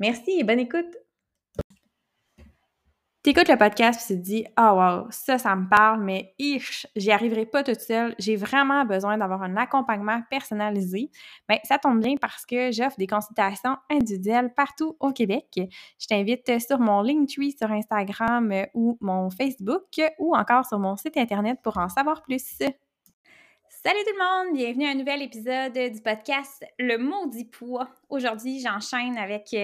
Merci et bonne écoute! T'écoutes le podcast et tu te dis « Ah wow, ça, ça me parle, mais ich, j'y arriverai pas toute seule. J'ai vraiment besoin d'avoir un accompagnement personnalisé. » Bien, ça tombe bien parce que j'offre des consultations individuelles partout au Québec. Je t'invite sur mon Linktree sur Instagram ou mon Facebook ou encore sur mon site Internet pour en savoir plus. Salut tout le monde, bienvenue à un nouvel épisode du podcast Le Maudit Poids. Aujourd'hui, j'enchaîne avec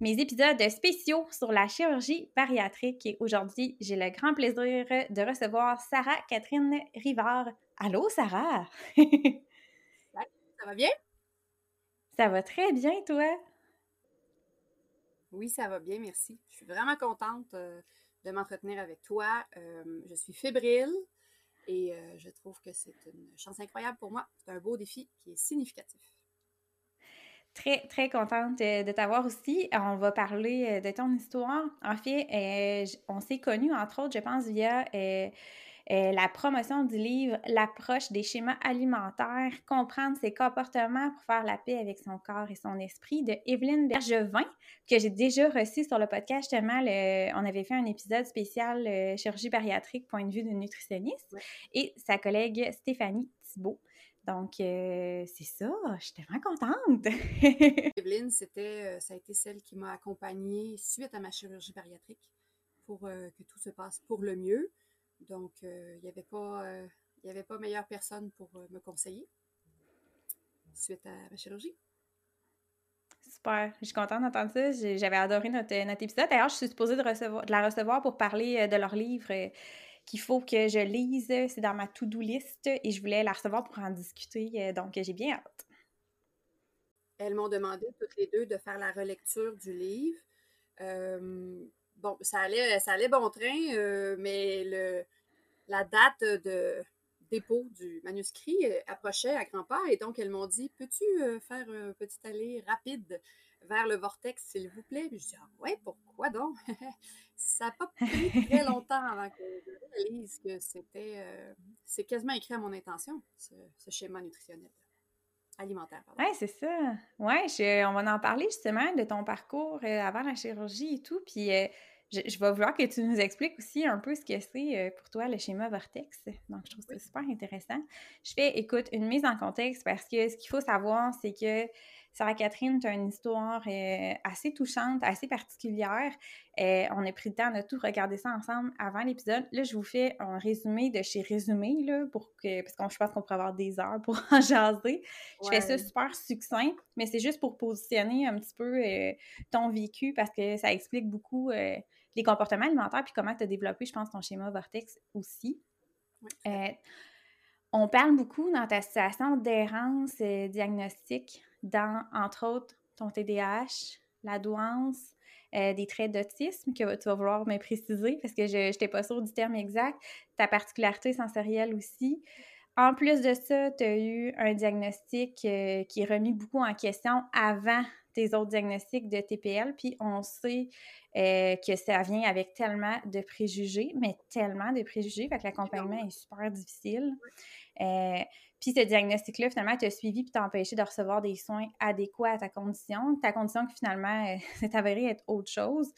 mes épisodes spéciaux sur la chirurgie bariatrique. Et aujourd'hui, j'ai le grand plaisir de recevoir Sarah Catherine Rivard. Allô, Sarah? ça va bien? Ça va très bien, toi? Oui, ça va bien, merci. Je suis vraiment contente euh, de m'entretenir avec toi. Euh, je suis fébrile et euh, je trouve que c'est une chance incroyable pour moi. C'est un beau défi qui est significatif. Très, très contente de t'avoir aussi. On va parler euh, de ton histoire. En fait, euh, on s'est connus, entre autres, je pense, via euh, la promotion du livre L'approche des schémas alimentaires, comprendre ses comportements pour faire la paix avec son corps et son esprit de Evelyne Bergevin, que j'ai déjà reçu sur le podcast. Justement, on avait fait un épisode spécial chirurgie bariatrique, point de vue d'une nutritionniste, et sa collègue Stéphanie Thibault. Donc, euh, c'est ça, je suis tellement contente. Evelyne, c'était, euh, ça a été celle qui m'a accompagnée suite à ma chirurgie bariatrique pour euh, que tout se passe pour le mieux. Donc, il n'y avait, pas, il avait pas meilleure personne pour me conseiller suite à ma chirurgie. Super, je suis contente d'entendre ça. J'avais adoré notre, notre épisode. D'ailleurs, je suis supposée de, recevoir, de la recevoir pour parler de leur livre qu'il faut que je lise. C'est dans ma to-do list et je voulais la recevoir pour en discuter. Euh, donc, j'ai bien hâte. Elles m'ont demandé toutes les deux de faire la relecture du livre. Euh, bon, ça allait, ça allait bon train, euh, mais le, la date de dépôt du manuscrit approchait à grands pas et donc elles m'ont dit Peux-tu faire un petit aller rapide vers le vortex, s'il vous plaît? Puis je dis ah, Ouais, pourquoi donc? Ça n'a pas pris très longtemps avant que je réalise que c'était. Euh, c'est quasiment écrit à mon intention, ce, schéma nutritionnel alimentaire. Oui, c'est ça. Oui, on va en parler justement de ton parcours euh, avant la chirurgie et tout. Puis euh, je, vais vouloir que tu nous expliques aussi un peu ce que c'est pour toi le schéma Vortex. Donc, je trouve ça super intéressant. Je fais, écoute, une mise en contexte parce que ce qu'il faut savoir, c'est que Sarah Catherine, tu as une histoire euh, assez touchante, assez particulière. Euh, on a pris le temps de tout regarder ça ensemble avant l'épisode. Là, je vous fais un résumé de chez Résumé, là, pour que, parce que je pense qu'on pourrait avoir des heures pour en jaser. Je fais ça super succinct, mais c'est juste pour positionner un petit peu euh, ton vécu parce que ça explique beaucoup les comportements alimentaires puis comment tu as développé, je pense, ton schéma Vortex aussi. on parle beaucoup dans ta situation d'errance diagnostique dans, entre autres, ton TDAH, la douance, euh, des traits d'autisme que tu vas vouloir me préciser parce que je n'étais pas sûre du terme exact, ta particularité sensorielle aussi. En plus de ça, tu as eu un diagnostic euh, qui est remis beaucoup en question avant tes autres diagnostics de TPL, puis on sait euh, que ça vient avec tellement de préjugés, mais tellement de préjugés, fait que l'accompagnement est super difficile. Puis ce diagnostic-là, finalement, t'a suivi puis t'a empêché de recevoir des soins adéquats à ta condition. Ta condition qui finalement euh, s'est avérée être autre chose.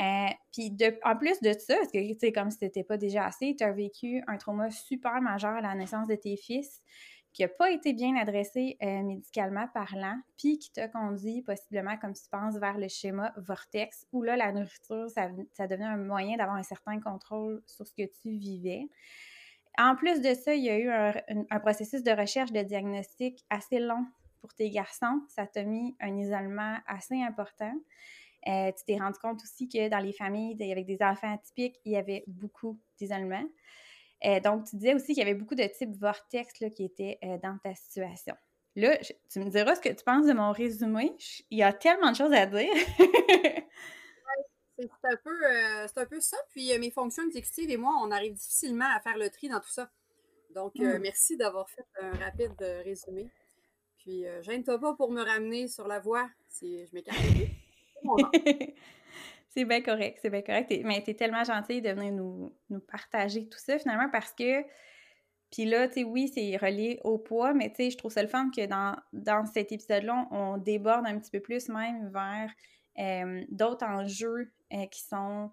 Euh, puis en plus de ça, parce que tu sais, comme si c'était pas déjà assez, tu as vécu un trauma super majeur à la naissance de tes fils qui n'a pas été bien adressé euh, médicalement parlant, puis qui t'a conduit possiblement, comme tu penses, vers le schéma vortex, où là, la nourriture, ça, ça devient un moyen d'avoir un certain contrôle sur ce que tu vivais. En plus de ça, il y a eu un, processus de recherche de diagnostic assez long pour tes garçons. Ça t'a mis un isolement assez important. Euh, tu t'es rendu compte aussi que dans les familles avec des enfants atypiques, il y avait beaucoup d'isolement. Euh, donc, tu disais aussi qu'il y avait beaucoup de types vortex qui étaient euh, dans ta situation. Là, tu me diras ce que tu penses de mon résumé. Il y a tellement de choses à dire. c'est un, peu, euh, un peu ça. Puis mes fonctions exécutives et moi, on arrive difficilement à faire le tri dans tout ça. Donc, hmm. merci d'avoir fait un rapide résumé. Puis, gêne-toi pas pour me ramener sur la voie si je m'écarte. C'est bien correct, c'est bien correct. mais tu es tellement gentille de venir nous, partager tout ça finalement parce que. Puis là, tu sais, oui, c'est relié au poids, mais tu sais, je trouve ça le fun que dans, dans cet épisode-là, on déborde un petit peu plus même vers euh, d'autres enjeux euh, qui sont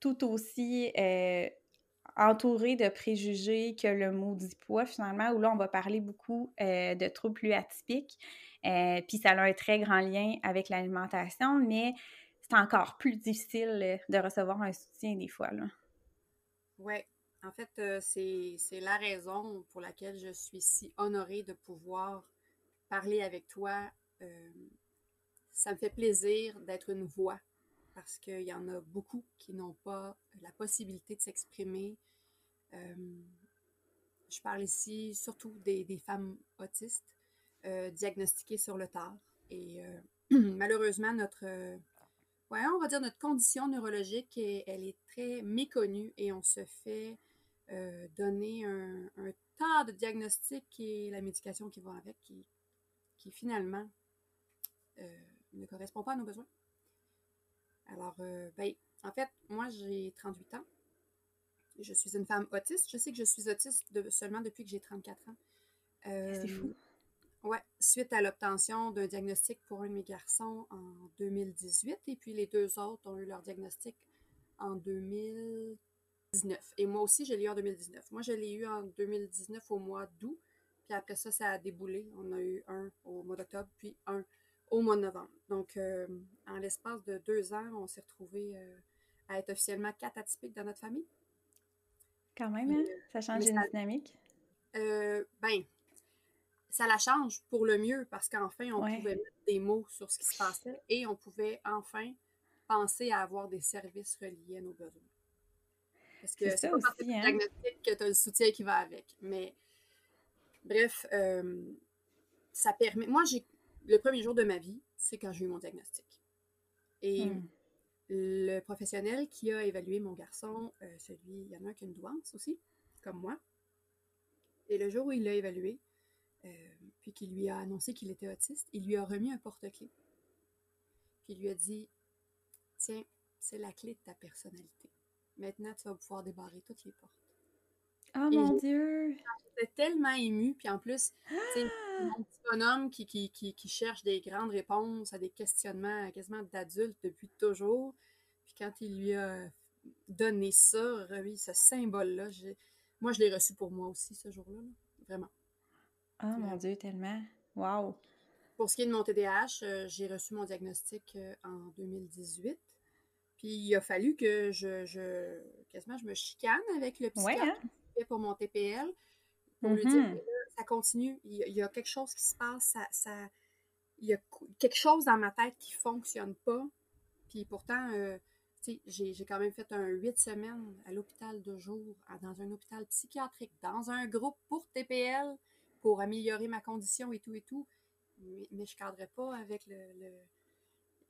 tout aussi euh, entourés de préjugés que le maudit poids, finalement, où là, on va parler beaucoup de troubles plus atypiques. Puis ça a un très grand lien avec l'alimentation, mais c'est encore plus difficile euh, de recevoir un soutien des fois. Oui. En fait, euh, c'est la raison pour laquelle je suis si honorée de pouvoir parler avec toi. Euh, ça me fait plaisir d'être une voix parce qu'il y en a beaucoup qui n'ont pas la possibilité de s'exprimer. je parle ici surtout des, femmes autistes diagnostiquées sur le tard. Et malheureusement, notre, ouais, on va dire notre condition neurologique, elle est très méconnue et on se fait euh, donner un, tas de diagnostics et la médication qui va avec, qui, finalement euh, ne correspond pas à nos besoins. Alors, euh, ben, en fait, moi, j'ai 38 ans. Je suis une femme autiste. Je sais que je suis autiste seulement depuis que j'ai 34 ans. C'est fou. Oui, suite à l'obtention d'un diagnostic pour un de mes garçons en 2018, et puis les deux autres ont eu leur diagnostic en 2019. Et moi aussi, je l'ai eu en 2019. Moi, je l'ai eu en 2019 au mois d'août, puis après ça, ça a déboulé. On a eu un au mois d'octobre, puis un au mois de novembre. Donc, euh, en l'espace de deux ans, on s'est retrouvés euh, à être officiellement quatre atypiques dans notre famille. Quand même, hein? ça change la dynamique. Euh, ben, ça la change pour le mieux parce qu'enfin, on pouvait mettre des mots sur ce qui se passait et on pouvait enfin penser à avoir des services reliés à nos besoins. Parce que c'est pas aussi, hein? diagnostic que tu as le soutien qui va avec. Mais bref, euh, ça permet. Moi, j'ai le premier jour de ma vie, c'est quand j'ai eu mon diagnostic. Et hmm. le professionnel qui a évalué mon garçon, euh, celui, il y en a un qui a une douance aussi, comme moi. Et le jour où il l'a évalué, euh, puis qui lui a annoncé qu'il était autiste, il lui a remis un porte-clés. Puis il lui a dit Tiens, c'est la clé de ta personnalité. Maintenant, tu vas pouvoir débarrer toutes les portes. Oh mon Dieu! J'étais tellement émue. Puis en plus, c'est mon petit bonhomme qui, qui, qui, cherche des grandes réponses à des questionnements quasiment d'adultes depuis toujours. Puis quand il lui a donné ça, oui, ce symbole-là, moi, je l'ai reçu pour moi aussi ce jour-là. Vraiment. Oh mon Dieu, tellement. Wow. Pour ce qui est de mon TDAH, euh, j'ai reçu mon diagnostic euh, en 2018. Puis il a fallu que je, je quasiment je me chicane avec le psychiatre hein? Pour mon TPL pour lui dire mm-hmm. ça continue, il, y a quelque chose qui se passe, ça, il y a quelque chose dans ma tête qui fonctionne pas. Puis pourtant, euh, j'ai quand même fait un huit semaines à l'hôpital de jour, dans un hôpital psychiatrique, dans un groupe pour TPL pour améliorer ma condition et tout et tout. Mais, mais je cadrais pas avec le.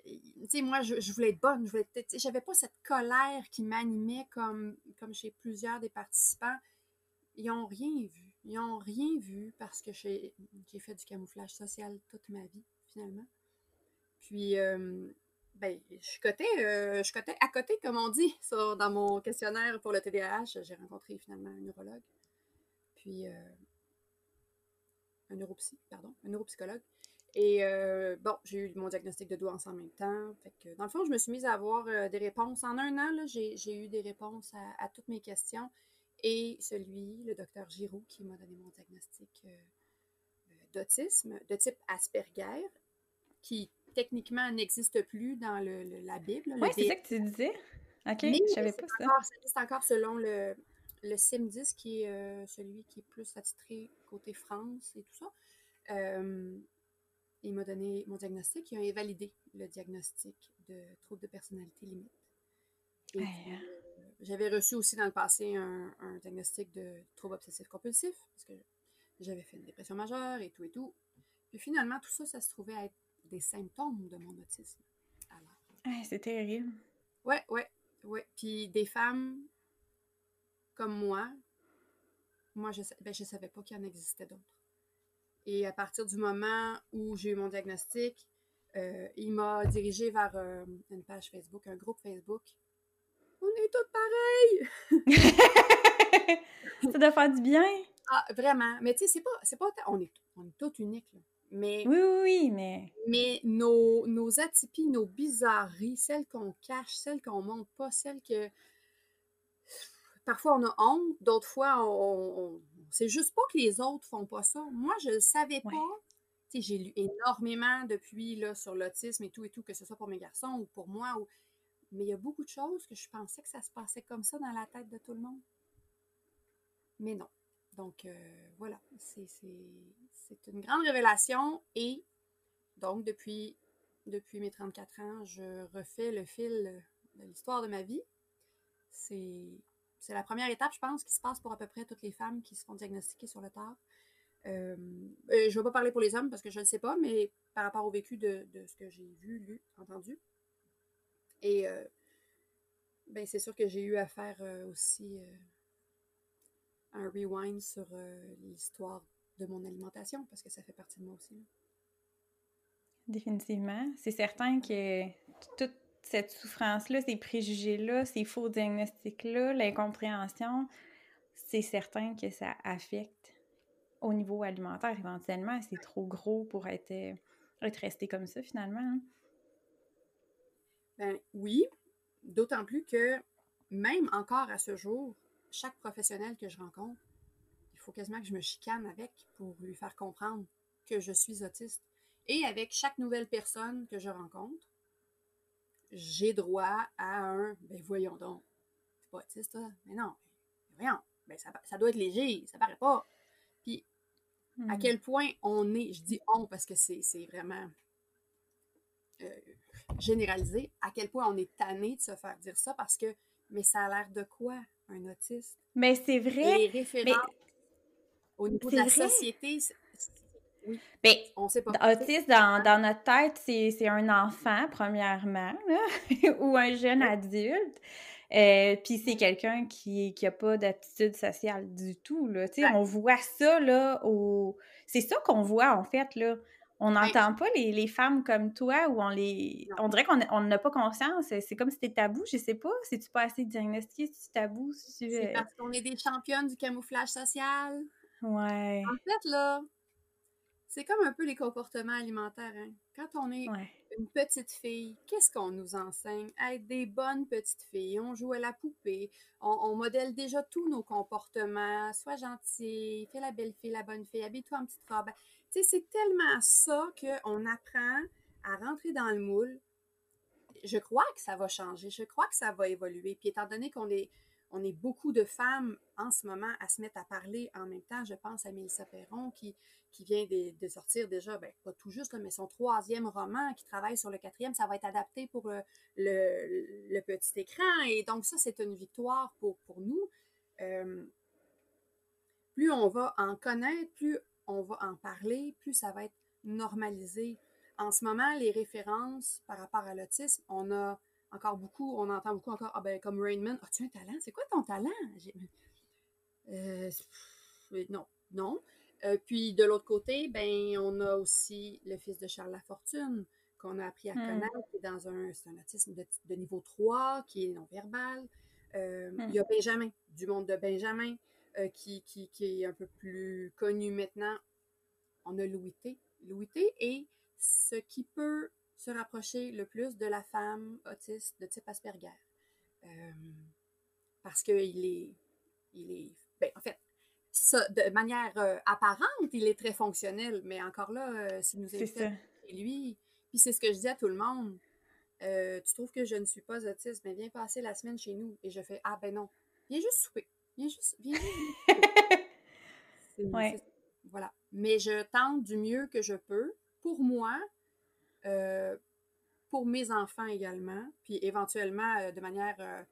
Tu sais, moi, je, voulais être bonne. Je voulais j'avais pas cette colère qui m'animait comme, comme chez plusieurs des participants. Ils ont rien vu. Ils n'ont rien vu parce que j'ai fait du camouflage social toute ma vie, finalement. Puis, euh, ben, je cotais, euh, je à côté, comme on dit, dans mon questionnaire pour le TDAH. J'ai rencontré finalement un neurologue. Puis, euh, un neuropsy, pardon, un neuropsychologue. Et euh, bon, j'ai eu mon diagnostic de douance en même temps. Fait que, dans le fond, je me suis mise à avoir des réponses. En un an, j'ai eu des réponses à, toutes mes questions. Et celui, le docteur Giroux, qui m'a donné mon diagnostic, euh, d'autisme de type Asperger, qui techniquement n'existe plus dans le, la Bible. Oui, c'est ça que tu disais. OK, Mais je savais pas ça. C'est encore selon le, le CIM10, qui est euh, celui qui est plus attitré côté France et tout ça. Euh, il m'a donné mon diagnostic. Il a invalidé le diagnostic de trouble de personnalité limite. Et hein. J'avais reçu aussi dans le passé un, un diagnostic de trouble obsessif compulsif, parce que j'avais fait une dépression majeure et tout et tout. Puis finalement, tout ça, ça se trouvait être des symptômes de mon autisme. Alors. c'est terrible. Ouais, ouais, ouais. Puis des femmes comme moi, moi, je ne ben, savais pas qu'il y en existait d'autres. Et à partir du moment où j'ai eu mon diagnostic, euh, il m'a dirigé vers euh, une page Facebook, un groupe Facebook. On est toutes pareilles! Ça doit faire du bien. Ah, vraiment. Mais tu sais, c'est pas, c'est pas, on est, on est toutes uniques, là. Mais, oui, oui, oui, mais. Mais nos, nos atypies, nos bizarreries, celles qu'on cache, celles qu'on montre pas, celles que. Parfois on a honte, d'autres fois on, c'est juste pas que les autres font pas ça. Moi, je ne savais pas. sais, J'ai lu énormément depuis là, sur l'autisme et tout et tout, que ce soit pour mes garçons ou pour moi. Ou... Mais il y a beaucoup de choses que je pensais que ça se passait comme ça dans la tête de tout le monde. Mais non. Donc euh, voilà, c'est une grande révélation et donc depuis, mes 34 ans, je refais le fil de l'histoire de ma vie. C'est la première étape, je pense, qui se passe pour à peu près toutes les femmes qui se font diagnostiquer sur le tard. Euh, euh, je ne vais pas parler pour les hommes parce que je ne le sais pas, mais par rapport au vécu de, ce que j'ai vu, lu, entendu. Et ben, c'est sûr que j'ai eu à faire aussi un rewind sur euh, l'histoire de mon alimentation parce que ça fait partie de moi aussi. Définitivement. C'est certain que toute cette souffrance-là, ces préjugés-là, ces faux diagnostics-là, l'incompréhension, c'est certain que ça affecte au niveau alimentaire éventuellement. C'est trop gros pour être, être resté comme ça finalement. Hein. Ben oui, d'autant plus que même encore à ce jour, chaque professionnel que je rencontre, il faut quasiment que je me chicane avec pour lui faire comprendre que je suis autiste. Et avec chaque nouvelle personne que je rencontre, j'ai droit à un ben voyons donc, c'est pas autiste, toi? Mais non, voyons, ben ça, ça, doit être léger, ça paraît pas. Puis à hmm. quel point on est, je dis on parce que c'est vraiment euh, généralisé, à quel point on est tanné de se faire dire ça parce que, mais ça a l'air de quoi? un autiste? Mais c'est vrai. Les références au niveau de la société, oui. Ben, on sait pas. Autiste, dans, dans notre tête, c'est un enfant, premièrement, ou un jeune adulte. Euh, puis c'est quelqu'un qui n'a pas d'aptitude sociale du tout. Là. On voit ça, là, au... c'est ça qu'on voit, en fait, là. On n'entend pas les, les, femmes comme toi où on les. On dirait qu'on n'a pas conscience. C'est comme si c'était tabou, je sais pas. Si tu pas assez diagnostiqué, si tu tabou, si C'est parce qu'on est des championnes du camouflage social. Ouais. En fait, là, c'est comme un peu les comportements alimentaires. Hein. Quand on est une petite fille, qu'est-ce qu'on nous enseigne? être des bonnes petites filles. On joue à la poupée. On, on modèle déjà tous nos comportements. Sois gentil, fais la belle fille, la bonne fille, habille-toi en petite robe c'est tellement ça qu'on apprend à rentrer dans le moule. Je crois que ça va changer, je crois que ça va évoluer. Puis étant donné qu'on est, on est beaucoup de femmes en ce moment à se mettre à parler en même temps, je pense à Mélissa Perron qui, qui vient de, sortir déjà, ben, pas tout juste, mais son troisième roman qui travaille sur le quatrième, ça va être adapté pour euh, le, petit écran. Et donc ça, c'est une victoire pour, pour nous. Euh, plus on va en connaître, plus on va en parler, plus ça va être normalisé. En ce moment, les références par rapport à l'autisme, on a encore beaucoup, on entend beaucoup encore, ah ben, comme Rainman, as-tu un talent? C'est quoi ton talent? Euh, non, non. Euh, puis de l'autre côté, ben, on a aussi le fils de Charles Lafortune, qu'on a appris à hmm. connaître, qui est dans un, un autisme de, niveau 3, qui est non-verbal. Euh, hmm. Il y a Benjamin, du monde de Benjamin, euh, qui, qui, est un peu plus connu maintenant. On a Louis T. Louis T est ce qui peut se rapprocher le plus de la femme autiste de type Asperger. Euh, parce qu'il est, il est, ben, en fait, de manière euh, apparente, il est très fonctionnel, mais encore là, si nous invite et lui, puis c'est ce que je dis à tout le monde. Tu trouves que je ne suis pas autiste, mais viens passer la semaine chez nous. Et je fais Ah ben non, viens juste souper. Viens juste. Viens juste. Voilà. Mais je tente du mieux que je peux pour moi, pour mes enfants également, puis éventuellement de manière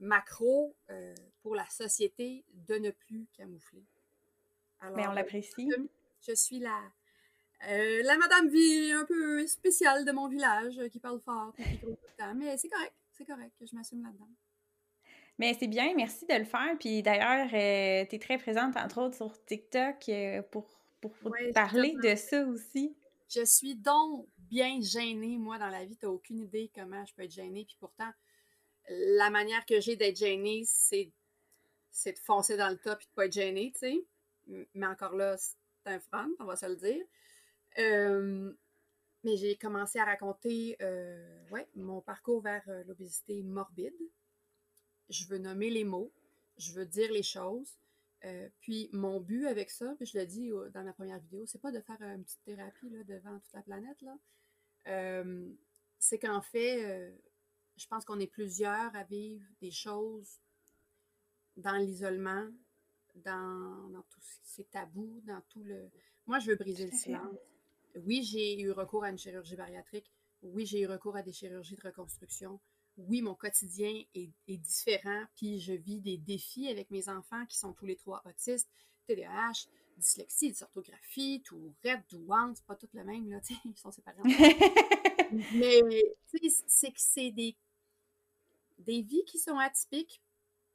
macro euh, pour la société de ne plus camoufler. Alors, Mais on l'apprécie. Je suis la, euh, la madame vie un peu spéciale de mon village euh, qui parle fort et qui gros tout le temps. Mais c'est correct, c'est correct, je m'assume là-dedans. Mais c'est bien, merci de le faire. Puis d'ailleurs, tu es très présente, entre autres, sur TikTok pour, pour, parler de ça aussi. Je suis donc bien gênée, moi, dans la vie. Tu aucune idée comment je peux être gênée. Puis pourtant, la manière que j'ai d'être gênée, c'est, de foncer dans le top et de pas être gênée, tu sais. Mais encore là, c'est un front, on va se le dire. Euh, mais j'ai commencé à raconter euh, ouais, mon parcours vers euh, l'obésité morbide. Je veux nommer les mots, je veux dire les choses. puis mon but avec ça, je l'ai dit dans ma première vidéo, c'est pas de faire une petite thérapie là, devant toute la planète. Là. c'est qu'en fait, je pense qu'on est plusieurs à vivre des choses dans l'isolement, dans, dans tous ces tabous, dans tout le. Moi, je veux briser le silence. Oui, j'ai eu recours à une chirurgie bariatrique. Oui, j'ai eu recours à des chirurgies de reconstruction. Oui, mon quotidien est, différent, puis je vis des défis avec mes enfants qui sont tous les trois autistes, TDAH, dyslexie, dysorthographie, tout red, tout c'est pas tout le même, là, ils sont séparés. Mais, c'est que c'est des des vies qui sont atypiques,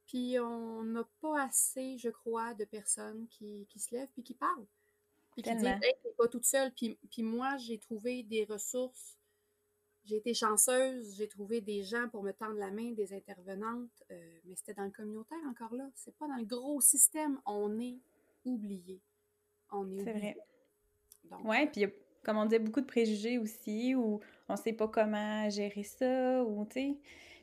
puis on n'a pas assez, je crois, de personnes qui, se lèvent puis qui parlent. Puis qui disent, hey, t'es pas toute seule. Puis, moi, j'ai trouvé des ressources. J'ai été chanceuse, j'ai trouvé des gens pour me tendre la main, des intervenantes, euh, mais c'était dans le communautaire encore là. C'est pas dans le gros système. On est oublié. On est, C'est vrai. Oui, puis comme on disait, beaucoup de préjugés aussi, ou on sait pas comment gérer ça, ou tu sais.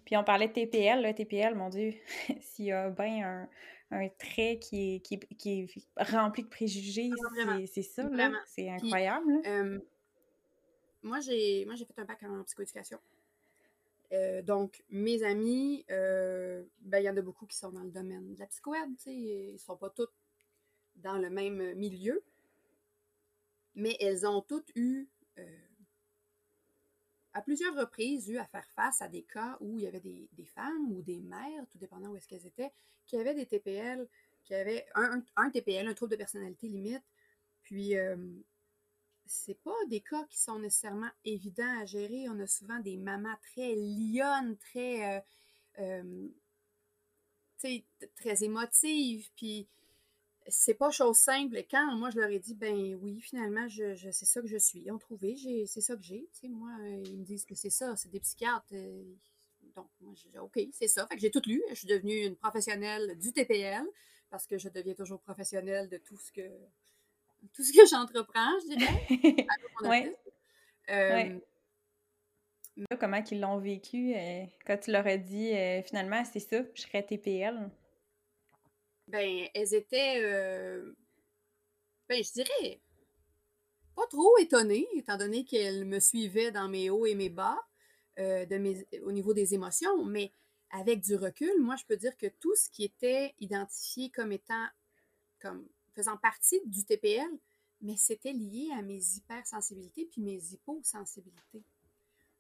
Puis on parlait de TPL. Le TPL, mon Dieu, s'il y a bien un, trait qui est, qui, rempli de préjugés, ah, c'est ça, là. C'est incroyable. Euh, moi, j'ai fait un bac en psychoéducation. Euh, donc, mes amis, euh, ben, il y en a beaucoup qui sont dans le domaine de la psychoède, ils ne sont pas tous dans le même milieu, mais elles ont toutes eu à plusieurs reprises eu à faire face à des cas où il y avait des, femmes ou des mères, tout dépendant où est-ce qu'elles étaient, qui avaient des TPL, qui avaient un, TPL, un trouble de personnalité limite. Puis, euh, c'est pas des cas qui sont nécessairement évidents à gérer. On a souvent des mamans très lionnes, très, euh, euh, très émotives, puis c'est pas chose simple. Quand moi je leur ai dit, ben oui, finalement, je, je c'est ça que je suis. Ils ont trouvé, c'est ça que j'ai. Moi, euh, ils me disent que c'est ça, c'est des psychiatres. Donc, moi, j'ai OK, c'est ça. Fait que j'ai tout lu. Je suis devenue une professionnelle du TPL parce que je deviens toujours professionnelle de tout ce que tout ce que j'entreprends, je dirais. oui. Euh, Comment ils l'ont vécu quand tu leur as dit finalement c'est ça, je serais TPL? ben, elles étaient, euh, ben, je dirais, pas trop étonnées, étant donné qu'elles me suivaient dans mes hauts et mes bas, euh, de mes, au niveau des émotions, mais avec du recul, moi, je peux dire que tout ce qui était identifié comme étant, comme faisant partie du TPL, mais c'était lié à mes hypersensibilités puis mes hyposensibilités.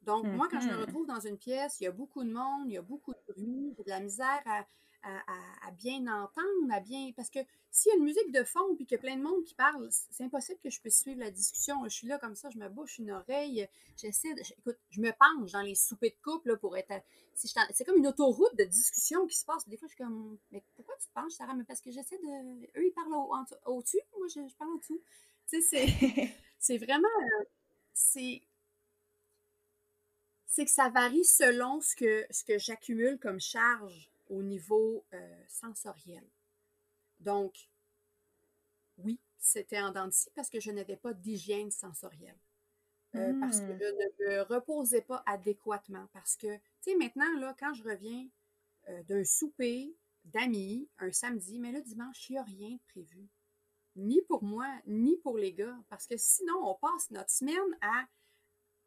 Donc, moi, quand je me mm-hmm. retrouve dans une pièce, il y a beaucoup de monde, il y a beaucoup de bruit, de la misère à, à, bien entendre, à bien. Parce que s'il y a une musique de fond puis qu'il y a plein de monde qui parle, c'est impossible que je puisse suivre la discussion. Je suis là comme ça, je me bouche une oreille, j'essaie. De, écoute, je me penche dans les soupers de couple pour être. Si c'est comme une autoroute de discussion qui se passe. Des fois, je suis comme, mais pourquoi tu te penches, Sarah? Mais parce que j'essaie de. Eux, ils parlent au-dessus, moi, je, parle au-dessous. Tu sais, c'est vraiment. C'est c'est que ça varie selon ce que, ce que j'accumule comme charge au niveau euh, sensoriel. Donc, oui, c'était en dents parce que je n'avais pas d'hygiène sensorielle. Euh, parce que hmm. je ne me reposais pas adéquatement. Parce que, tu sais, maintenant, là, quand je reviens euh, d'un souper, d'amis un samedi, mais le dimanche, il n'y a rien de prévu. Ni pour moi, ni pour les gars. Parce que sinon, on passe notre semaine à,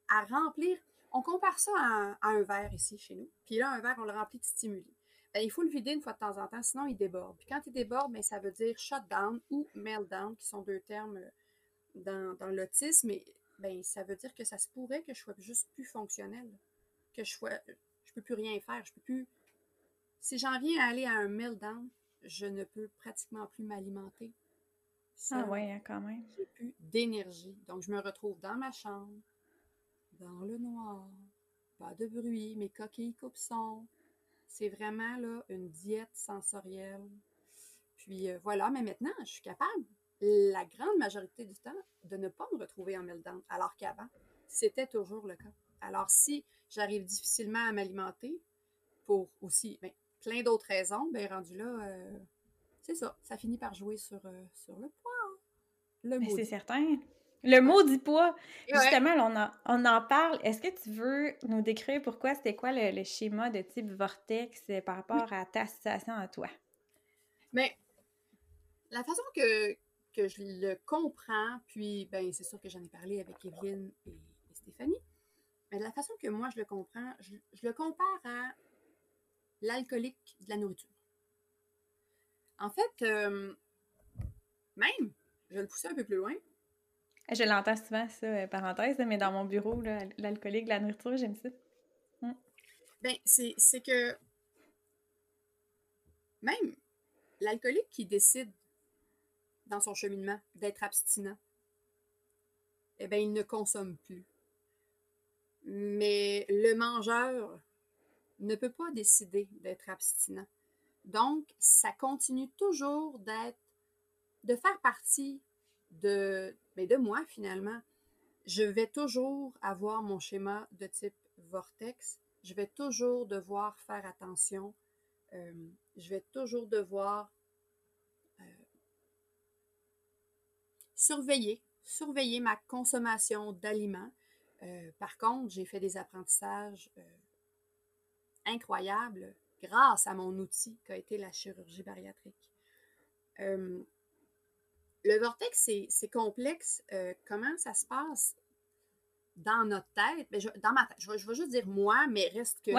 à remplir. On compare ça à, un verre ici chez nous. Puis là, un verre, on le remplit de stimuli. Ben, il faut le vider une fois de temps en temps, sinon il déborde. Puis quand il déborde, ben, ça veut dire shutdown ou meltdown, qui sont deux termes euh, dans, dans l'autisme. ben, ça veut dire que ça se pourrait que je sois juste plus fonctionnelle. Que je sois. Je peux plus rien faire. Je peux plus si j'en viens à aller à un meltdown, je ne peux pratiquement plus m'alimenter. Ah ouais, hein, quand même. J'ai plus d'énergie. Donc, je me retrouve dans ma chambre, dans le noir, pas de bruit, mes coquilles coupent son. C'est vraiment là une diète sensorielle. Puis euh, voilà, mais maintenant, je suis capable, la grande majorité du temps, de ne pas me retrouver en meltdown, alors qu'avant, c'était toujours le cas. Alors, si j'arrive difficilement à m'alimenter, pour aussi, ben, plein d'autres raisons, ben rendu là, euh, c'est ça, ça finit par jouer sur, euh, sur le poids. Le mot. C'est certain. Le mot dit poids. Justement, on, en, on en parle. Est-ce que tu veux nous décrire pourquoi c'était quoi le, schéma de type vortex euh, par rapport à ta situation à toi? Mais la façon que, que je le comprends, puis ben c'est sûr que j'en ai parlé avec Evelyne et, Stéphanie, mais la façon que moi je le comprends, je le compare à l'alcoolique de la nourriture. En fait, euh, même, je vais le pousser un peu plus loin. Je l'entends souvent, ça, euh, parenthèse, mais dans mon bureau, l'alcoolique la nourriture, j'aime ça. Mm. Ben, c'est que même l'alcoolique qui décide dans son cheminement d'être abstinent, eh bien, il ne consomme plus. Mais le mangeur ne peut pas décider d'être abstinent. Donc, ça continue toujours d'être, de faire partie de, mais ben, de moi finalement. Je vais toujours avoir mon schéma de type vortex. Je vais toujours devoir faire attention. Euh, je vais toujours devoir euh, surveiller, surveiller ma consommation d'aliments. Euh, par contre, j'ai fait des apprentissages incroyable grâce à mon outil qu'a été la chirurgie bariatrique. Le vortex, c'est complexe. Euh, comment ça se passe dans notre tête? Ben, dans ma tête, je vais, juste dire moi, mais reste que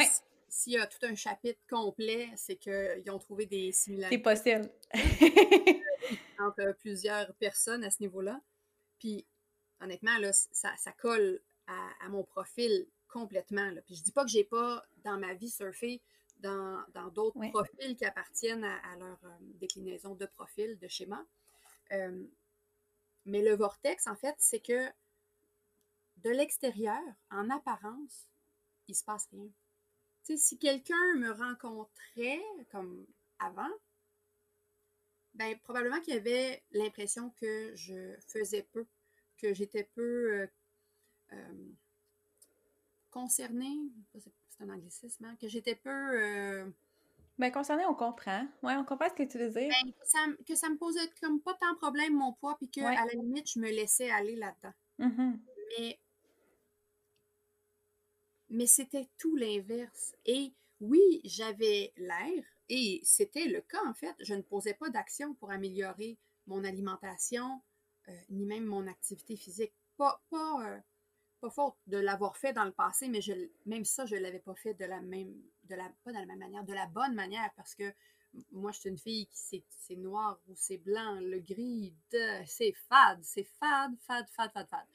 s'il y a tout un chapitre complet, c'est qu'ils ont trouvé des similarités. C'est possible. entre plusieurs personnes à ce niveau-là. Puis, honnêtement, là, ça, colle à, mon profil complètement. Là. Puis je dis pas que j'ai pas dans ma vie surfé dans d'autres profils qui appartiennent à, leur euh, déclinaison de profil, de schéma. Euh, mais le vortex, en fait, c'est que de l'extérieur, en apparence, il se passe rien. Si quelqu'un me rencontrait comme avant, ben probablement qu'il avait l'impression que je faisais peu, que j'étais peu euh, concernée, c'est un anglicisme, hein, que j'étais peu. Ben, concernée, on comprend. Oui, on comprend ce que tu veux dire. Ben, que, ça, me posait comme pas tant de problème, mon poids, puis qu'à la limite, je me laissais aller là-dedans. Mm-hmm. Mais. Mais c'était tout l'inverse. Et oui, j'avais l'air, et c'était le cas en fait. Je ne posais pas d'action pour améliorer mon alimentation, euh, ni même mon activité physique. Pas, pas, euh, pas faute de l'avoir fait dans le passé, mais je, même ça, je ne l'avais pas fait de la même, de la, pas de la même manière, de la bonne manière, parce que moi, je suis une fille qui c'est noir ou c'est blanc, le gris, c'est fade, c'est fade, fade, fade, fade, fade.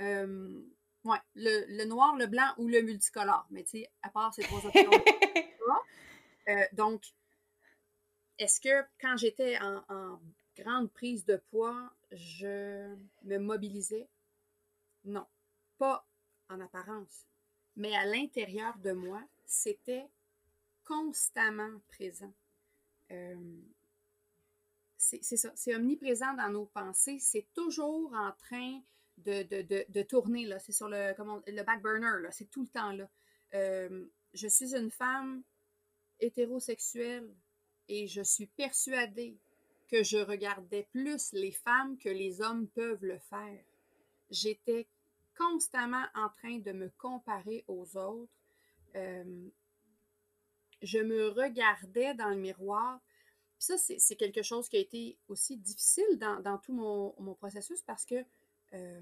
Euh, ouais, le, noir, le blanc ou le multicolore, mais tu sais, à part ces trois options. euh, donc, est-ce que quand j'étais en, en grande prise de poids, je me mobilisais? Non pas en apparence, mais à l'intérieur de moi, c'était constamment présent. Euh, c'est ça, c'est omniprésent dans nos pensées, c'est toujours en train de, de, de, tourner, c'est sur le, comment, le back burner, c'est tout le temps là. Euh, je suis une femme hétérosexuelle et je suis persuadée que je regardais plus les femmes que les hommes peuvent le faire. J'étais constamment en train de me comparer aux autres. Euh, je me regardais dans le miroir. Puis ça, c'est quelque chose qui a été aussi difficile dans, tout mon, processus parce que, euh,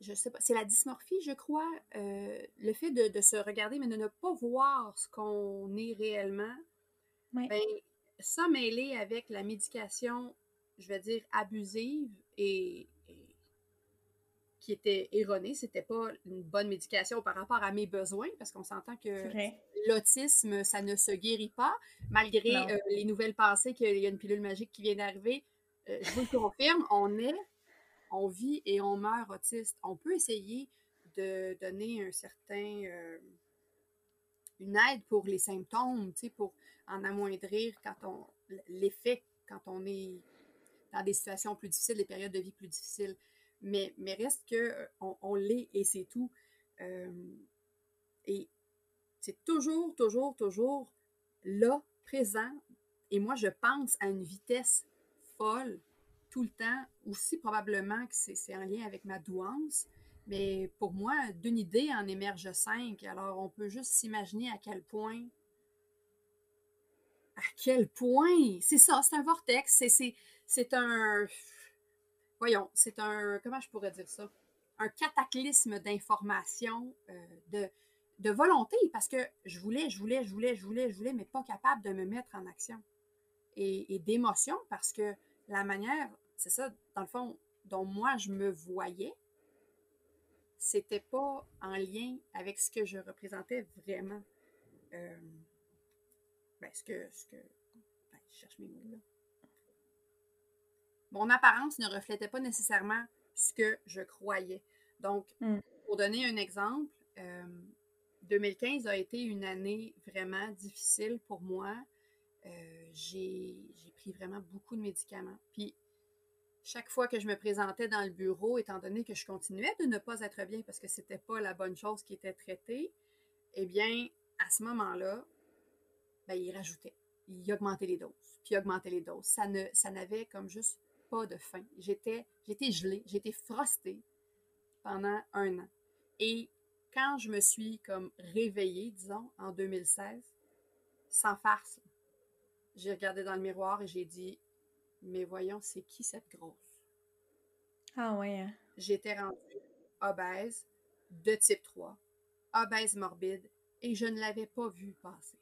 je sais pas, c'est la dysmorphie, je crois, euh, le fait de, se regarder, mais de ne pas voir ce qu'on est réellement. Ben, ça mêlé avec la médication, je vais dire, abusive et qui était erronée. C'était pas une bonne médication par rapport à mes besoins, parce qu'on s'entend que l'autisme, ça ne se guérit pas, malgré euh, les nouvelles pensées qu'il y a une pilule magique qui vient d'arriver. Euh, je vous le confirme, on est, on vit et on meurt autiste. On peut essayer de donner un certain, euh, une aide pour les symptômes, pour en amoindrir quand on l'effet quand on est dans des situations plus difficiles, des périodes de vie plus difficiles mais, mais reste qu'on euh, on, l'est et c'est tout. Euh, et c'est toujours, toujours, toujours là, présent. Et moi, je pense à une vitesse folle tout le temps, aussi probablement que c'est en lien avec ma douance. Mais pour moi, d'une idée en émerge cinq. Alors, on peut juste s'imaginer à quel point. À quel point! C'est ça, c'est un vortex. C'est un voyons, c'est un, comment je pourrais dire ça? Un cataclysme d'information, euh, de, volonté, parce que je voulais, je voulais, je voulais, je voulais, je voulais, mais pas capable de me mettre en action. Et, d'émotion, parce que la manière, c'est ça, dans le fond, dont moi je me voyais, c'était pas en lien avec ce que je représentais vraiment. Euh, ben, ce que, ce que, ben, je cherche mes mots là mon apparence ne reflétait pas nécessairement ce que je croyais. Donc, hmm. pour donner un exemple, 2015 euh, a été une année vraiment difficile pour moi. Euh, j'ai pris vraiment beaucoup de médicaments. Puis, chaque fois que je me présentais dans le bureau, étant donné que je continuais de ne pas être bien parce que c'était pas la bonne chose qui était traitée, eh bien, à ce moment-là, ben, il rajoutait. Il augmentait les doses, puis il augmentait les doses. Ça ne, ça n'avait comme juste de faim. J'étais, j'étais gelée, j'étais frostée pendant un an. Et quand je me suis comme réveillée, disons, en 2016, sans farce, j'ai regardé dans le miroir et j'ai dit, mais voyons, c'est qui cette grosse? Ah ouais. Hein? J'étais rendue obèse de type 3, obèse morbide, et je ne l'avais pas vue passer.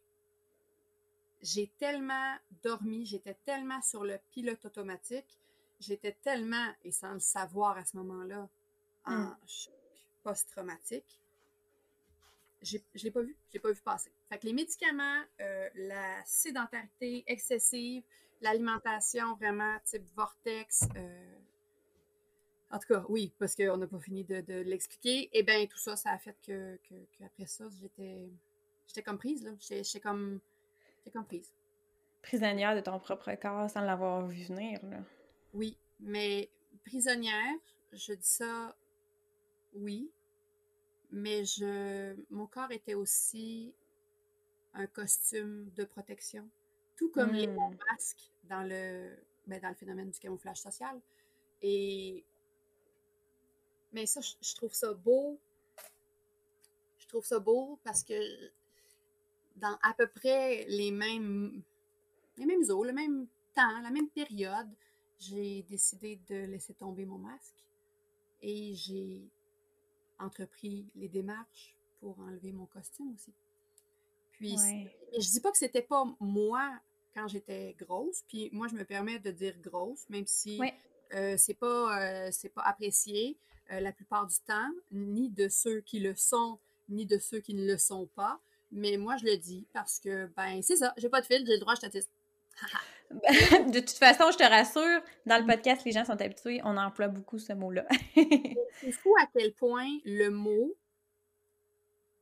J'ai tellement dormi, j'étais tellement sur le pilote automatique j'étais tellement, et sans le savoir à ce moment-là, en hmm. choc post-traumatique, je ne l'ai pas vu. Je l'ai pas vu passer. Fait que les médicaments, euh, la sédentarité excessive, l'alimentation vraiment type vortex, euh, en tout cas, oui, parce qu'on n'a pas fini de, l'expliquer. Et eh bien, tout ça, ça a fait que, que, ça, j'étais j'étais comme prise, là. J'étais comme, comme prise. Prisonnière de ton propre corps sans l'avoir vu venir, là. Oui, mais prisonnière, je dis ça, oui, mais je, mon corps était aussi un costume de protection, tout comme les hmm. masques dans le, ben, dans le phénomène du camouflage social. Et, mais ça, je, trouve ça beau. Je trouve ça beau parce que dans à peu près les mêmes, les mêmes eaux, le même temps, la même période, j'ai décidé de laisser tomber mon masque et j'ai entrepris les démarches pour enlever mon costume aussi. Puis, je dis pas que c'était pas moi quand j'étais grosse, puis moi je me permets de dire grosse, même si euh, c'est pas euh, c'est pas apprécié euh, la plupart du temps, ni de ceux qui le sont, ni de ceux qui ne le sont pas. Mais moi je le dis parce que ben c'est ça, j'ai pas de fil, j'ai le droit, je de toute façon, je te rassure, dans le podcast, les gens sont habitués, on emploie beaucoup ce mot-là. c'est fou à quel point le mot,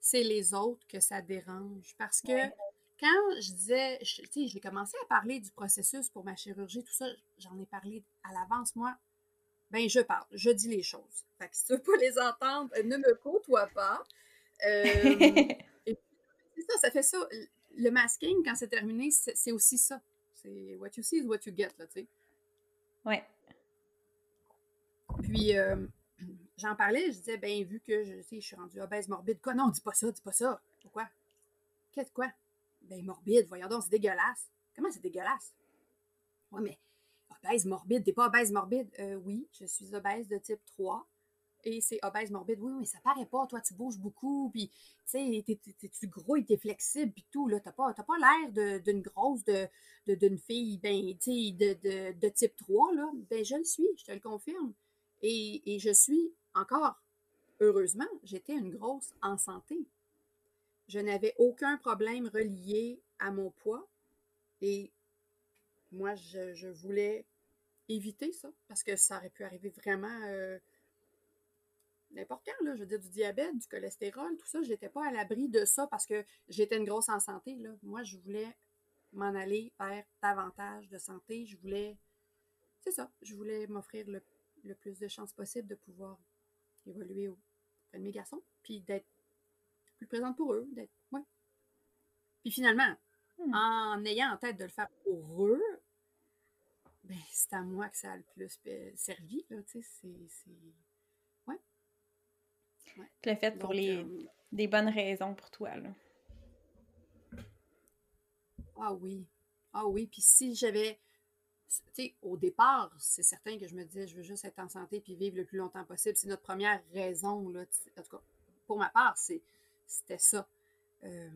c'est les autres que ça dérange. Parce que quand je disais, tu sais, j'ai commencé à parler du processus pour ma chirurgie, tout ça, j'en ai parlé à l'avance, moi. Ben, je parle, je dis les choses. Fait que si tu veux pas les entendre, ne me côtoie pas. Euh, c'est ça, ça fait ça. Le masking, quand c'est terminé, c'est aussi ça. C'est what you see is what you get, là, tu sais. Ouais. Puis, euh, j'en parlais, je disais, ben, vu que je, sais, je suis rendue obèse morbide, quoi, non, dis pas ça, dis pas ça. Pourquoi? Qu'est-ce quoi? Ben, morbide, voyons donc, c'est dégueulasse. Comment c'est dégueulasse? Ouais, mais obèse morbide, t'es pas obèse morbide? Euh, oui, je suis obèse de type 3 et c'est obèse morbide. Oui, mais ça paraît pas, toi, tu bouges beaucoup, puis, tu sais, tu grouilles, t'es flexible, puis tout, là, t'as pas, pas l'air d'une grosse, d'une de, fille, ben, tu sais, de, de, type 3, là. Ben, je le suis, je te le confirme. Et, et je suis encore, heureusement, j'étais une grosse en santé. Je n'avais aucun problème relié à mon poids et moi, je, je voulais éviter ça parce que ça aurait pu arriver vraiment euh, n'importe quand, là. Je veux dire, du diabète, du cholestérol, tout ça. Je n'étais pas à l'abri de ça parce que j'étais une grosse en santé, là. Moi, je voulais m'en aller vers davantage de santé. Je voulais. C'est ça. Je voulais m'offrir le, plus de chances possible de pouvoir évoluer auprès de mes garçons, puis d'être plus présente pour eux, d'être. Ouais. Puis finalement, hmm. en ayant en tête de le faire pour eux, ben, c'est à moi que ça a le plus servi, là, tu sais, c'est le fait pour les, euh, des bonnes raisons pour toi. Là. Ah oui. Ah oui. Puis si j'avais. Tu sais, au départ, c'est certain que je me disais, je veux juste être en santé puis vivre le plus longtemps possible. C'est notre première raison. Là, en tout cas, pour ma part, c'était ça. Euh,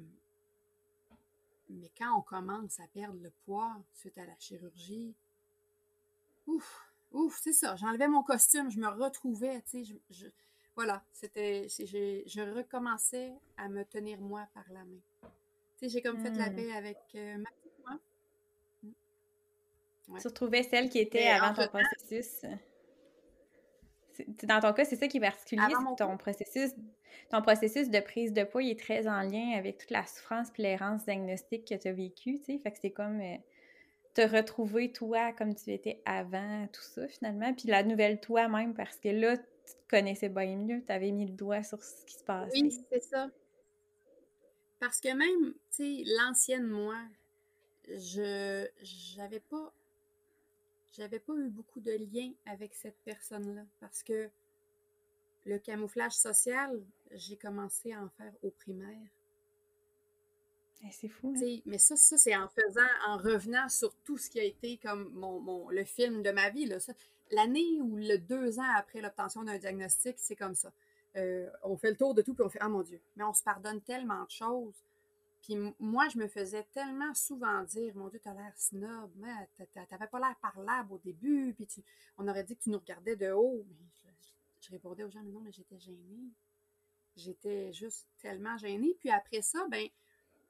mais quand on commence à perdre le poids suite à la chirurgie, ouf, ouf, c'est ça. J'enlevais mon costume, je me retrouvais, tu sais, je, voilà, c'était, je recommençais à me tenir moi par la main. Tu sais, j'ai comme fait la hmm. paix avec euh, ma petite moi. Hmm. Tu retrouvais celle qui était avant ton processus. Dans ton cas, c'est ça qui est particulier, ton processus, ton processus de prise de poids il est très en lien avec toute la souffrance et l'errance diagnostique que tu as vécue, tu sais. Fait que c'est comme euh, te retrouver toi comme tu étais avant, tout ça, finalement. Puis la nouvelle toi même, parce que là, tu te connaissais bien mieux, tu avais mis le doigt sur ce qui se passait. Oui, c'est ça. Parce que même, tu sais, l'ancienne moi, je j'avais pas j'avais pas eu beaucoup de liens avec cette personne-là parce que le camouflage social, j'ai commencé à en faire au primaire. Eh, c'est fou. Hein? Mais ça, ça c'est en faisant, en revenant sur tout ce qui a été comme mon, mon le film de ma vie. Là, ça, l'année ou le deux ans après l'obtention d'un diagnostic, c'est comme ça. Euh, on fait le tour de tout, puis on fait Ah mon Dieu, mais on se pardonne tellement de choses. Puis moi, je me faisais tellement souvent dire Mon Dieu, t'as l'air snob, mais t'avais pas l'air parlable au début, puis on aurait dit que tu nous regardais de haut. Mais je, répondais aux gens Mais non, mais j'étais gênée. J'étais juste tellement gênée. Puis après ça, ben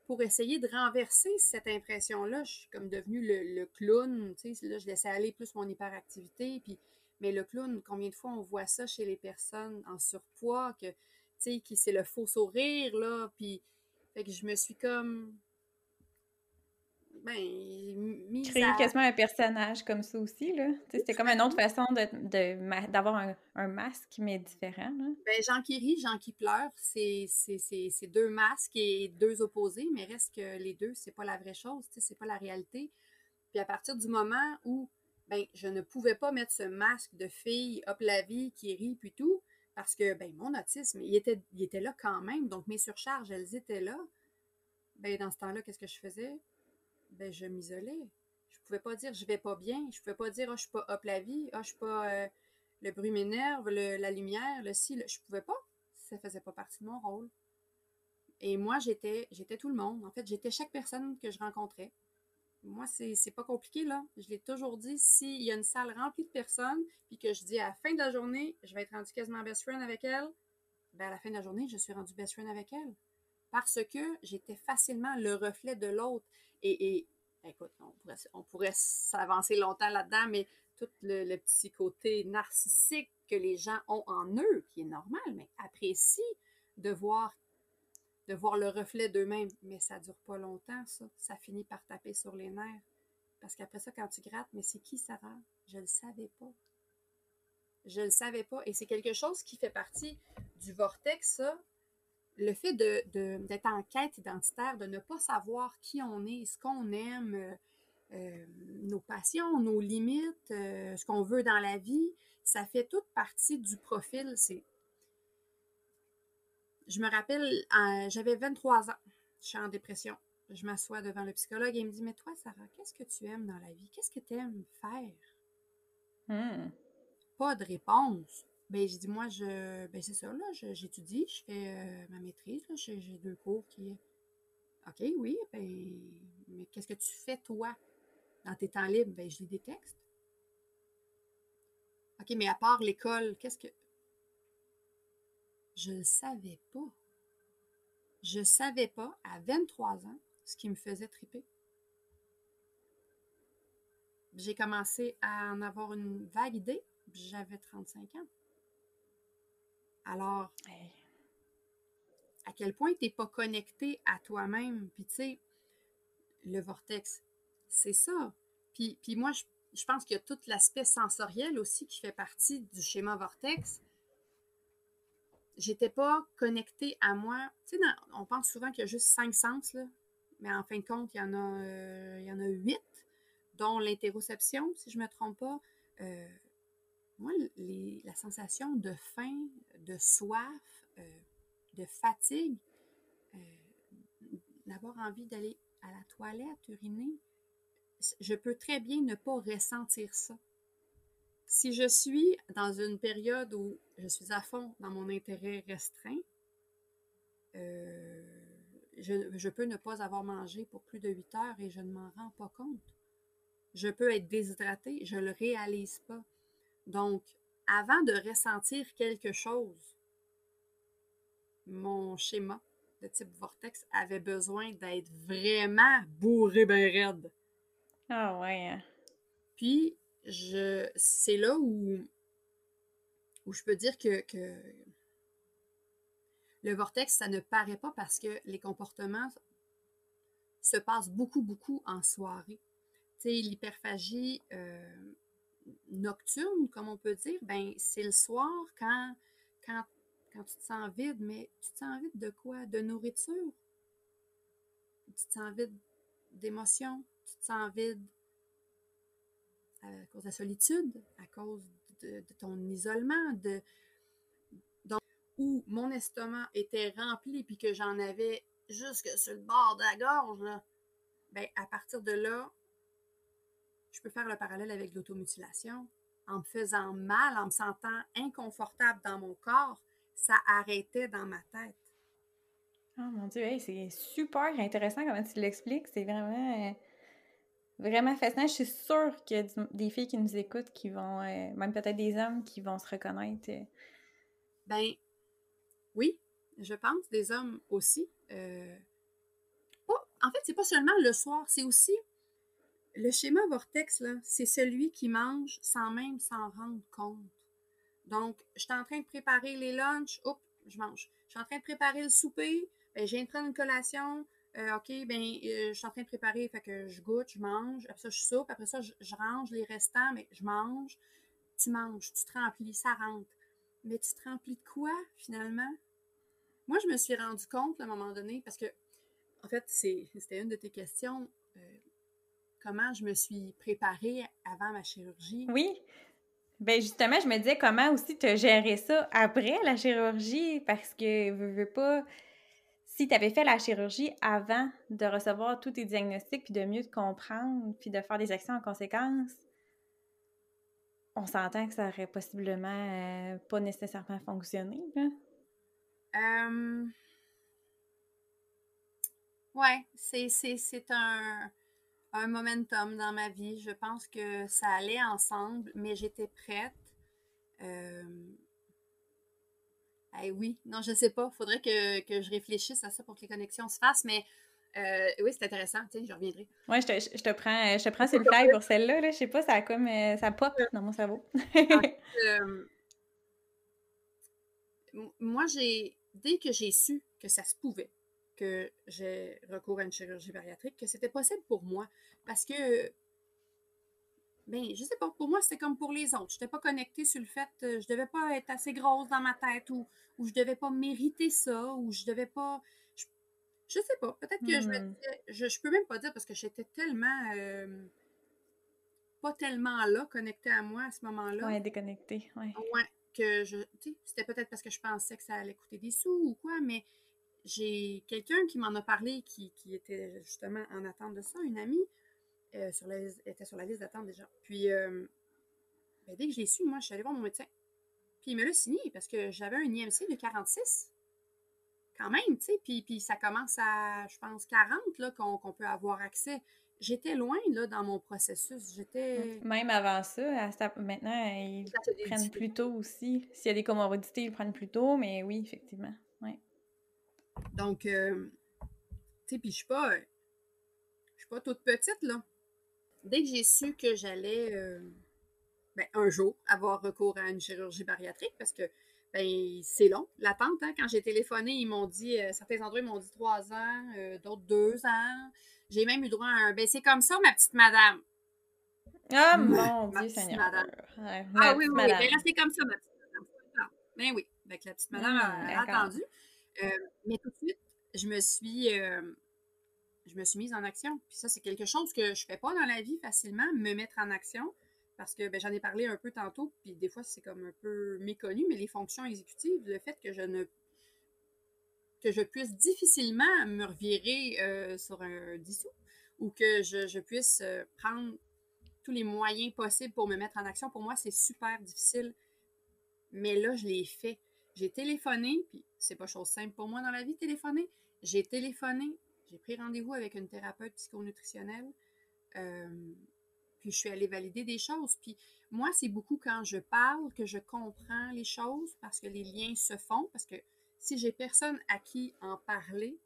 pour essayer de renverser cette impression-là, je suis comme devenue le, clown, tu sais, là, je laissais aller plus mon hyperactivité, mais le clown, combien de fois on voit ça chez les personnes en surpoids, que, tu sais, c'est le faux sourire, là, puis, que je me suis comme, ben, Créer quasiment un personnage comme ça aussi, là. C'était comme une autre façon d'avoir de, un, masque, mais différent, là. Ben, Jean qui rit, Jean qui pleure, c'est deux masques et deux opposés, mais reste que les deux, c'est pas la vraie chose, c'est pas la réalité. Puis à partir du moment où, ben, je ne pouvais pas mettre ce masque de fille, hop la vie, qui rit, puis tout, parce que, ben, mon autisme, il était, il était là quand même, donc mes surcharges, elles étaient là. Ben, dans ce temps-là, qu'est-ce que je faisais? Ben, je m'isolais. Je pouvais pas dire je vais pas bien. Je pouvais pas dire oh, je suis pas hop la vie, oh, je suis pas euh, le bruit m'énerve, la lumière, le si, je pouvais pas. Ça faisait pas partie de mon rôle. Et moi, j'étais j'étais tout le monde. En fait, j'étais chaque personne que je rencontrais. Moi, c'est pas compliqué, là. Je l'ai toujours dit, s'il y a une salle remplie de personnes, puis que je dis à la fin de la journée, je vais être rendu quasiment best friend avec elle, ben à la fin de la journée, je suis rendu best friend avec elle. Parce que j'étais facilement le reflet de l'autre. Et, écoute, on pourrait, s'avancer longtemps là-dedans, mais tout le, petit côté narcissique que les gens ont en eux, qui est normal, mais apprécient de voir, le reflet d'eux-mêmes. Mais ça dure pas longtemps, ça. Ça finit par taper sur les nerfs. Parce qu'après ça, quand tu grattes, mais c'est qui Sarah? Je le savais pas. Je le savais pas. Et c'est quelque chose qui fait partie du vortex, ça, le fait d'être de, en quête identitaire, de ne pas savoir qui on est, ce qu'on aime, euh, euh, nos passions, nos limites, euh, ce qu'on veut dans la vie, ça fait toute partie du profil. C'est... Je me rappelle, j'avais 23 ans, je suis en dépression. je m'assois devant le psychologue et il me dit Mais toi, Sarah, qu'est-ce que tu aimes dans la vie? Qu'est-ce que tu aimes faire Hmm. Pas de réponse. Ben, j'ai dit Moi, je. Ben, c'est ça, là, j'étudie, je fais euh, ma maîtrise, j'ai deux cours qui. OK, oui, ben. Mais qu'est-ce que tu fais, toi, dans tes temps libres? Ben, je lis des textes. OK, mais à part l'école, qu'est-ce que. Je ne savais pas. Je ne savais pas, à 23 ans, ce qui me faisait triper. J'ai commencé à en avoir une vague idée. J'avais 35 ans. Alors, Hey. à quel point tu n'es pas connecté à toi-même? Puis, tu sais, le vortex, c'est ça. Puis, puis moi, je, je pense qu'il y a tout l'aspect sensoriel aussi qui fait partie du schéma vortex. J'étais pas connectée à moi. Tu sais, dans- on pense souvent qu'il y a juste cinq sens, là. Mais en fin de compte, il y en a, euh, il y en a huit, dont l'interoception, si je me trompe pas. Euh, moi, la sensation de faim, de soif, euh, de fatigue, euh, d'avoir envie d'aller à la toilette, uriner, je peux très bien ne pas ressentir ça. Si je suis dans une période où je suis à fond dans mon intérêt restreint, euh, je, je peux ne pas avoir mangé pour plus de 8 heures et je ne m'en rends pas compte. Je peux être déshydratée, je ne le réalise pas. Donc, avant de ressentir quelque chose, mon schéma de type vortex avait besoin d'être vraiment bourré ben raide. Ah ouais. hein. Puis, je, c'est là où, où je peux dire que, que le vortex, ça ne paraît pas parce que les comportements se passent beaucoup, beaucoup en soirée. Tu sais, l'hyperphagie euh, nocturne, comme on peut dire, ben c'est le soir quand, quand, quand tu te sens vide, mais tu te sens vide de quoi? De nourriture? Tu te sens vide d'émotions? Tu te sens vide à cause de la solitude, à cause de, ton isolement, de où mon estomac était rempli puis que j'en avais jusque sur le bord de la gorge, là, ben à partir de là, je peux faire le parallèle avec l'automutilation. En me faisant mal, en me sentant inconfortable dans mon corps, ça arrêtait dans ma tête. Oh mon Dieu, hey, c'est super intéressant comment tu l'expliques. C'est vraiment, euh, vraiment fascinant. Je suis sûre qu'il y a des filles qui nous écoutent qui vont, euh, même peut-être des hommes qui vont se reconnaître. euh. Ben, oui, je pense, des hommes aussi. Pas- en fait, c'est pas seulement le soir, c'est aussi le schéma vortex, c'est celui qui mange sans même s'en rendre compte. Donc, je suis en train de préparer les lunchs, hop, je mange. Je suis en train de préparer le souper, ben, je viens de prendre une collation, euh, ok, ben, euh, je suis en train de préparer, fait que je goûte, je mange, après ça, je soupe, après ça, je, range les restants, mais je mange. Tu manges, tu te remplis, ça rentre. Mais tu te remplis de quoi, finalement? Moi, je me suis rendu compte à un moment donné, parce que, en fait, c'était une de tes questions, euh, comment je me suis préparée avant ma chirurgie. Oui. Ben justement, je me disais comment aussi te gérer ça après la chirurgie parce que veux, veux pas si tu avais fait la chirurgie avant de recevoir tous tes diagnostics puis de mieux te comprendre puis de faire des actions en conséquence, on s'entend que ça aurait possiblement euh, pas nécessairement fonctionné. Là. Euh, Ouais, c'est un, un momentum dans ma vie. Je pense que ça allait ensemble, mais j'étais prête. Euh... eh oui, non, je sais pas. Faudrait que, que je réfléchisse à ça pour que les connexions se fassent, mais euh, oui, c'est intéressant. Tiens, je reviendrai. Ouais, je te, je te prends, je te prends sur le fly pour celle-là. Là. Je sais pas, ça a comme euh, ça pop dans mon cerveau. Euh, moi, j'ai dès que j'ai su que ça se pouvait, que j'ai recours à une chirurgie bariatrique, que c'était possible pour moi, parce que, ben, je sais pas, pour moi, c'était comme pour les autres. Je n'étais pas connectée sur le fait, euh, je devais pas être assez grosse dans ma tête, ou, ou je devais pas mériter ça, ou je devais pas, je, je sais pas, peut-être que je me Hmm. disais, je, je peux même pas dire parce que j'étais tellement, euh, pas tellement là, connectée à moi à ce moment-là. ouais, déconnecté. Ouais. Ouais, que je. Tu sais, c'était peut-être parce que je pensais que ça allait coûter des sous ou quoi, mais j'ai quelqu'un qui m'en a parlé, qui, était justement en attente de ça, une amie, euh, sur la, était sur la liste d'attente déjà. Puis, euh, ben, dès que je l'ai su, moi, je suis allée voir mon médecin. Puis, il me l'a signé parce que j'avais un IMC de 46. Quand même, tu sais. Puis, puis, ça commence à, je pense, 40 là, qu'on, peut avoir accès. J'étais loin, là, dans mon processus. J'étais... Même avant ça, maintenant, ils prennent plus tôt aussi. S'il y a des comorbidités, ils prennent plus tôt, mais oui, effectivement. Donc, euh, tu sais, puis je suis pas... Suis pas toute petite, là. Dès que j'ai su que j'allais, euh, ben, un jour, avoir recours à une chirurgie bariatrique, parce que ben, c'est long, l'attente. Hein? Quand j'ai téléphoné, ils m'ont dit, euh, certains endroits, ils m'ont dit trois ans, d'autres deux ans. J'ai même eu droit à un, ben, c'est comme ça, ma petite madame. Ah, mon Dieu, Seigneur. Madame. ah oui, oui, oui. Ben, c'est comme ça, ma petite madame. Ben oui, avec la petite madame a attendu. Euh, mais tout de suite, je me suis, euh, suis mise en action. Puis ça, c'est quelque chose que je fais pas dans la vie facilement, me mettre en action. Parce que ben, j'en ai parlé un peu tantôt, puis des fois c'est comme un peu méconnu, mais les fonctions exécutives, le fait que je ne que je puisse difficilement me revirer euh, sur un dissous ou que je, je puisse prendre tous les moyens possibles pour me mettre en action, pour moi, c'est super difficile. Mais là, je l'ai fait. J'ai téléphoné, puis c'est pas chose simple pour moi dans la vie, téléphoner. J'ai téléphoné, j'ai pris rendez-vous avec une thérapeute psychonutritionnelle, euh, puis je suis allée valider des choses. Puis moi, c'est beaucoup quand je parle que je comprends les choses parce que les liens se font, parce que si j'ai personne à qui en parler,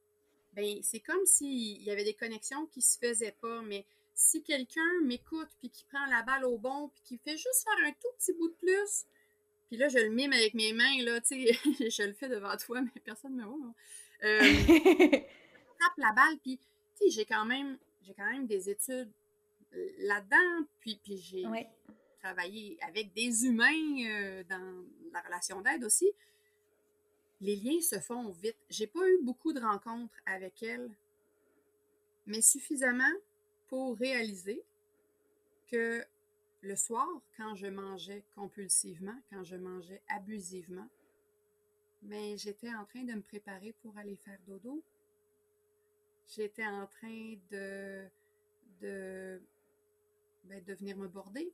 ben c'est comme s'il y avait des connexions qui se faisaient pas, mais si quelqu'un m'écoute puis qui prend la balle au bon puis qui fait juste faire un tout petit bout de plus, puis là, je le mime avec mes mains, là, tu sais, je le fais devant toi, mais personne ne me voit. Euh, je tape la balle, puis, tu sais, j'ai quand même, j'ai quand même des études là-dedans, puis, puis j'ai travaillé avec des humains euh, dans la relation d'aide aussi. Les liens se font vite. J'ai pas eu beaucoup de rencontres avec elle, mais suffisamment pour réaliser que le soir, quand je mangeais compulsivement, quand je mangeais abusivement, mais j'étais en train de me préparer pour aller faire dodo. J'étais en train de, de, ben, de venir me border.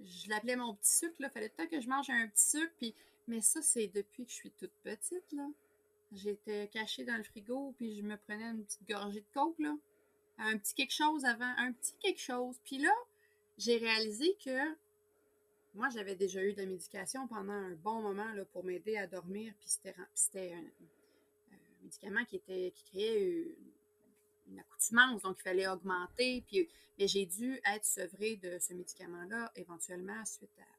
Je l'appelais mon petit sucre, là. Fallait temps que je mange un petit sucre, puis... Mais ça, c'est depuis que je suis toute petite, là. J'étais cachée dans le frigo, puis je me prenais une petite gorgée de coke, là. Un petit quelque chose avant, un petit quelque chose. Puis là, j'ai réalisé que moi, j'avais déjà eu de la médication pendant un bon moment là, pour m'aider à dormir. Puis c'était un, médicament qui, était, qui créait une, accoutumance, donc il fallait augmenter. Puis, mais j'ai dû être sevrée de ce médicament-là éventuellement suite à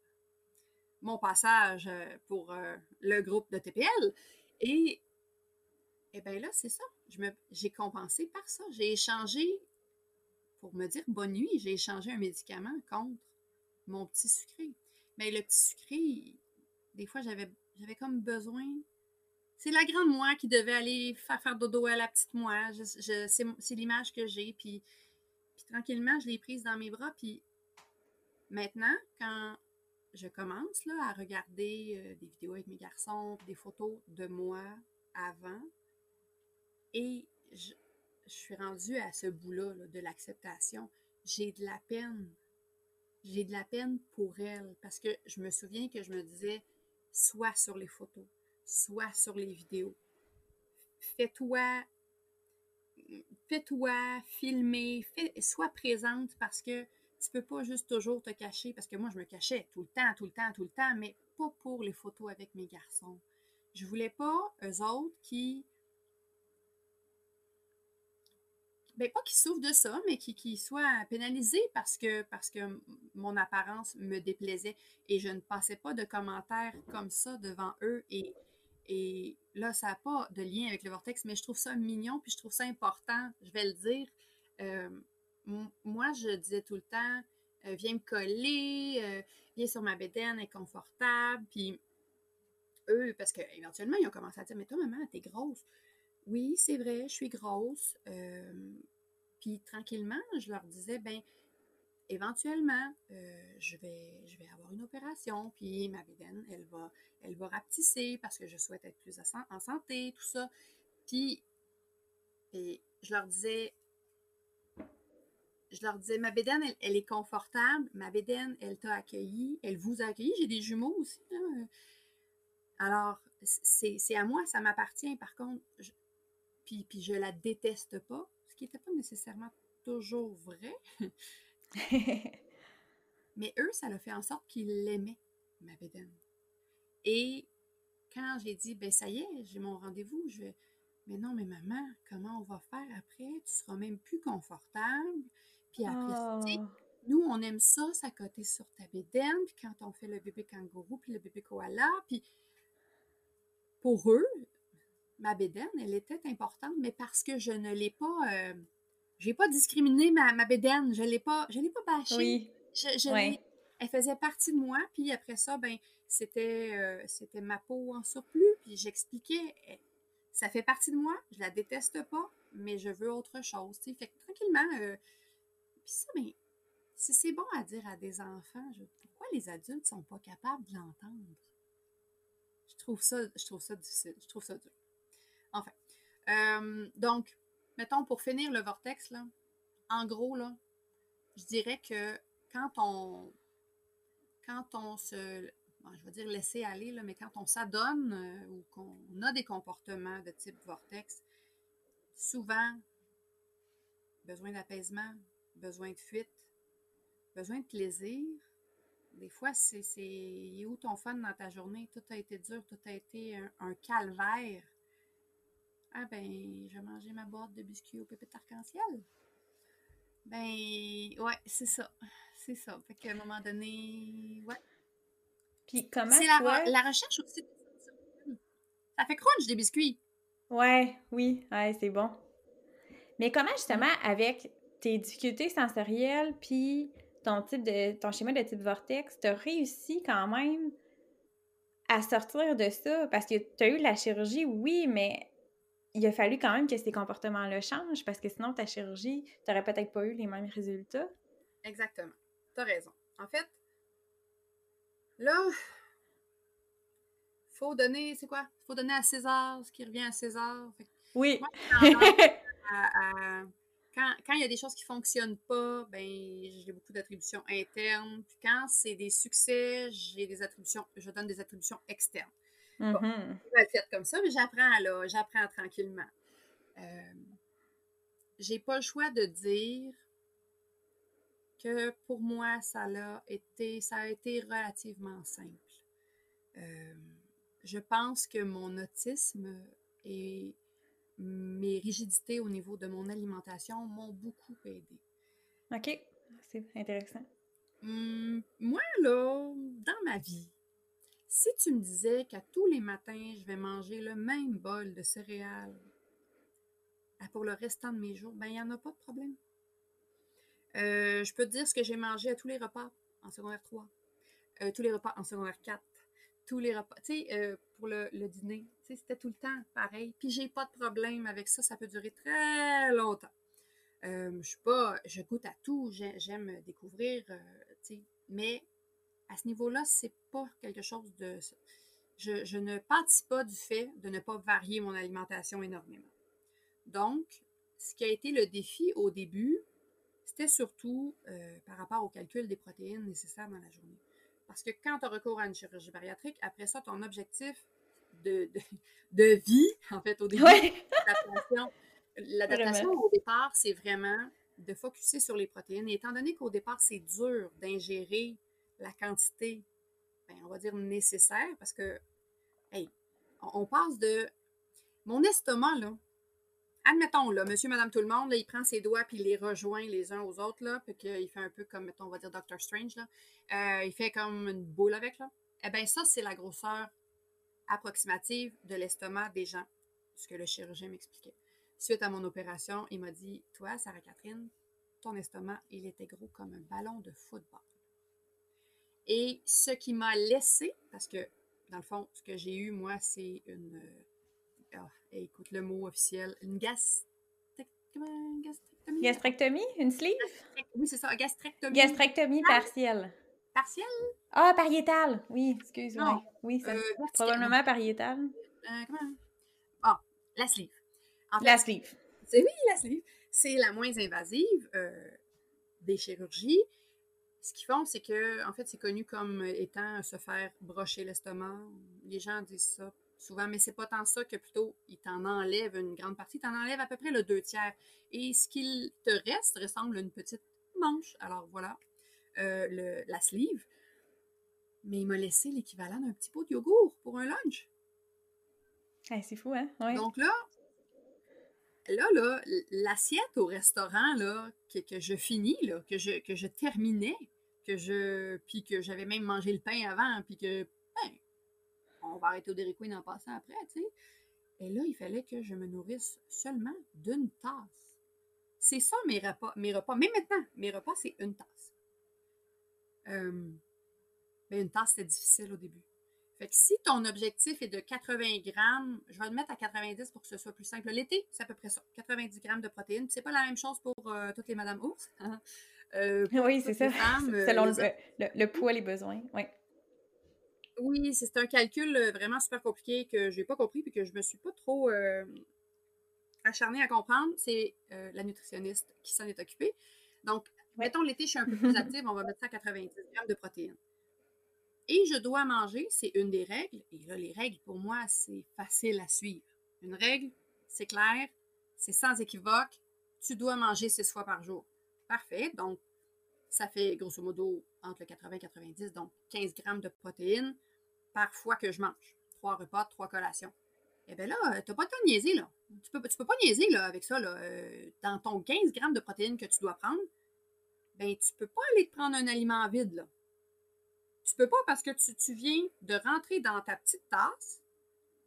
mon passage euh, pour euh, le groupe de TPL. Et, et bien là, c'est ça. J'ai compensé par ça. J'ai échangé pour me dire bonne nuit, j'ai échangé un médicament contre mon petit sucré. Mais le petit sucré, des fois, j'avais, j'avais comme besoin. C'est la grande moi qui devait aller faire faire dodo à la petite moi. c'est, l'image que j'ai. Puis, puis tranquillement, je l'ai prise dans mes bras. Puis maintenant, quand je commence là, à regarder euh, des vidéos avec mes garçons, des photos de moi avant, et je, je suis rendue à ce bout-là de l'acceptation. J'ai de la peine. J'ai de la peine pour elle parce que je me souviens que je me disais, soit sur les photos, soit sur les vidéos. Fais-toi, fais-toi filmer, fais, sois présente parce que tu peux pas juste toujours te cacher parce que moi je me cachais tout le temps, tout le temps, tout le temps, mais pas pour les photos avec mes garçons. Je voulais pas eux autres qui ben, pas qu'il souffre de ça, mais qu'il soit pénalisé parce que, parce que mon apparence me déplaisait et je ne passais pas de commentaires comme ça devant eux. Et, et là, ça n'a pas de lien avec le vortex, mais je trouve ça mignon, puis je trouve ça important, je vais le dire. Euh, moi, je disais tout le temps, euh, viens me coller, euh, viens sur ma bédaine, est confortable, puis eux, parce qu'éventuellement, ils ont commencé à dire, mais toi, maman, t'es grosse oui, c'est vrai, je suis grosse. Euh, puis tranquillement, je leur disais, ben, éventuellement, euh, je, vais, avoir une opération, puis ma bédaine, elle va, elle va rapetisser parce que je souhaite être plus en santé, tout ça. Puis, et je leur disais, je leur disais, ma bédaine, elle, est confortable. Ma bédaine, elle t'a accueilli. Elle vous a accueilli. J'ai des jumeaux aussi. Alors, c'est à moi, ça m'appartient. Par contre, je, puis, puis je la déteste pas, ce qui n'était pas nécessairement toujours vrai. Mais eux, ça l'a fait en sorte qu'ils l'aimaient, ma bédaine. Et quand j'ai dit, ben ça y est, j'ai mon rendez-vous, je vais. Mais non, mais maman, comment on va faire après? Tu seras même plus confortable. Puis après, oh. nous, on aime ça, s'accoter sur ta bédaine. Puis quand on fait le bébé kangourou, puis le bébé koala, puis pour eux, ma bédaine, elle était importante, mais parce que je ne l'ai pas. Euh, j'ai pas discriminé ma, ma bédaine, je l'ai pas, je l'ai pas bâchée. Oui. Je, Elle faisait partie de moi, puis après ça, ben c'était euh, c'était ma peau en surplus, puis j'expliquais, eh, ça fait partie de moi, je la déteste pas, mais je veux autre chose. Fait que tranquillement, euh, puis ça, ben, si c'est bon à dire à des enfants, pourquoi les adultes sont pas capables de l'entendre? Je trouve ça, je trouve ça difficile, je trouve ça dur. Enfin, euh, donc, mettons, pour finir le vortex, là, en gros, là, je dirais que quand on, quand on se, je vais dire laisser aller, là, mais quand on s'adonne euh, ou qu'on a des comportements de type vortex, souvent, besoin d'apaisement, besoin de fuite, besoin de plaisir. Des fois, c'est où ton fun dans ta journée? Tout a été dur, tout a été un calvaire. Ah ben, je vais manger ma boîte de biscuits au pépé arc-en-ciel. Ben, ouais, c'est ça. C'est ça. Fait qu'à un moment donné, ouais. Puis comment C'est la, la, recherche aussi. Ça fait crunch des biscuits. Ouais, oui, ouais, c'est bon. Mais comment justement avec tes difficultés sensorielles puis ton type de ton schéma de type vortex, tu as réussi quand même à sortir de ça? Parce que tu as eu la chirurgie, oui, mais il a fallu quand même que ces comportements-là changent parce que sinon, ta chirurgie, tu n'aurais peut-être pas eu les mêmes résultats. Exactement. Tu as raison. En fait, là, faut donner, c'est quoi? faut donner à César ce qui revient à César. oui. quand, il y a des choses qui ne fonctionnent pas, ben j'ai beaucoup d'attributions internes. Puis quand c'est des succès, j'ai des attributions, je donne des attributions externes. Bon, mm-hmm. je vais faire comme ça, mais j'apprends là, j'apprends tranquillement. Euh, j'ai pas le choix de dire que pour moi, ça a été, ça a été relativement simple. Euh, je pense que mon autisme et mes rigidités au niveau de mon alimentation m'ont beaucoup aidé. OK, c'est intéressant. Hum, moi, là, dans ma vie, si tu me disais qu'à tous les matins, je vais manger le même bol de céréales pour le restant de mes jours, ben il n'y en a pas de problème. Euh, je peux te dire ce que j'ai mangé à tous les repas en secondaire 3, euh, tous les repas en secondaire 4, tous les repas, tu sais, euh, pour le, dîner, tu sais, c'était tout le temps pareil. Puis j'ai pas de problème avec ça, ça peut durer très longtemps. je suis pas, je goûte à tout, j'aime découvrir, tu sais, mais à ce niveau-là, c'est pas quelque chose de. Je, ne pâtis pas du fait de ne pas varier mon alimentation énormément. Donc, ce qui a été le défi au début, c'était surtout euh, par rapport au calcul des protéines nécessaires dans la journée. Parce que quand tu as recours à une chirurgie bariatrique, après ça, ton objectif de, de, vie, en fait, au début, l'adaptation au départ, c'est vraiment de focuser sur les protéines. Et étant donné qu'au départ, c'est dur d'ingérer la quantité, ben, on va dire nécessaire, parce que, hey, on, passe de. Mon estomac, là, admettons, là, monsieur, madame, tout le monde, il prend ses doigts puis il les rejoint les uns aux autres, là, puis qu'il fait un peu comme, mettons, on va dire Doctor Strange, là. Euh, il fait comme une boule avec, là. Eh bien, ça, c'est la grosseur approximative de l'estomac des gens, ce que le chirurgien m'expliquait. Suite à mon opération, il m'a dit Toi, Sarah-Catherine, ton estomac, il était gros comme un ballon de football. Et ce qui m'a laissé, parce que dans le fond, ce que j'ai eu, moi, c'est une. Euh, ah, écoute le mot officiel, une gastrectomie? Gastrectomie? Une sleeve? Oui, c'est ça, gastrectomie. Gastrectomie partielle. Partielle? Ah, pariétale. Oui, excuse-moi. Oui, c'est euh, probablement pariétale. Euh, comment? Ah, la sleeve. la sleeve. C'est oui, la sleeve. C'est la moins invasive euh, des chirurgies. Ce qu'ils font, c'est que, en fait, c'est connu comme étant se faire brocher l'estomac. Les gens disent ça souvent, mais c'est pas tant ça que plutôt ils t'en enlèvent une grande partie, t'en enlèvent à peu près le deux tiers. Et ce qu'il te reste ressemble à une petite manche. Alors voilà, euh, le, la sleeve. Mais il m'a laissé l'équivalent d'un petit pot de yogourt pour un lunch. c'est fou, hein? Donc là, là, là, l'assiette au restaurant, là, que, que, je finis, là, que je, que je terminais, que je. Puis que j'avais même mangé le pain avant, puis que. Ben, on va arrêter au Dairy en passant après, tu sais. Et là, il fallait que je me nourrisse seulement d'une tasse. C'est ça mes repas. Mes repas. Mais maintenant, mes repas, c'est une tasse. Euh, ben, une tasse, c'était difficile au début. Fait que si ton objectif est de 80 grammes, je vais le mettre à 90 pour que ce soit plus simple. L'été, c'est à peu près ça. 90 grammes de protéines. C'est pas la même chose pour euh, toutes les Madame Ours. euh, oui, c'est ça. Selon euh, le, le, poids, les besoins. Oui. Oui, c'est un calcul vraiment super compliqué que je n'ai pas compris et que je me suis pas trop acharnée à comprendre. C'est la nutritionniste qui s'en est occupée. Donc, mettons l'été, je suis un peu plus active, on va mettre ça à 90 grammes de protéines. Et je dois manger, c'est une des règles. Et là, les règles, pour moi, c'est facile à suivre. Une règle, c'est clair, c'est sans équivoque. Tu dois manger six fois par jour. Parfait. Donc, ça fait grosso modo entre le 80 et 90, donc 15 grammes de protéines par fois que je mange. Trois repas, trois collations. Eh bien là, tu n'as pas le temps de niaiser, là. Tu peux, peux pas niaiser là, avec ça. Là. Euh, dans ton 15 grammes de protéines que tu dois prendre, ben tu peux pas aller te prendre un aliment vide, là. Tu peux pas parce que tu, viens de rentrer dans ta petite tasse,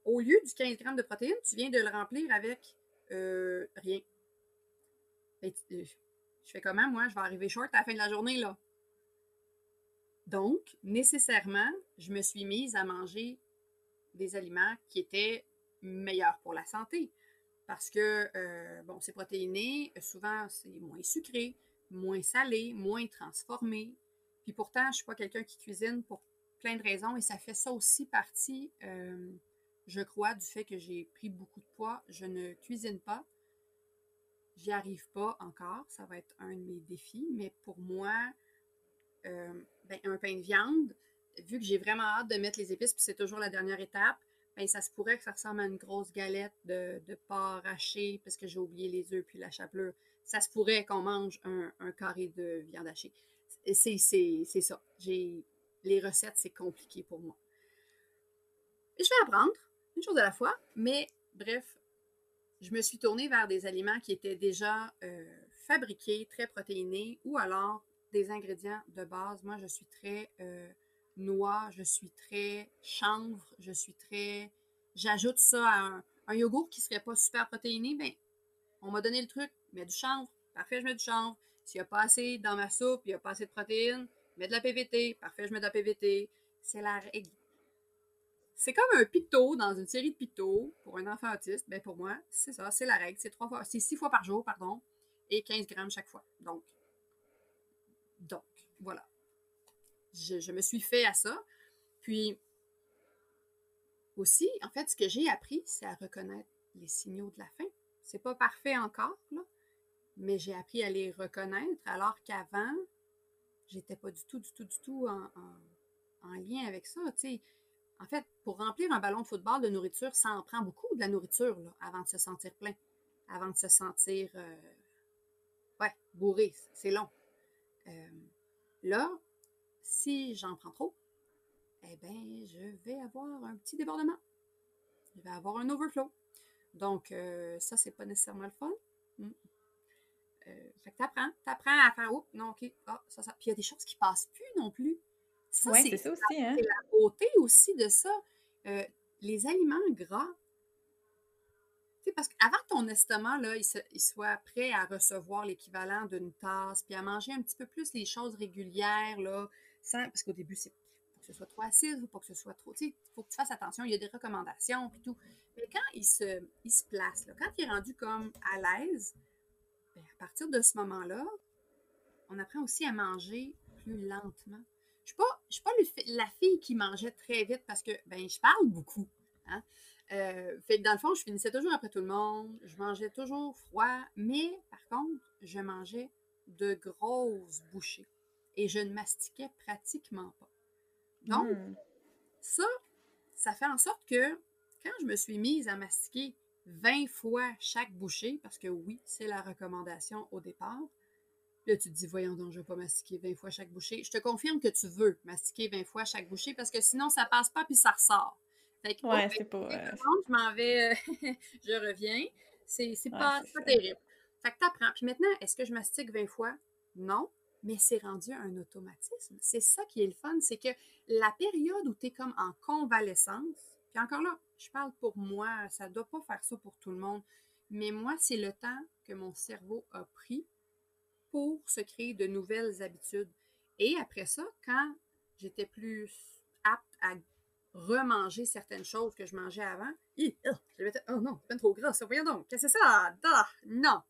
au lieu du 15 grammes de protéines, tu viens de le remplir avec euh, rien. Ben, euh, je fais comment, moi? Je vais arriver short à la fin de la journée, là. Donc, nécessairement, je me suis mise à manger des aliments qui étaient meilleurs pour la santé. Parce que, euh, bon, c'est protéiné, souvent c'est moins sucré, moins salé, moins transformé, puis pourtant, je ne suis pas quelqu'un qui cuisine pour plein de raisons et ça fait ça aussi partie, euh, je crois, du fait que j'ai pris beaucoup de poids. Je ne cuisine pas. J'y arrive pas encore. Ça va être un de mes défis. Mais pour moi, euh, ben, un pain de viande, vu que j'ai vraiment hâte de mettre les épices, puis c'est toujours la dernière étape, ben, ça se pourrait que ça ressemble à une grosse galette de, de porc haché parce que j'ai oublié les œufs puis la chapelure. Ça se pourrait qu'on mange un, un carré de viande hachée c'est ça. Les recettes, c'est compliqué pour moi. je vais apprendre, une chose à la fois, mais bref, je me suis tournée vers des aliments qui étaient déjà euh, fabriqués, très protéinés, ou alors des ingrédients de base. Moi, je suis très euh, noix, je suis très chanvre, je suis très. J'ajoute ça à un, un, yogourt qui ne serait pas super protéiné. Ben, on m'a donné le truc, mets du chanvre. Parfait, je mets du chanvre. S'il n'y a pas assez dans ma soupe, il n'y a pas assez de protéines, mets de la PVT. Parfait, je mets de la PVT. C'est la règle. C'est comme un pito dans une série de pitos pour un enfant autiste. Ben pour moi, c'est ça, c'est la règle. C'est trois fois, c'est six fois par jour, pardon, et 15 grammes chaque fois. Donc, donc, voilà. Je, me suis fait à ça. Puis, aussi, en fait, ce que j'ai appris, c'est à reconnaître les signaux de la faim. C'est pas parfait encore, là, mais j'ai appris à les reconnaître alors qu'avant, j'étais pas du tout, du tout, du tout en, lien avec ça. En fait, pour remplir un ballon de football de nourriture, ça en prend beaucoup de la nourriture là, avant de se sentir plein, avant de se sentir euh, ouais, bourré. C'est long. Euh, là, si j'en prends trop, eh bien, je vais avoir un petit débordement. Je vais avoir un overflow. Donc, euh, ça, c'est pas nécessairement le fun. Euh, fait que t'apprends, t'apprends à faire, oh, non, ok, ah, ça, ça. Puis il y a des choses qui passent plus non plus. Oui, c'est ça aussi, hein. C'est la beauté aussi de ça. Euh, les aliments gras, tu sais, parce qu'avant que ton estomac, là, il, soit prêt à recevoir l'équivalent d'une tasse, puis à manger un petit peu plus les choses régulières, là, sans, parce qu'au début, c'est faut que ce soit trop acide, faut pas que ce soit trop, tu sais, faut que tu fasses attention, il y a des recommandations, puis tout. Mais quand il se, il se place, là, quand il est rendu comme à l'aise, ben, à partir de ce moment-là, on apprend aussi à manger plus lentement. Je ne suis pas, la fille qui mangeait très vite parce que ben, je parle beaucoup. Hein. Euh, fait que dans le fond, je finissais toujours après tout le monde, je mangeais toujours froid, mais par contre, je mangeais de grosses bouchées et je ne mastiquais pratiquement pas. Donc, Hmm. ça, ça fait en sorte que quand je me suis mise à mastiquer 20 fois chaque bouchée, parce que oui, c'est la recommandation au départ, là tu te dis, voyons donc, je ne vais pas mastiquer 20 fois chaque bouchée. Je te confirme que tu veux mastiquer 20 fois chaque bouchée parce que sinon, ça passe pas puis ça ressort. Fait que, Ouais, oh, c'est pas. euh, je m'en vais, euh, je reviens. C'est Ouais, pas, pas ça. terrible. Fait que t'apprends. Puis maintenant, est-ce que je mastique 20 fois? Non, mais c'est rendu un automatisme. C'est ça qui est le fun, c'est que la période où tu es comme en convalescence, puis encore là, je parle pour moi, ça doit pas faire ça pour tout le monde, mais moi, c'est le temps que mon cerveau a pris pour se créer de nouvelles habitudes. Et après ça, quand j'étais plus apte à remanger certaines choses que je mangeais avant, oh, je mettais, non, c'est pas trop gras, ça, voyons donc, qu'est-ce que c'est ça? Ah, non!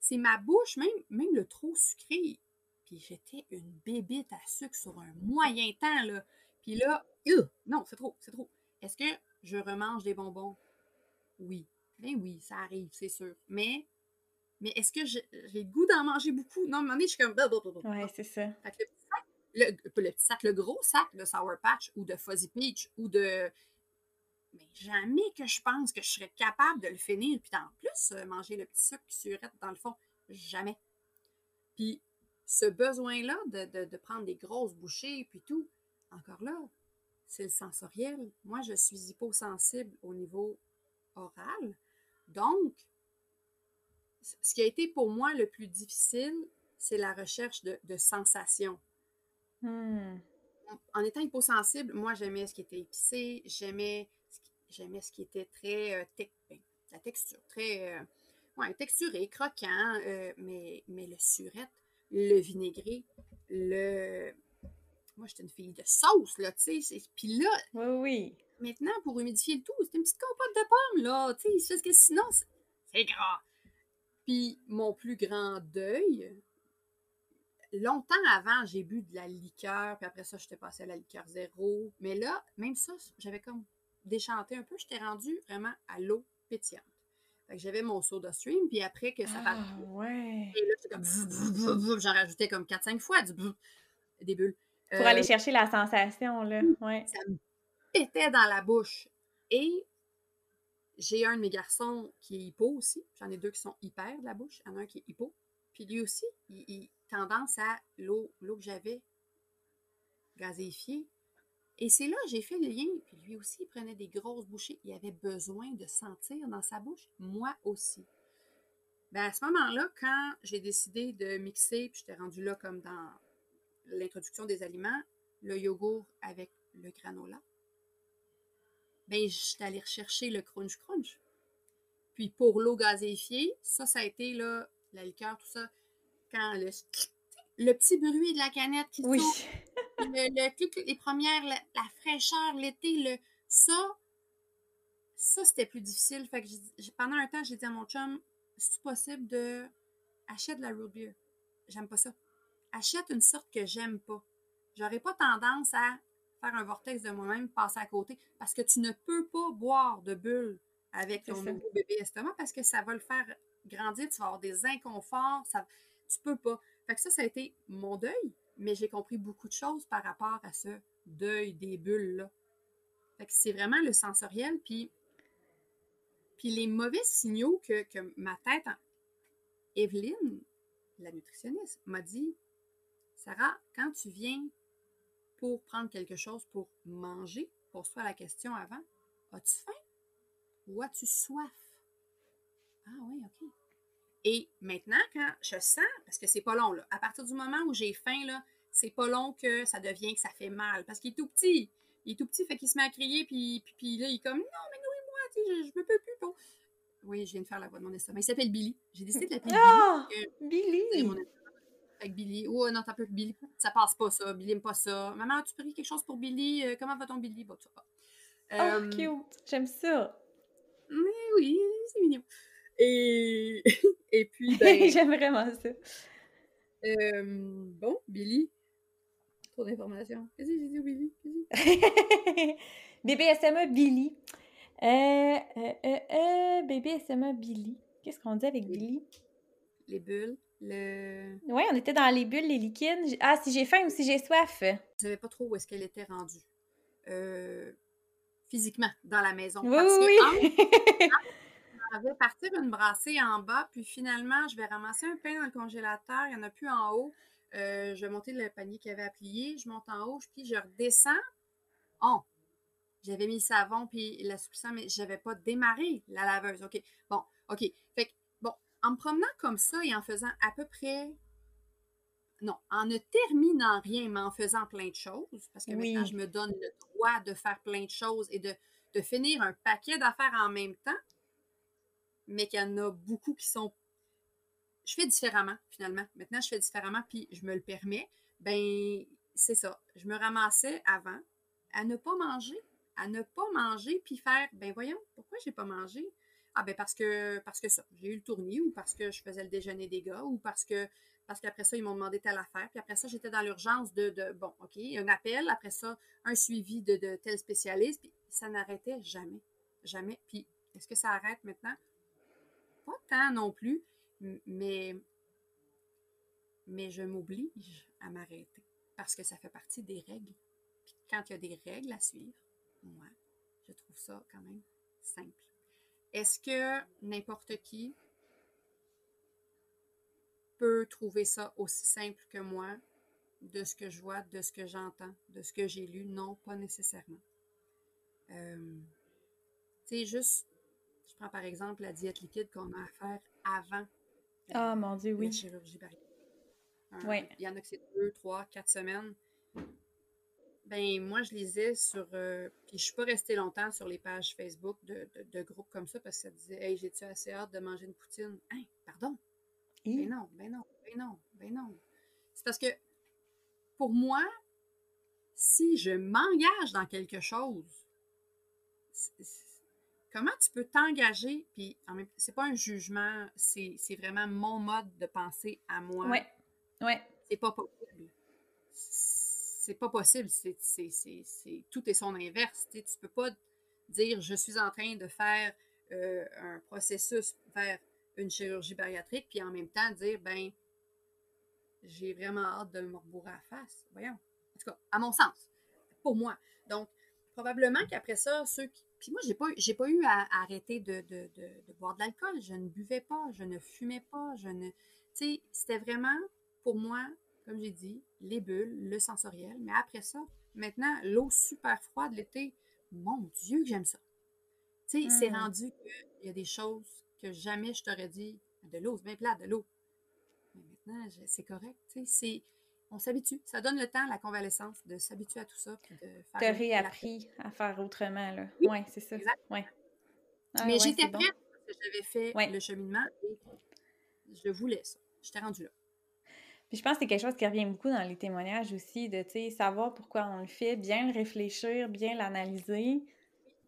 C'est ma bouche, même, même le trop sucré. Puis j'étais une bébite à sucre sur un moyen temps, là. Puis là, euh, non, c'est trop, c'est trop. Est-ce que je remange des bonbons? Oui. Ben oui, ça arrive, c'est sûr. Mais, mais est-ce que j'ai le goût d'en manger beaucoup? Non, à un moment donné, je suis comme... Ouais, c'est ça. Fait que le petit sac, le, petit sac, le gros sac de Sour Patch ou de Fuzzy Peach ou de. Mais jamais que je pense que je serais capable de le finir. Puis en plus, euh, manger le petit sucre qui surette dans le fond, jamais. Puis ce besoin-là de, de- de prendre des grosses bouchées, puis tout, encore là, c'est le sensoriel. Moi, je suis hyposensible au niveau oral. Donc, ce qui a été pour moi le plus difficile, c'est la recherche de, de sensations. Hmm. En étant hyposensible, moi, j'aimais ce qui était épicé, j'aimais ce ce qui était très euh, ben, la texture, très euh, ouais, texturé, croquant, euh, mais, mais le surette, le vinaigré, le. Moi, j'étais une fille de sauce, là, tu sais. c'est- Puis là, Oui, oui. maintenant, pour humidifier le tout, c'est une petite compote de pommes, là, tu sais, parce que sinon, c'est- c'est gras. Puis mon plus grand deuil, longtemps avant, j'ai bu de la liqueur, puis après ça, j'étais passée à la liqueur zéro. Mais là, même ça, j'avais comme déchanté un peu, j'étais rendue vraiment à l'eau pétillante. Fait que j'avais mon soda stream, puis après que ça Ah, partait, ouais. et là, j'étais comme j'en rajoutais comme 4-5 fois du des bulles. Pour Euh, aller chercher la sensation, là. Ouais. ça me pétait dans la bouche. Et j'ai un de mes garçons qui est hypo aussi. J'en ai deux qui sont hyper de la bouche. Il y en a un qui est hypo. Puis lui aussi, il, il tendance à l'eau, l'eau que j'avais gazéifiée. Et c'est là que j'ai fait le lien. Puis lui aussi, il prenait des grosses bouchées. Il avait besoin de sentir dans sa bouche. Moi aussi. Ben à ce moment-là, quand j'ai décidé de mixer, puis j'étais rendue là comme dans l'introduction des aliments, le yogourt avec le granola, ben j'étais allée rechercher le crunch crunch. Puis pour l'eau gazéifiée, ça, ça a été là, la liqueur, tout ça, quand le, le petit bruit de la canette qui Oui. tourne, le, les premières, la, la fraîcheur, l'été, le ça, ça c'était plus difficile. Fait que pendant un temps, j'ai dit à mon chum, c'est possible de achète de la root beer? J'aime pas ça. Achète une sorte que j'aime pas. J'aurais pas tendance à faire un vortex de moi-même, passer à côté, parce que tu ne peux pas boire de bulles avec ton nouveau bébé estomac parce que ça va le faire grandir, tu vas avoir des inconforts, ça, tu peux pas. Fait que ça, ça a été mon deuil, mais j'ai compris beaucoup de choses par rapport à ce deuil des bulles-là. Fait que c'est vraiment le sensoriel, puis, puis les mauvais signaux que, que ma tête, en- Evelyne, la nutritionniste, m'a dit, Sarah, quand tu viens pour prendre quelque chose pour manger, pose-toi la question avant, as-tu faim ou as-tu soif? Ah oui, OK. Et maintenant, quand je sens, parce que c'est pas long, là, à partir du moment où j'ai faim, là, c'est pas long que ça devient que ça fait mal, parce qu'il est tout petit. Il est tout petit, fait qu'il se met à crier, puis, puis, puis là, il est comme, non, mais nourris-moi, je, je me peux plus. bon. Oui, je viens de faire la voix de mon estomac. Il s'appelle Billy. J'ai décidé de l'appeler Ah! Billy. Billy! Avec Billy. Oh non, t'as peu Billy. Ça passe pas, ça. Billy aime pas ça. Maman, tu pries quelque chose pour Billy? Euh, comment va ton Billy? Bon, tu sais pas. Oh, Euh, cute! J'aime ça! mais oui, c'est mignon. Et, et puis, ben, J'aime vraiment ça. euh, bon, Billy. Trop d'informations. Qu'est-ce que j'ai dit au Billy? Qu'est-ce que j'ai dit? Bébé SMA Billy. Euh, euh, bébé SMA Billy. Qu'est-ce qu'on dit avec Billy? Les bulles, le... Oui, on était dans les bulles, les liquides. Ah, si j'ai faim ou si j'ai soif. Je savais pas trop où est-ce qu'elle était rendue. Euh, physiquement, dans la maison. Oui, Parce oui, que je vais partir une brassée en bas, puis finalement, je vais ramasser un pain dans le congélateur. Il n'y en a plus en haut. Euh, je vais monter le panier qu'il y avait à plier. Je monte en haut, puis je redescends. Oh! J'avais mis le savon puis l'assouplissant, mais je n'avais pas démarré la laveuse. OK. Bon, OK. Fait que, en me promenant comme ça et en faisant à peu près non, en ne terminant rien, mais en faisant plein de choses, parce que Oui. maintenant, je me donne le droit de faire plein de choses et de, de finir un paquet d'affaires en même temps, mais qu'il y en a beaucoup qui sont... Je fais différemment, finalement. Maintenant, je fais différemment, puis je me le permets. Ben, c'est ça. Je me ramassais avant à ne pas manger, à ne pas manger, puis faire, ben voyons, pourquoi j'ai pas mangé? Ah ben parce que parce que ça, j'ai eu le tournis ou parce que je faisais le déjeuner des gars ou parce que parce qu'après ça, ils m'ont demandé telle affaire. Puis après ça, j'étais dans l'urgence de, de, bon, OK, un appel, après ça, un suivi de, de tel spécialiste. Puis ça n'arrêtait jamais. Jamais. Puis est-ce que ça arrête maintenant? Pas tant non plus, mais, mais je m'oblige à m'arrêter parce que ça fait partie des règles. Puis quand il y a des règles à suivre, moi, je trouve ça quand même simple. Est-ce que n'importe qui peut trouver ça aussi simple que moi, de ce que je vois, de ce que j'entends, de ce que j'ai lu? Non, pas nécessairement. Euh, tu sais, juste, je prends par exemple la diète liquide qu'on a à faire avant Ah, mon Dieu, la oui. chirurgie bariatrique. Il y en a que c'est deux, trois, quatre semaines. Ben, moi, je lisais sur. euh, puis je suis pas restée longtemps sur les pages Facebook de, de- de groupes comme ça parce que ça disait Hey, j'ai-tu assez hâte de manger une poutine? Hein, pardon? Hi. Ben non, ben non, ben non, ben non. C'est parce que pour moi, si je m'engage dans quelque chose, comment tu peux t'engager? Puis en même c'est pas un jugement, c'est c'est vraiment mon mode de penser à moi. Ouais. Ouais. C'est pas possible. C'est pas possible. C'est, c'est, c'est, tout est son inverse. Tu tu peux pas dire je suis en train de faire euh, un processus vers une chirurgie bariatrique, puis en même temps dire ben j'ai vraiment hâte de me rebourrer à la face. Voyons. En tout cas, à mon sens. Pour moi. Donc, probablement qu'après ça, ceux qui. Puis moi, j'ai pas, j'ai pas eu à, à arrêter de, de- de- de boire de l'alcool. Je ne buvais pas, je ne fumais pas, je ne. Tu sais, c'était vraiment, pour moi, comme j'ai dit, les bulles, le sensoriel. Mais après ça, maintenant, l'eau super froide l'été, mon Dieu que j'aime ça. Tu sais, c'est Mm. rendu qu'il y a des choses que jamais je t'aurais dit. De l'eau, c'est bien plat, de l'eau. Mais maintenant, c'est correct. Tu sais, c'est. On s'habitue. Ça donne le temps, la convalescence, de s'habituer à tout ça. Puis de faire T'as la- réappris à faire autrement, là. Oui, Ouais, c'est ça. exact. Ouais. Ah, Mais ouais, j'étais bon. prête parce que j'avais fait Ouais. le cheminement et je voulais ça. J'étais rendue là. Puis je pense que c'est quelque chose qui revient beaucoup dans les témoignages aussi, de savoir pourquoi on le fait, bien le réfléchir, bien l'analyser,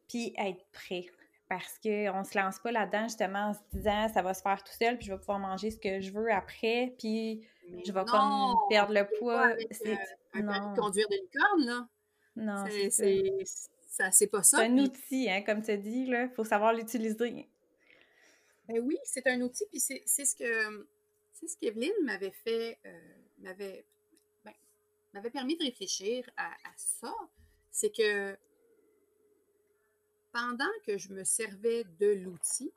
puis être prêt. Parce qu'on se lance pas là-dedans justement en se disant ça va se faire tout seul, puis je vais pouvoir manger ce que je veux après, puis Mais je vais non, comme perdre le poids. C'est- euh, un permis non. de conduire de licorne, là. Non, C'est- pas ça. C'est un puis- outil, hein, comme tu dis, là. Faut savoir l'utiliser. Ben oui, c'est un outil, puis c'est ce que c'est ce qu'Evelyne m'avait fait, euh, m'avait ben, m'avait permis de réfléchir à, ça. C'est que pendant que je me servais de l'outil,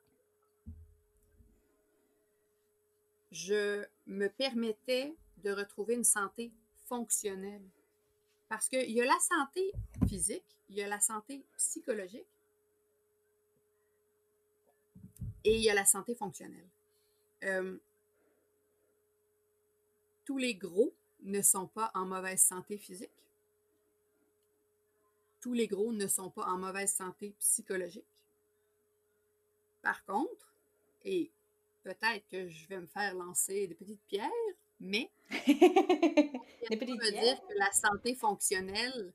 je me permettais de retrouver une santé fonctionnelle. Parce qu'il y a la santé physique, il y a la santé psychologique et il y a la santé fonctionnelle. Euh, tous les gros ne sont pas en mauvaise santé physique. Tous les gros ne sont pas en mauvaise santé psychologique. Par contre, et peut-être que je vais me faire lancer des petites pierres, mais ça veut dire que la santé fonctionnelle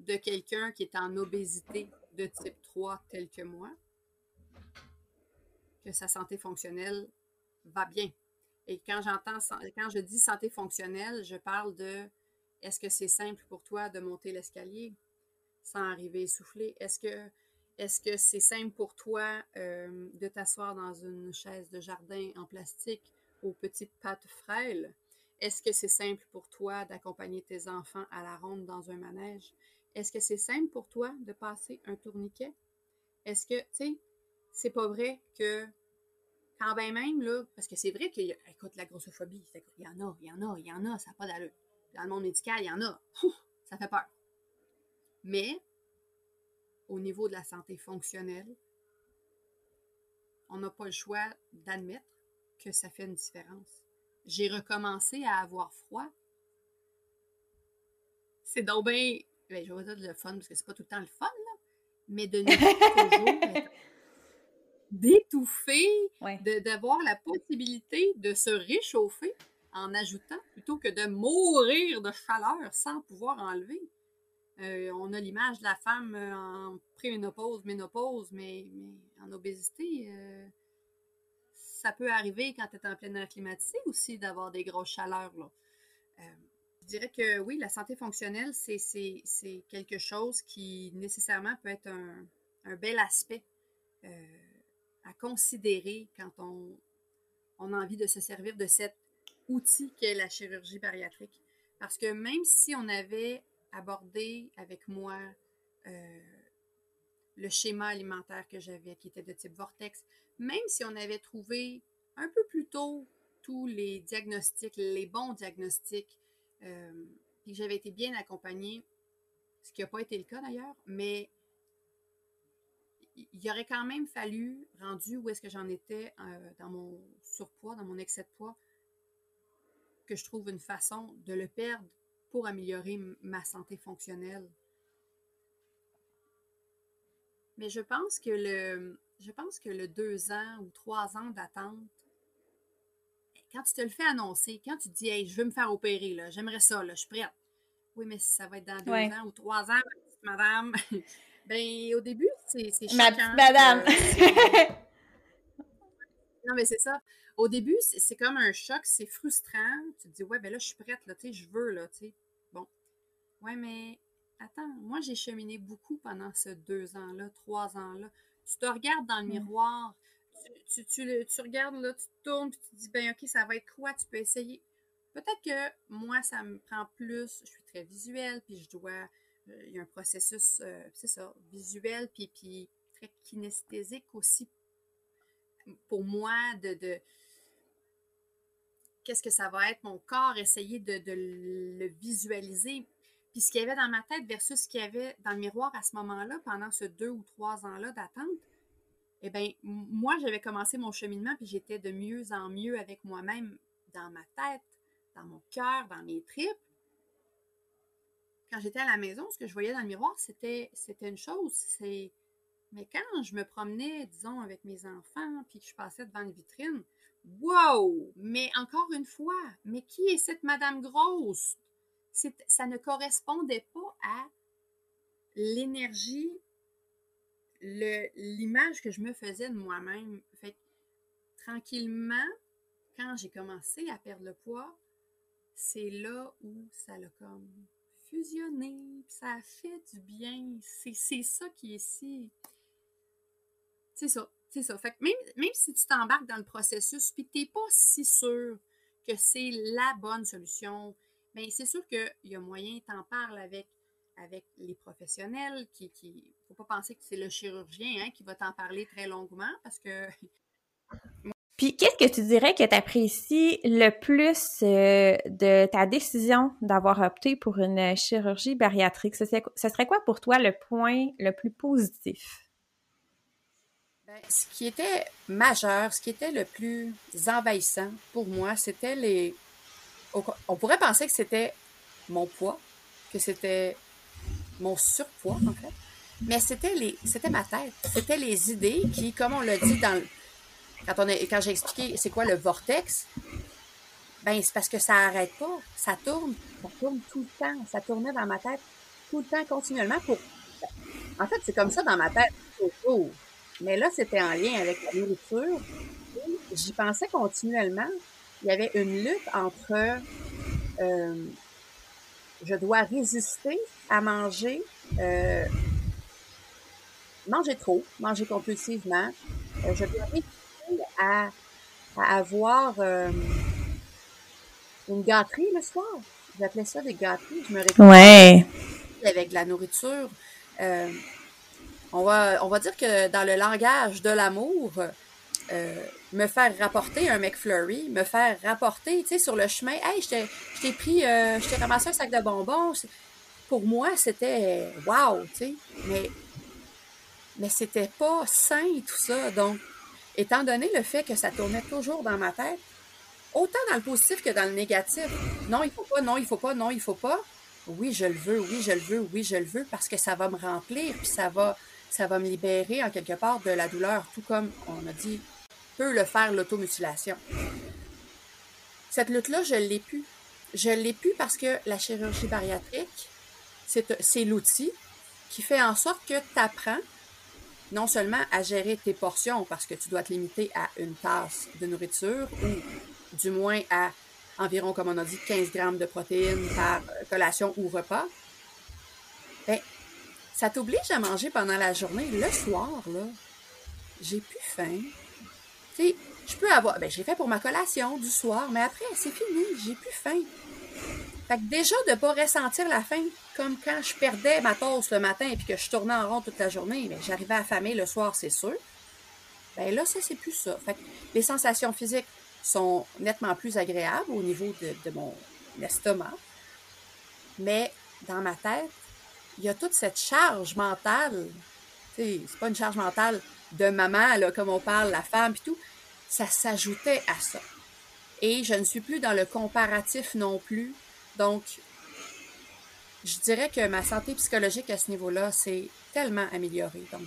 de quelqu'un qui est en obésité de type 3 tel que moi, que sa santé fonctionnelle va bien. Et quand j'entends, quand je dis santé fonctionnelle, je parle de est-ce que c'est simple pour toi de monter l'escalier sans arriver essoufflé? Est-ce que, Est-ce que c'est simple pour toi euh, de t'asseoir dans une chaise de jardin en plastique aux petites pattes frêles? Est-ce que c'est simple pour toi d'accompagner tes enfants à la ronde dans un manège? Est-ce que c'est simple pour toi de passer un tourniquet? Est-ce que, tu sais, c'est pas vrai que quand bien même, là, parce que c'est vrai a, écoute, la grossophobie, il y en a, il y en a, il y en a, ça n'a pas d'allure. Dans le monde médical, il y en a. ça fait peur. Mais, au niveau de la santé fonctionnelle, on n'a pas le choix d'admettre que ça fait une différence. J'ai recommencé à avoir froid. C'est donc bien, ben, je vais dire le fun parce que c'est pas tout le temps le fun, là, mais de nous toujours d'étouffer, d'avoir la possibilité de se réchauffer en ajoutant plutôt que de mourir de chaleur sans pouvoir enlever. Euh, on a l'image de la femme euh, en préménopause, ménopause, mais, mais en obésité, euh, ça peut arriver quand tu es en pleine air climatisé aussi d'avoir des grosses chaleurs. Là. je dirais que oui, la santé fonctionnelle, c'est quelque chose qui nécessairement peut être un, un bel aspect à considérer quand on, a envie de se servir de cet outil qu'est la chirurgie bariatrique. Parce que même si on avait abordé avec moi euh, le schéma alimentaire que j'avais, qui était de type vortex, même si on avait trouvé un peu plus tôt tous les diagnostics, les bons diagnostics, euh, et que j'avais été bien accompagnée, ce qui n'a pas été le cas d'ailleurs, mais il aurait quand même fallu, rendu où est-ce que j'en étais euh, dans mon surpoids, dans mon excès de poids, que je trouve une façon de le perdre pour améliorer ma santé fonctionnelle. Mais je pense que le, je pense que le deux ans ou trois ans d'attente, quand tu te le fais annoncer, quand tu te dis, hey, je veux me faire opérer, là, j'aimerais ça, là, je suis prête. Oui, mais ça va être dans deux ans ou trois ans, madame. ben, au début, c'est choquant. Ma petite madame. non, mais c'est ça. Au début, c'est comme un choc, c'est frustrant. Tu te dis, ouais, ben là, je suis prête, là, tu sais, je veux, là, tu sais. Bon. Ouais, mais attends, moi, j'ai cheminé beaucoup pendant ces deux ans-là, trois ans-là. Tu te regardes dans le miroir, tu, tu, tu, regardes, là, tu te tournes, puis tu te dis, ben, OK, ça va être quoi? Tu peux essayer. Peut-être que moi, ça me prend plus. Je suis très visuelle, puis je dois. Il y a un processus, euh, visuel, puis, puis très kinesthésique aussi pour moi de qu'est-ce que ça va être, mon corps, essayer de, le visualiser. Puis ce qu'il y avait dans ma tête versus ce qu'il y avait dans le miroir à ce moment-là, pendant ce deux ou trois ans-là d'attente, eh bien, moi, j'avais commencé mon cheminement, puis j'étais de mieux en mieux avec moi-même dans ma tête, dans mon cœur, dans mes tripes. Quand j'étais à la maison, ce que je voyais dans le miroir, c'était, c'était une chose. C'est... Mais quand je me promenais, disons, avec mes enfants, puis que je passais devant une vitrine, Wow! Mais encore une fois, mais qui est cette Madame Grosse? Ça ne correspondait pas à l'énergie, l'image que je me faisais de moi-même. Fait tranquillement, quand j'ai commencé à perdre le poids, c'est là où ça l'a comme fusionné, ça a fait du bien. C'est ça qui est si. C'est ça. C'est ça. Fait que même, même si tu t'embarques dans le processus puis que tu n'es pas si sûr que c'est la bonne solution, bien, c'est sûr qu'il y a moyen, t'en parles avec, avec les professionnels, qui ne faut pas penser que c'est le chirurgien hein, qui va t'en parler très longuement parce que. Puis, qu'est-ce que tu dirais que tu apprécies le plus euh, de ta décision d'avoir opté pour une chirurgie bariatrique? Ce serait quoi pour toi le point le plus positif? ce qui était majeur, ce qui était le plus envahissant pour moi, c'était les. On pourrait penser que c'était mon poids, que c'était mon surpoids, en fait. Mais c'était les, ma tête. C'était les idées qui, comme on l'a dit dans quand on quand j'ai expliqué c'est quoi le vortex, ben c'est parce que ça arrête pas, ça tourne, ça tourne tout le temps, ça tournait dans ma tête tout le temps continuellement pour. En fait, c'est comme ça dans ma tête. Mais là, c'était en lien avec la nourriture. J'y pensais continuellement. Il y avait une lutte entre euh, je dois résister à manger euh, manger trop, manger compulsivement. Euh, je dois à, à avoir euh, une gâterie le soir. J'appelais ça des gâteries. Je me ouais. avec de la nourriture. Euh, on, va, on va dire que dans le langage de l'amour, euh, me faire rapporter un McFlurry, me faire rapporter, tu sais, sur le chemin, hey, je t'ai pris, euh, je t'ai ramassé un sac de bonbons. Pour moi, c'était wow, tu sais, mais, mais c'était pas sain tout ça. Donc, étant donné le fait que ça tournait toujours dans ma tête, autant dans le positif que dans le négatif, non, il faut pas, non, il faut pas, non, il faut pas. Oui, je le veux, oui, je le veux, oui, je le veux, parce que ça va me remplir, puis ça va, ça va me libérer en quelque part de la douleur, tout comme on a dit peut le faire l'automutilation. Cette lutte-là, je l'ai pu. Je l'ai pu parce que la chirurgie bariatrique, c'est l'outil qui fait en sorte que tu apprends non seulement à gérer tes portions parce que tu dois te limiter à une tasse de nourriture ou du moins à environ, comme on a dit, 15 grammes de protéines par collation ou repas, ben, ça t'oblige à manger pendant la journée. Le soir, là, j'ai plus faim, je peux avoir. Ben, j'ai fait pour ma collation du soir, mais après, c'est fini, j'ai plus faim. Fait que déjà, de pas ressentir la faim, comme quand je perdais ma toast le matin et que je tournais en rond toute la journée, j'arrivais famer le soir, c'est sûr. Ben là, ça, c'est plus ça. Fait que les sensations physiques sont nettement plus agréables au niveau de, mon estomac. Mais dans ma tête, il y a toute cette charge mentale. C'est pas une charge mentale de maman, là, comme on parle, la femme et tout, ça s'ajoutait à ça. Et je ne suis plus dans le comparatif non plus. Donc, je dirais que ma santé psychologique à ce niveau-là s'est tellement améliorée. Donc,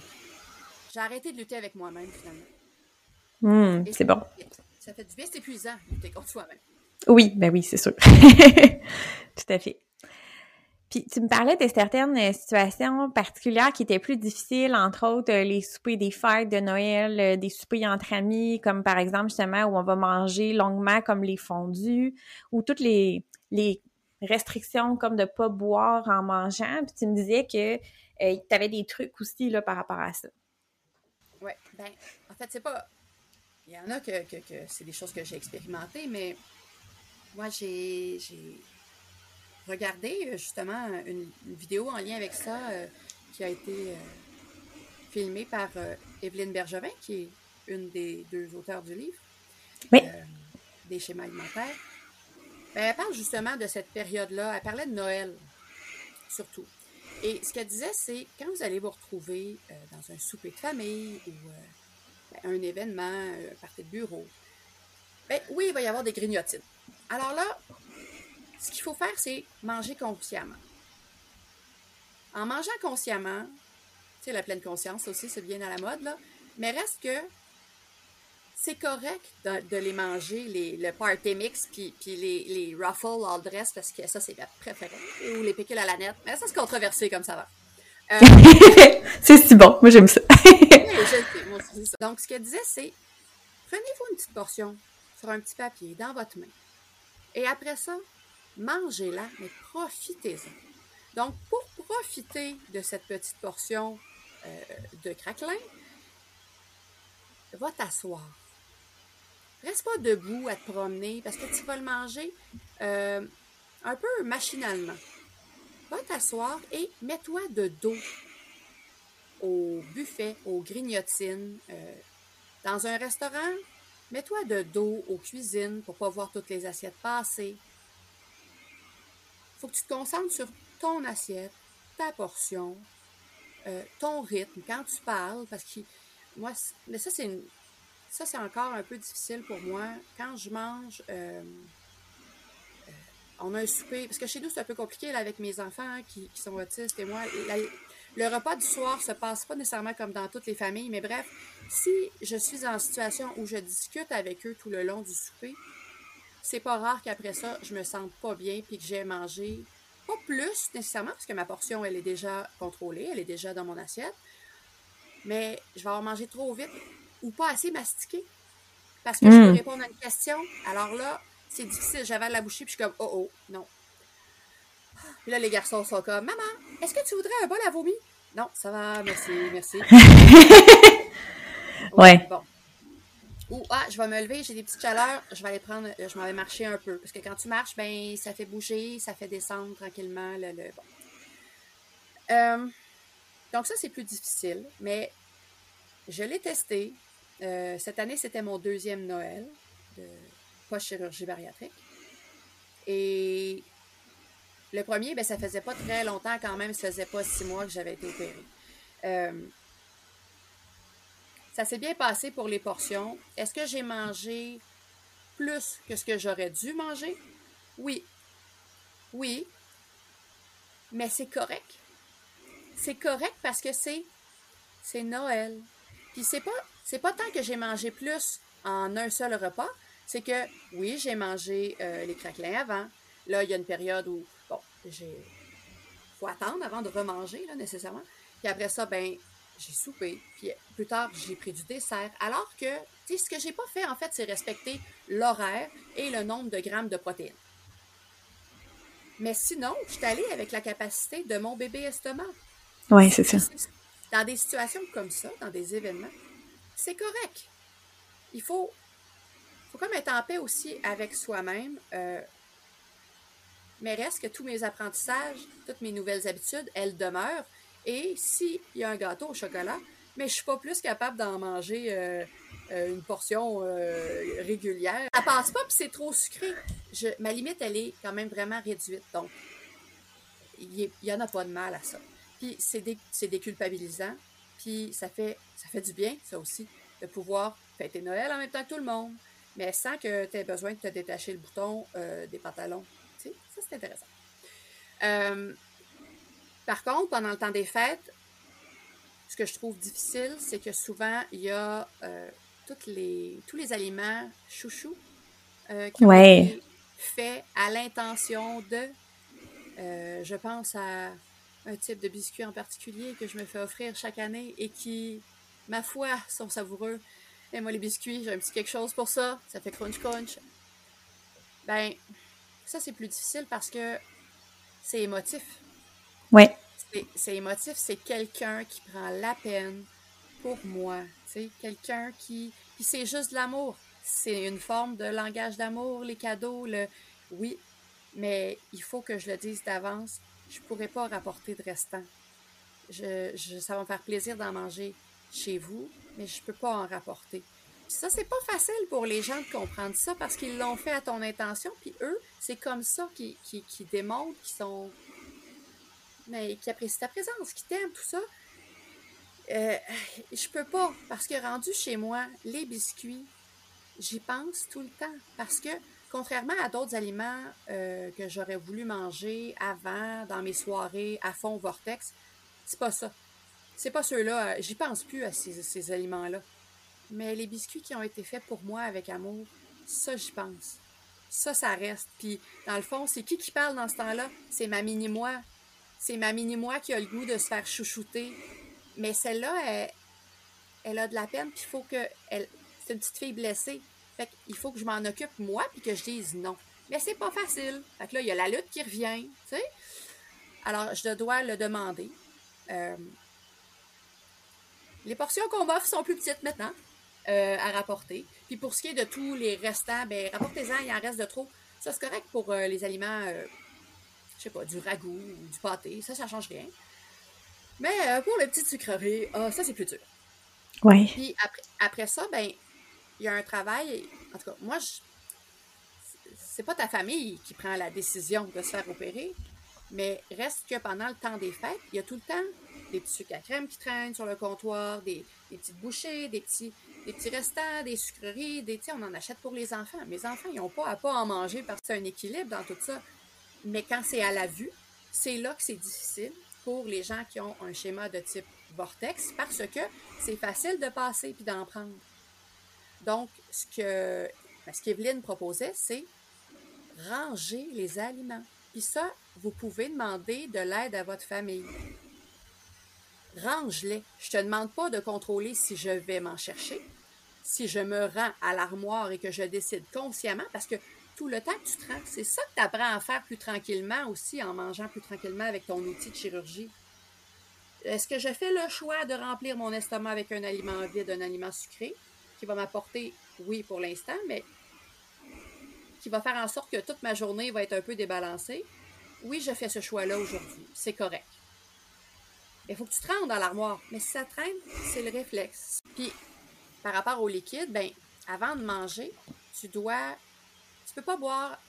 j'ai arrêté de lutter avec moi-même finalement. Hmm, c'est bon. Ça fait du bien, c'est épuisant, lutter contre soi-même. Oui, ben oui, c'est sûr. Tout à fait. Puis tu me parlais de certaines euh, situations particulières qui étaient plus difficiles, entre autres euh, les soupers des fêtes de Noël, euh, des soupers entre amis, comme par exemple justement où on va manger longuement comme les fondus, ou toutes les, les restrictions comme de pas boire en mangeant. Puis tu me disais que tu avais des trucs aussi là, par rapport à ça. Oui, ben en fait, c'est pas. Il y en a que, que, que c'est des choses que j'ai expérimentées, mais moi j'ai regardé euh, justement une, vidéo en lien avec ça euh, qui a été euh, filmée par Evelyne Bergevin, qui est une des deux auteurs du livre, des schémas alimentaires. Ben, elle parle justement de cette période-là. Elle parlait de Noël, surtout. Et ce qu'elle disait, c'est quand vous allez vous retrouver dans un souper de famille ou ben, un événement, un party de bureau, ben, oui, il va y avoir des grignotines. Alors là, ce qu'il faut faire, c'est manger consciemment. En mangeant consciemment, tu sais, la pleine conscience aussi, c'est bien à la mode, là, mais reste que c'est correct de, les manger, les, le party mix, puis, puis les, les ruffles all dress, parce que ça, c'est ma préférée, ou les pickles à la nette. Mais ça, c'est controversé comme ça va. Euh, c'est si bon, moi j'aime ça. Donc, ce qu'elle disait, c'est prenez-vous une petite portion sur un petit papier dans votre main. Et après ça, mangez-la, mais profitez-en. Donc, pour profiter de cette petite portion euh, de craquelin, va t'asseoir. Reste pas debout à te promener parce que tu vas le manger euh, un peu machinalement. Va t'asseoir et mets-toi de dos au buffet, aux grignotines. Euh, dans un restaurant, mets-toi de dos aux cuisines pour pas voir toutes les assiettes passer faut que tu te concentres sur ton assiette, ta portion, euh, ton rythme, quand tu parles, parce que moi, mais ça, c'est ça, c'est encore un peu difficile pour moi. Quand je mange, euh, euh, on a un souper, parce que chez nous, c'est un peu compliqué avec mes enfants hein, qui, sont autistes et moi. le repas du soir se passe pas nécessairement comme dans toutes les familles, mais bref, si je suis en situation où je discute avec eux tout le long du souper, c'est pas rare qu'après ça, je me sente pas bien puis que j'ai mangé pas plus nécessairement parce que ma portion, elle est déjà contrôlée, elle est déjà dans mon assiette. Mais je vais avoir mangé trop vite ou pas assez mastiqué parce que je peux hmm. répondre à une question. Alors là, c'est difficile. J'avais la bouchée puis je suis comme, oh oh, non. Puis là, les garçons sont comme, maman, est-ce que tu voudrais un bol à vomi? Non, ça va, merci, merci. ouais. Bon. Ou, ah, je vais me lever, j'ai des petites chaleurs, je vais aller prendre, euh, je m'en vais marcher un peu. Parce que quand tu marches, ben, ça fait bouger, ça fait descendre tranquillement le. le bon. Euh, donc, ça, c'est plus difficile, mais je l'ai testé. Euh, cette année, c'était mon deuxième Noël de post-chirurgie bariatrique. Et le premier, ben, ça faisait pas très longtemps quand même, ça faisait pas six mois que j'avais été opérée. Euh, ça s'est bien passé pour les portions. Est-ce que j'ai mangé plus que ce que j'aurais dû manger? Oui. Oui. Mais c'est correct. C'est correct parce que c'est c'est Noël. Puis c'est pas c'est pas tant que j'ai mangé plus en un seul repas, c'est que oui, j'ai mangé euh, les craquelins avant. Là, il y a une période où bon, j'ai faut attendre avant de remanger là nécessairement. Puis après ça, ben j'ai soupé, puis plus tard, j'ai pris du dessert. Alors que, tu sais, ce que j'ai pas fait, en fait, c'est respecter l'horaire et le nombre de grammes de protéines. Mais sinon, je suis allée avec la capacité de mon bébé estomac. Oui, c'est ça. Dans des situations comme ça, dans des événements, c'est correct. Il faut, faut comme être en paix aussi avec soi-même. Euh, mais reste que tous mes apprentissages, toutes mes nouvelles habitudes, elles demeurent. Et s'il y a un gâteau au chocolat, mais je suis pas plus capable d'en manger euh, euh, une portion régulière. Ça passe pas, puis c'est trop sucré. Ma limite, elle est quand même vraiment réduite. Donc, il y, en a pas de mal à ça. Puis c'est dé, déculpabilisant. Puis ça fait, ça fait du bien, ça aussi, de pouvoir fêter Noël en même temps que tout le monde, mais sans que tu aies besoin de te détacher le bouton des pantalons. Tu sais, ça, c'est intéressant. Par contre, pendant le temps des fêtes, ce que je trouve difficile, c'est que souvent, il y a euh, toutes les, tous les aliments chouchous euh, qui ont été faits à l'intention de. Euh, je pense à un type de biscuit en particulier que je me fais offrir chaque année et qui, ma foi, sont savoureux. Et moi, les biscuits, j'ai un petit quelque chose pour ça. Ça fait crunch crunch. Ben, ça, c'est plus difficile parce que c'est émotif. Oui. C'est émotif, c'est quelqu'un qui prend la peine pour moi. C'est quelqu'un qui. Puis c'est juste de l'amour. C'est une forme de langage d'amour, les cadeaux, le. Oui, mais il faut que je le dise d'avance. Je ne pourrais pas rapporter de restant. Je, je, ça va me faire plaisir d'en manger chez vous, mais je ne peux pas en rapporter. Puis ça, c'est pas facile pour les gens de comprendre ça parce qu'ils l'ont fait à ton intention, puis eux, c'est comme ça qu'ils qui, démontrent qu'ils sont mais qui apprécie ta présence, qui t'aime, tout ça. Euh, je peux pas, parce que rendu chez moi, les biscuits, j'y pense tout le temps. Parce que, contrairement à d'autres aliments euh, que j'aurais voulu manger avant, dans mes soirées à fond vortex, c'est pas ça. C'est pas ceux-là. J'y pense plus à ces, aliments-là. Mais les biscuits qui ont été faits pour moi avec amour, ça, j'y pense. Ça, ça reste. Puis, dans le fond, c'est qui qui parle dans ce temps-là? C'est ma mini-moi c'est ma mini-moi qui a le goût de se faire chouchouter. Mais celle-là, elle, elle, a de la peine, puis il faut que. C'est une petite fille blessée. Fait qu'il faut que je m'en occupe moi, puis que je dise non. Mais c'est pas facile. Fait que là, il y a la lutte qui revient, tu sais. Alors, je dois le demander. Euh, les portions qu'on m'offre sont plus petites maintenant euh, à rapporter. Puis pour ce qui est de tous les restants, ben rapportez-en, il en reste de trop. Ça, c'est correct pour euh, les aliments je sais pas, du ragoût ou du pâté, ça, ça change rien. Mais pour les petites sucreries, ah, ça, c'est plus dur. Oui. Puis après, après ça, ben, il y a un travail. En tout cas, moi, je, c'est pas ta famille qui prend la décision de se faire opérer, mais reste que pendant le temps des fêtes, il y a tout le temps des petits sucres à crème qui traînent sur le comptoir, des, petites bouchées, des petits, des petits restants, des sucreries, des, on en achète pour les enfants. Mes enfants, ils n'ont pas à pas en manger parce que c'est un équilibre dans tout ça. Mais quand c'est à la vue, c'est là que c'est difficile pour les gens qui ont un schéma de type vortex parce que c'est facile de passer puis d'en prendre. Donc, ce que ben, ce qu'Evelyne proposait, c'est ranger les aliments. Puis ça, vous pouvez demander de l'aide à votre famille. Range-les. Je ne te demande pas de contrôler si je vais m'en chercher, si je me rends à l'armoire et que je décide consciemment, parce que le temps que tu te rends. C'est ça que tu apprends à faire plus tranquillement aussi en mangeant plus tranquillement avec ton outil de chirurgie. est-ce que je fais le choix de remplir mon estomac avec un aliment vide, un aliment sucré, qui va m'apporter, oui, pour l'instant, mais qui va faire en sorte que toute ma journée va être un peu débalancée? Oui, je fais ce choix-là aujourd'hui. C'est correct. Il faut que tu te rendes dans l'armoire. Mais si ça traîne, c'est le réflexe. Puis, par rapport au liquide, ben, avant de manger, tu dois. Tu peux pas boire,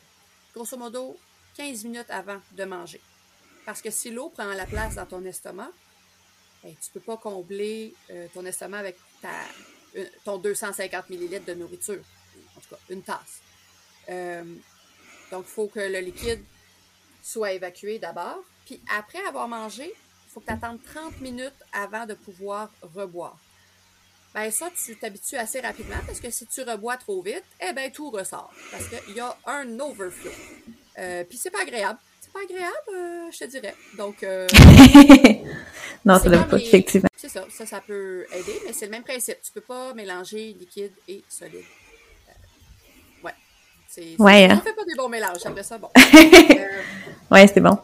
grosso modo, 15 minutes avant de manger. Parce que si l'eau prend la place dans ton estomac, ben, tu peux pas combler euh, ton estomac avec ta, ton 250 ml de nourriture. En tout cas, une tasse. Euh, donc, il faut que le liquide soit évacué d'abord. Puis après avoir mangé, il faut que tu attendes 30 minutes avant de pouvoir reboire. Ben ça, tu t'habitues assez rapidement parce que si tu rebois trop vite, eh ben tout ressort. Parce qu'il y a un overflow. Euh, puis c'est pas agréable. C'est pas agréable, euh, je te dirais. Donc. Euh, non, ça donne pas, effectivement. C'est ça, ça, ça peut aider, mais c'est le même principe. Tu peux pas mélanger liquide et solide. ouais. C'est, ouais, hein? On fait pas des bons mélanges, après ça, bon. ouais, c'est bon.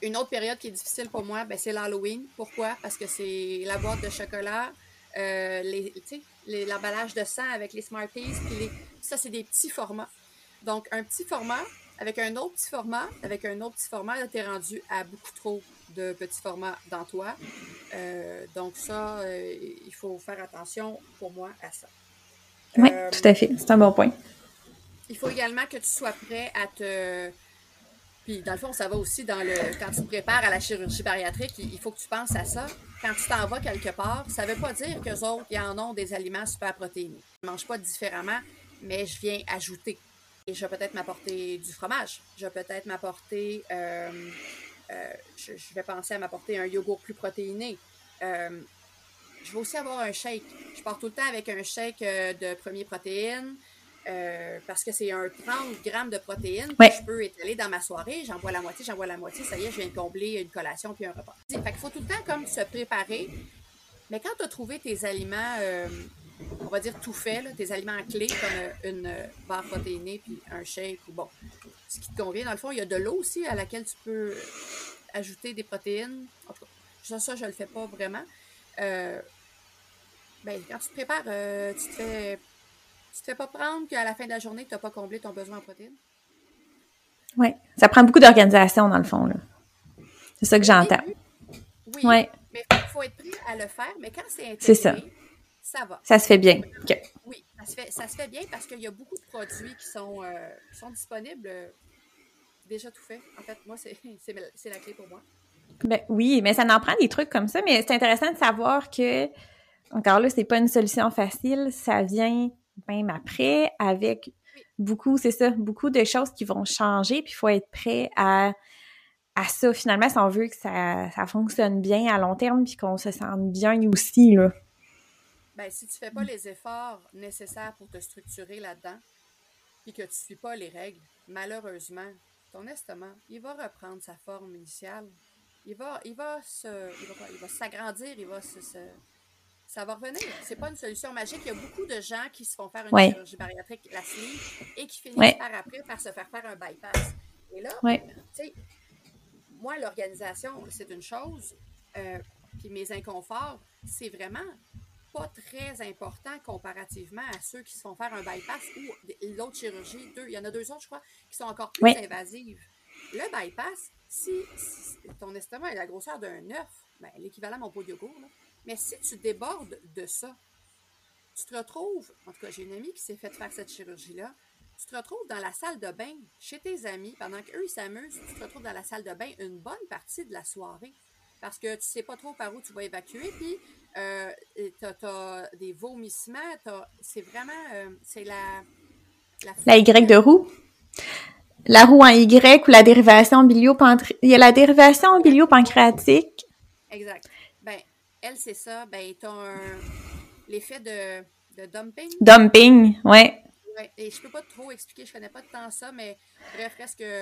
Une autre période qui est difficile pour moi, ben, c'est l'Halloween. Pourquoi? Parce que c'est la boîte de chocolat, euh, les, l'emballage de sang avec les Smarties, puis les, ça, c'est des petits formats. Donc, un petit format avec un autre petit format, avec un autre petit format, là, tu es rendu à beaucoup trop de petits formats dans toi. Euh, donc, ça, euh, il faut faire attention pour moi à ça. Oui, tout à fait. C'est un bon point. Il faut également que tu sois prêt à te puis, dans le fond, ça va aussi dans le. Quand tu te prépares à la chirurgie bariatrique, il faut que tu penses à ça. Quand tu t'en vas quelque part, ça ne veut pas dire qu'eux autres, ils en ont des aliments super protéinés. Je ne mange pas différemment, mais je viens ajouter. Et je vais peut-être m'apporter du fromage. Je vais peut-être m'apporter. Euh, euh, je, vais penser à m'apporter un yogourt plus protéiné. Euh, je vais aussi avoir un shake. Je pars tout le temps avec un shake de premier protéines. Euh, parce que c'est un 30 grammes de protéines que je peux étaler dans ma soirée. J'en bois la moitié, j'en bois la moitié. Ça y est, je viens de combler une collation puis un repas. Fait qu'il faut tout le temps comme se préparer. Mais quand tu as trouvé tes aliments, on va dire tout fait, tes aliments clés comme une barre protéinée puis un shake ou bon, ce qui te convient. Dans le fond, il y a de l'eau aussi à laquelle tu peux ajouter des protéines. En tout cas, ça, je le fais pas vraiment. Euh, ben, quand tu te prépares, tu te fais tu te fais pas prendre qu'à la fin de la journée, tu n'as pas comblé ton besoin en protéines? Oui. Ça prend beaucoup d'organisation, dans le fond. C'est ça que j'entends. Oui. Ouais. Mais il faut être prêt à le faire. Mais quand c'est intégré, ça. va. Ça se fait bien. Oui, ça se, fait, ça se fait bien parce qu'il y a beaucoup de produits qui sont, euh, sont disponibles euh, déjà tout fait. En fait, moi, c'est la clé pour moi. Ben, oui, mais ça en prend des trucs comme ça. Mais c'est intéressant de savoir que, encore là, c'est pas une solution facile. Ça vient même après, avec beaucoup, c'est ça, beaucoup de choses qui vont changer, puis il faut être prêt à, à ça, finalement, si on veut que ça, ça fonctionne bien à long terme, puis qu'on se sente bien aussi, là. Ben, si tu fais pas les efforts nécessaires pour te structurer là-dedans, puis que tu suis pas les règles, malheureusement, ton estomac, il va reprendre sa forme initiale. Il va, il va se, il va, s'agrandir, il va se ça va revenir. C'est pas une solution magique. Il y a beaucoup de gens qui se font faire une chirurgie bariatrique, la sleeve, et qui finissent par après par se faire faire un bypass. Et là, tu sais, moi, l'organisation, c'est une chose, euh, puis mes inconforts, c'est vraiment pas très important comparativement à ceux qui se font faire un bypass ou l'autre chirurgie. Deux, il y en a deux autres, je crois, qui sont encore plus invasives. Le bypass, si, ton estomac est la grosseur d'un œuf, ben, l'équivalent de mon pot de yogourt, là, mais si tu débordes de ça, tu te retrouves, en tout cas, j'ai une amie qui s'est fait faire cette chirurgie-là, tu te retrouves dans la salle de bain chez tes amis pendant qu'eux ils s'amusent, tu te retrouves dans la salle de bain une bonne partie de la soirée parce que tu sais pas trop par où tu vas évacuer, puis euh, tu as, des vomissements, c'est vraiment, euh, c'est la, la... Y de roue? La roue en Y ou la dérivation biliopancréatique. Il y a la dérivation biliopancréatique. Exact elle, c'est ça. Ben, t'as un... l'effet de, de dumping. Dumping, ouais. ouais. Et je peux pas trop expliquer, je connais pas tant ça, mais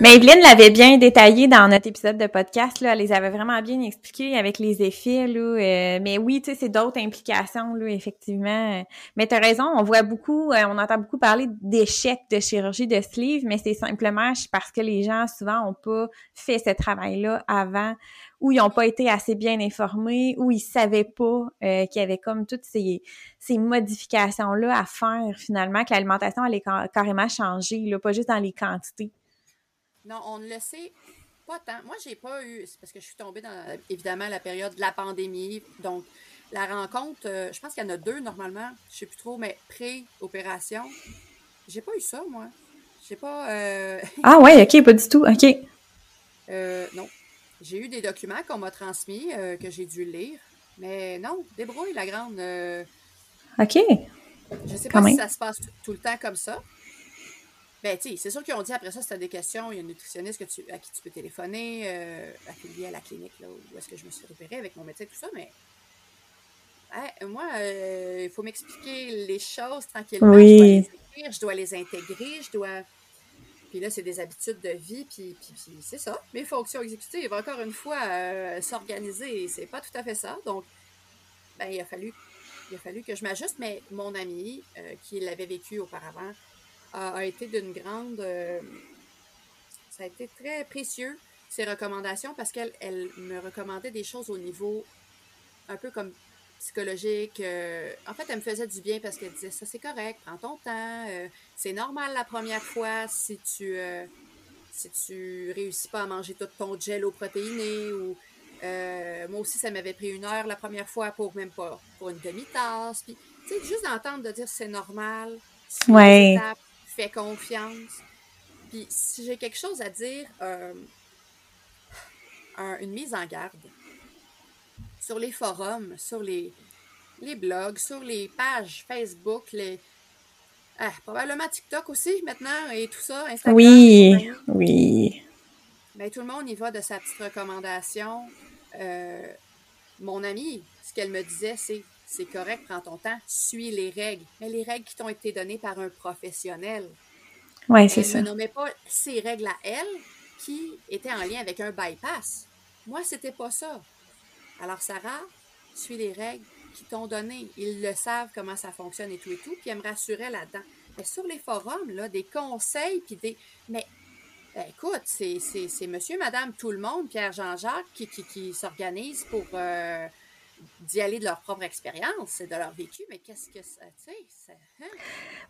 Mais Evelyne l'avait bien détaillé dans notre épisode de podcast, là. Elle les avait vraiment bien expliqué avec les effets, là. Euh, mais oui, tu sais, c'est d'autres implications, là, effectivement. Mais t'as raison, on voit beaucoup, euh, on entend beaucoup parler d'échecs de chirurgie de sleeve, mais c'est simplement parce que les gens, souvent, ont pas fait ce travail-là avant ou ils n'ont pas été assez bien informés, ou ils savaient pas euh, qu'il y avait comme toutes ces, ces modifications-là à faire finalement, que l'alimentation allait carrément changer, là, pas juste dans les quantités. Non, on ne le sait pas tant. Moi, j'ai pas eu, c'est parce que je suis tombée dans, évidemment, la période de la pandémie, donc la rencontre, euh, je pense qu'il y en a deux normalement, je sais plus trop, mais pré-opération. J'ai pas eu ça, moi. J'ai pas. Euh, ah ouais, ok, pas du tout, ok. non, j'ai eu des documents qu'on m'a transmis, euh, que j'ai dû lire. Mais non, débrouille, la grande. Euh. OK. Je sais pas si ça se passe tout, le temps comme ça. Ben, tu c'est sûr qu'ils ont dit après ça, si tu as des questions, il y a une nutritionniste que tu, à qui tu peux téléphoner, euh, affiliée à la clinique, là, où est-ce que je me suis repérée avec mon médecin, tout ça, mais. moi, euh, il faut m'expliquer les choses tranquillement. Oui. Je dois les je dois les intégrer, je dois puis là, c'est des habitudes de vie, puis, c'est ça. Mes fonctions exécutives, encore une fois, euh, s'organiser, c'est pas tout à fait ça. Donc, ben, il a fallu, il a fallu que je m'ajuste, mais mon ami, euh, qui l'avait vécu auparavant, a, été d'une grande. Euh, ça a été très précieux, ses recommandations, parce qu'elle elle me recommandait des choses au niveau un peu comme psychologique. Euh, en fait, elle me faisait du bien parce qu'elle disait ça, c'est correct, prends ton temps. Euh, c'est normal la première fois si tu euh, si tu réussis pas à manger tout ton gel au protéiné ou moi aussi, ça m'avait pris une heure la première fois pour même pas pour une demi-tasse. Puis, tu sais, juste d'entendre de dire c'est normal, ouais. Fais confiance. Puis, si j'ai quelque chose à dire, une mise en garde sur les forums, sur les, les blogs, sur les pages Facebook, les, ah, probablement TikTok aussi maintenant et tout ça, Instagram. Oui, oui. Mais tout le monde y va de sa petite recommandation. Euh, mon amie, ce qu'elle me disait, c'est c'est correct, prends ton temps, suis les règles. Mais les règles qui t'ont été données par un professionnel. Oui, c'est ça. Ne nommait pas ces règles à elle qui étaient en lien avec un bypass. Moi, c'était pas ça. Alors, Sarah, suis les règles qui t'ont donné. Ils le savent comment ça fonctionne et tout et tout, puis elle me rassurait là-dedans. Mais sur les forums, là, des conseils, puis des. Mais ben, écoute, c'est monsieur, madame, tout le monde, Pierre Jean-Jacques, qui, qui, qui s'organise pour euh, d'y aller de leur propre expérience et de leur vécu, mais qu'est-ce que ça, tu sais, hein?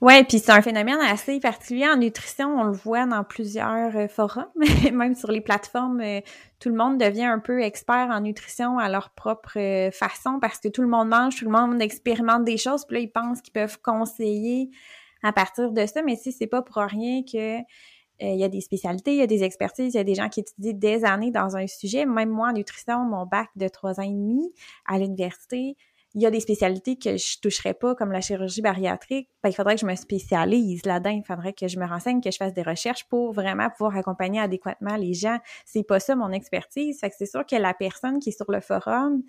Oui, puis c'est un phénomène assez particulier en nutrition, on le voit dans plusieurs euh, forums, même sur les plateformes, euh, tout le monde devient un peu expert en nutrition à leur propre euh, façon parce que tout le monde mange, tout le monde expérimente des choses, puis là, ils pensent qu'ils peuvent conseiller à partir de ça, mais si c'est pas pour rien que euh, il y a des spécialités, il y a des expertises, il y a des gens qui étudient des années dans un sujet. Même moi, en nutrition, mon bac de trois ans et demi à l'université, il y a des spécialités que je toucherais pas, comme la chirurgie bariatrique. Ben, il faudrait que je me spécialise là-dedans. Il faudrait que je me renseigne, que je fasse des recherches pour vraiment pouvoir accompagner adéquatement les gens. C'est pas ça mon expertise. Fait que c'est sûr que la personne qui est sur le forum,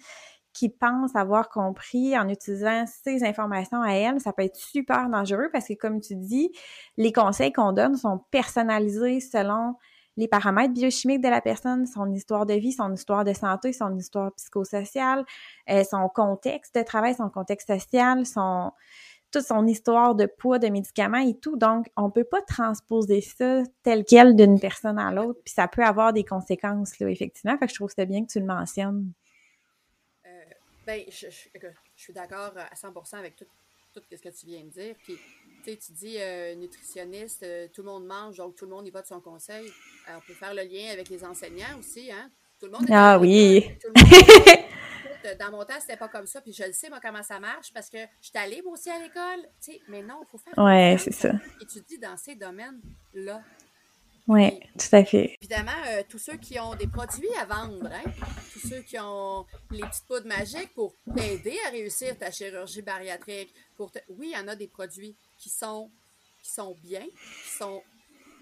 qui pense avoir compris en utilisant ces informations à elle, ça peut être super dangereux parce que, comme tu dis, les conseils qu'on donne sont personnalisés selon les paramètres biochimiques de la personne, son histoire de vie, son histoire de santé, son histoire psychosociale, euh, son contexte de travail, son contexte social, son toute son histoire de poids, de médicaments et tout. Donc, on peut pas transposer ça tel quel d'une personne à l'autre, puis ça peut avoir des conséquences, là, effectivement. Fait que je trouve que c'est bien que tu le mentionnes. Ben, je, suis d'accord à 100% avec tout, tout ce que tu viens de dire. Puis, tu dis euh, nutritionniste, euh, tout le monde mange, donc tout le monde y va de son conseil. Euh, on peut faire le lien avec les enseignants aussi, hein? Tout le monde. Ah oui. dans mon temps, c'était pas comme ça. Puis je le sais, moi, comment ça marche parce que je suis allée, moi aussi, à l'école. Mais non, il faut faire. Ouais, c'est ça. Étudier dans ces domaines-là. Oui, tout à fait. Évidemment, euh, tous ceux qui ont des produits à vendre, hein, tous ceux qui ont les petites poudres magiques pour t'aider à réussir ta chirurgie bariatrique. Pour Oui, il y en a des produits qui sont, qui sont bien, qui sont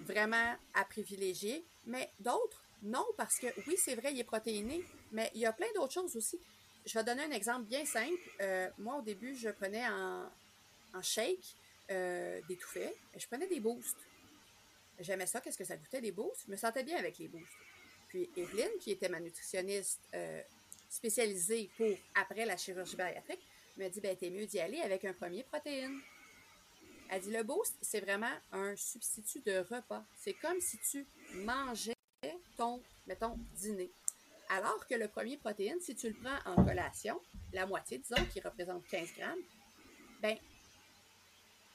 vraiment à privilégier, mais d'autres, non, parce que oui, c'est vrai, il est protéiné, mais il y a plein d'autres choses aussi. Je vais donner un exemple bien simple. Euh, moi, au début, je prenais en, shake euh, des tout faits, je prenais des boosts. J'aimais ça, qu'est-ce que ça goûtait, des boosts. Je me sentais bien avec les boosts. Puis Evelyne, qui était ma nutritionniste euh, spécialisée pour après la chirurgie bariatrique, me dit ben, t'es mieux d'y aller avec un premier protéine. Elle dit le boost, c'est vraiment un substitut de repas. C'est comme si tu mangeais ton, mettons, dîner. Alors que le premier protéine, si tu le prends en collation, la moitié, disons, qui représente 15 grammes, ben,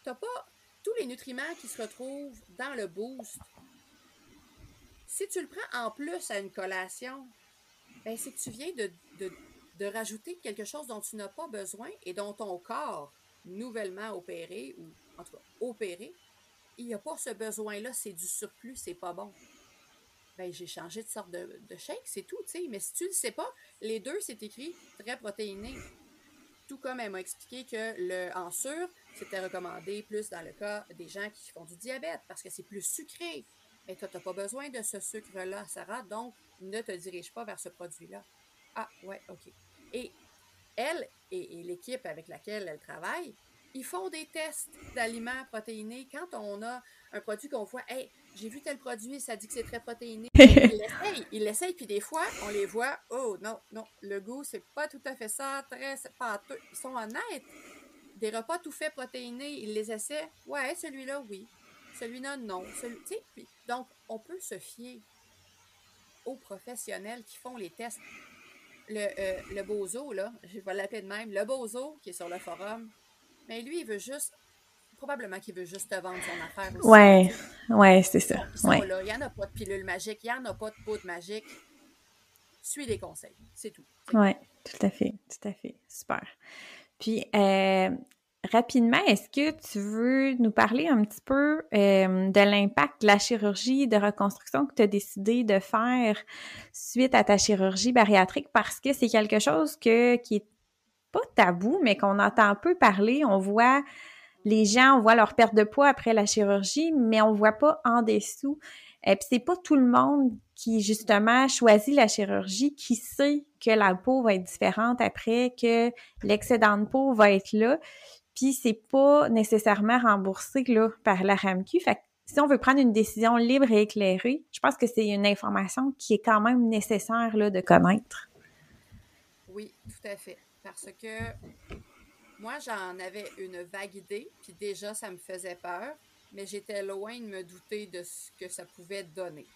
t'as pas tous les nutriments qui se retrouvent dans le boost. Si tu le prends en plus à une collation, ben, c'est que tu viens de, de rajouter quelque chose dont tu n'as pas besoin et dont ton corps, nouvellement opéré, ou en tout cas opéré, il n'y a pas ce besoin-là, c'est du surplus, c'est pas bon. Ben, j'ai changé de sorte de, de shake, c'est tout, tu sais. Mais si tu ne le sais pas, les deux, c'est écrit très protéiné. Tout comme elle m'a expliqué que le en sur, c'était recommandé plus dans le cas des gens qui font du diabète parce que c'est plus sucré. Mais toi, tu n'as pas besoin de ce sucre-là, Sarah, donc ne te dirige pas vers ce produit-là. Ah, ouais, OK. Et elle et, l'équipe avec laquelle elle travaille, ils font des tests d'aliments protéinés. Quand on a un produit qu'on voit, hey, j'ai vu tel produit, ça dit que c'est très protéiné. Ils l'essayent, puis des fois, on les voit, oh non, non, le goût, c'est pas tout à fait ça, très pâteux. Ils sont honnêtes. Des repas tout faits protéinés, ils les essaient. Ouais, celui-là, oui. Celui-là, non. Celui, puis, donc, on peut se fier aux professionnels qui font les tests le, euh, le bozo, là, je vais l'appeler de même, le bozo qui est sur le forum, mais lui, il veut juste, probablement qu'il veut juste te vendre son affaire aussi. Ouais, ouais, c'est ça. ouais. Il n'y en a pas de pilule magique, il n'y en a pas de poudre magique. Suis les conseils, c'est tout. Oui, tout à fait, tout à fait. Super. Puis, euh, rapidement, est-ce que tu veux nous parler un petit peu euh, de l'impact de la chirurgie de reconstruction que tu as décidé de faire suite à ta chirurgie bariatrique? Parce que c'est quelque chose que, qui est pas tabou, mais qu'on entend peu parler. On voit les gens, on voit leur perte de poids après la chirurgie, mais on voit pas en dessous. Et puis c'est pas tout le monde qui justement choisit la chirurgie qui sait que la peau va être différente après, que l'excédent de peau va être là puis c'est pas nécessairement remboursé là, par la RAMQ. Si on veut prendre une décision libre et éclairée, je pense que c'est une information qui est quand même nécessaire là, de connaître. Oui, tout à fait. Parce que moi, j'en avais une vague idée, puis déjà, ça me faisait peur, mais j'étais loin de me douter de ce que ça pouvait donner.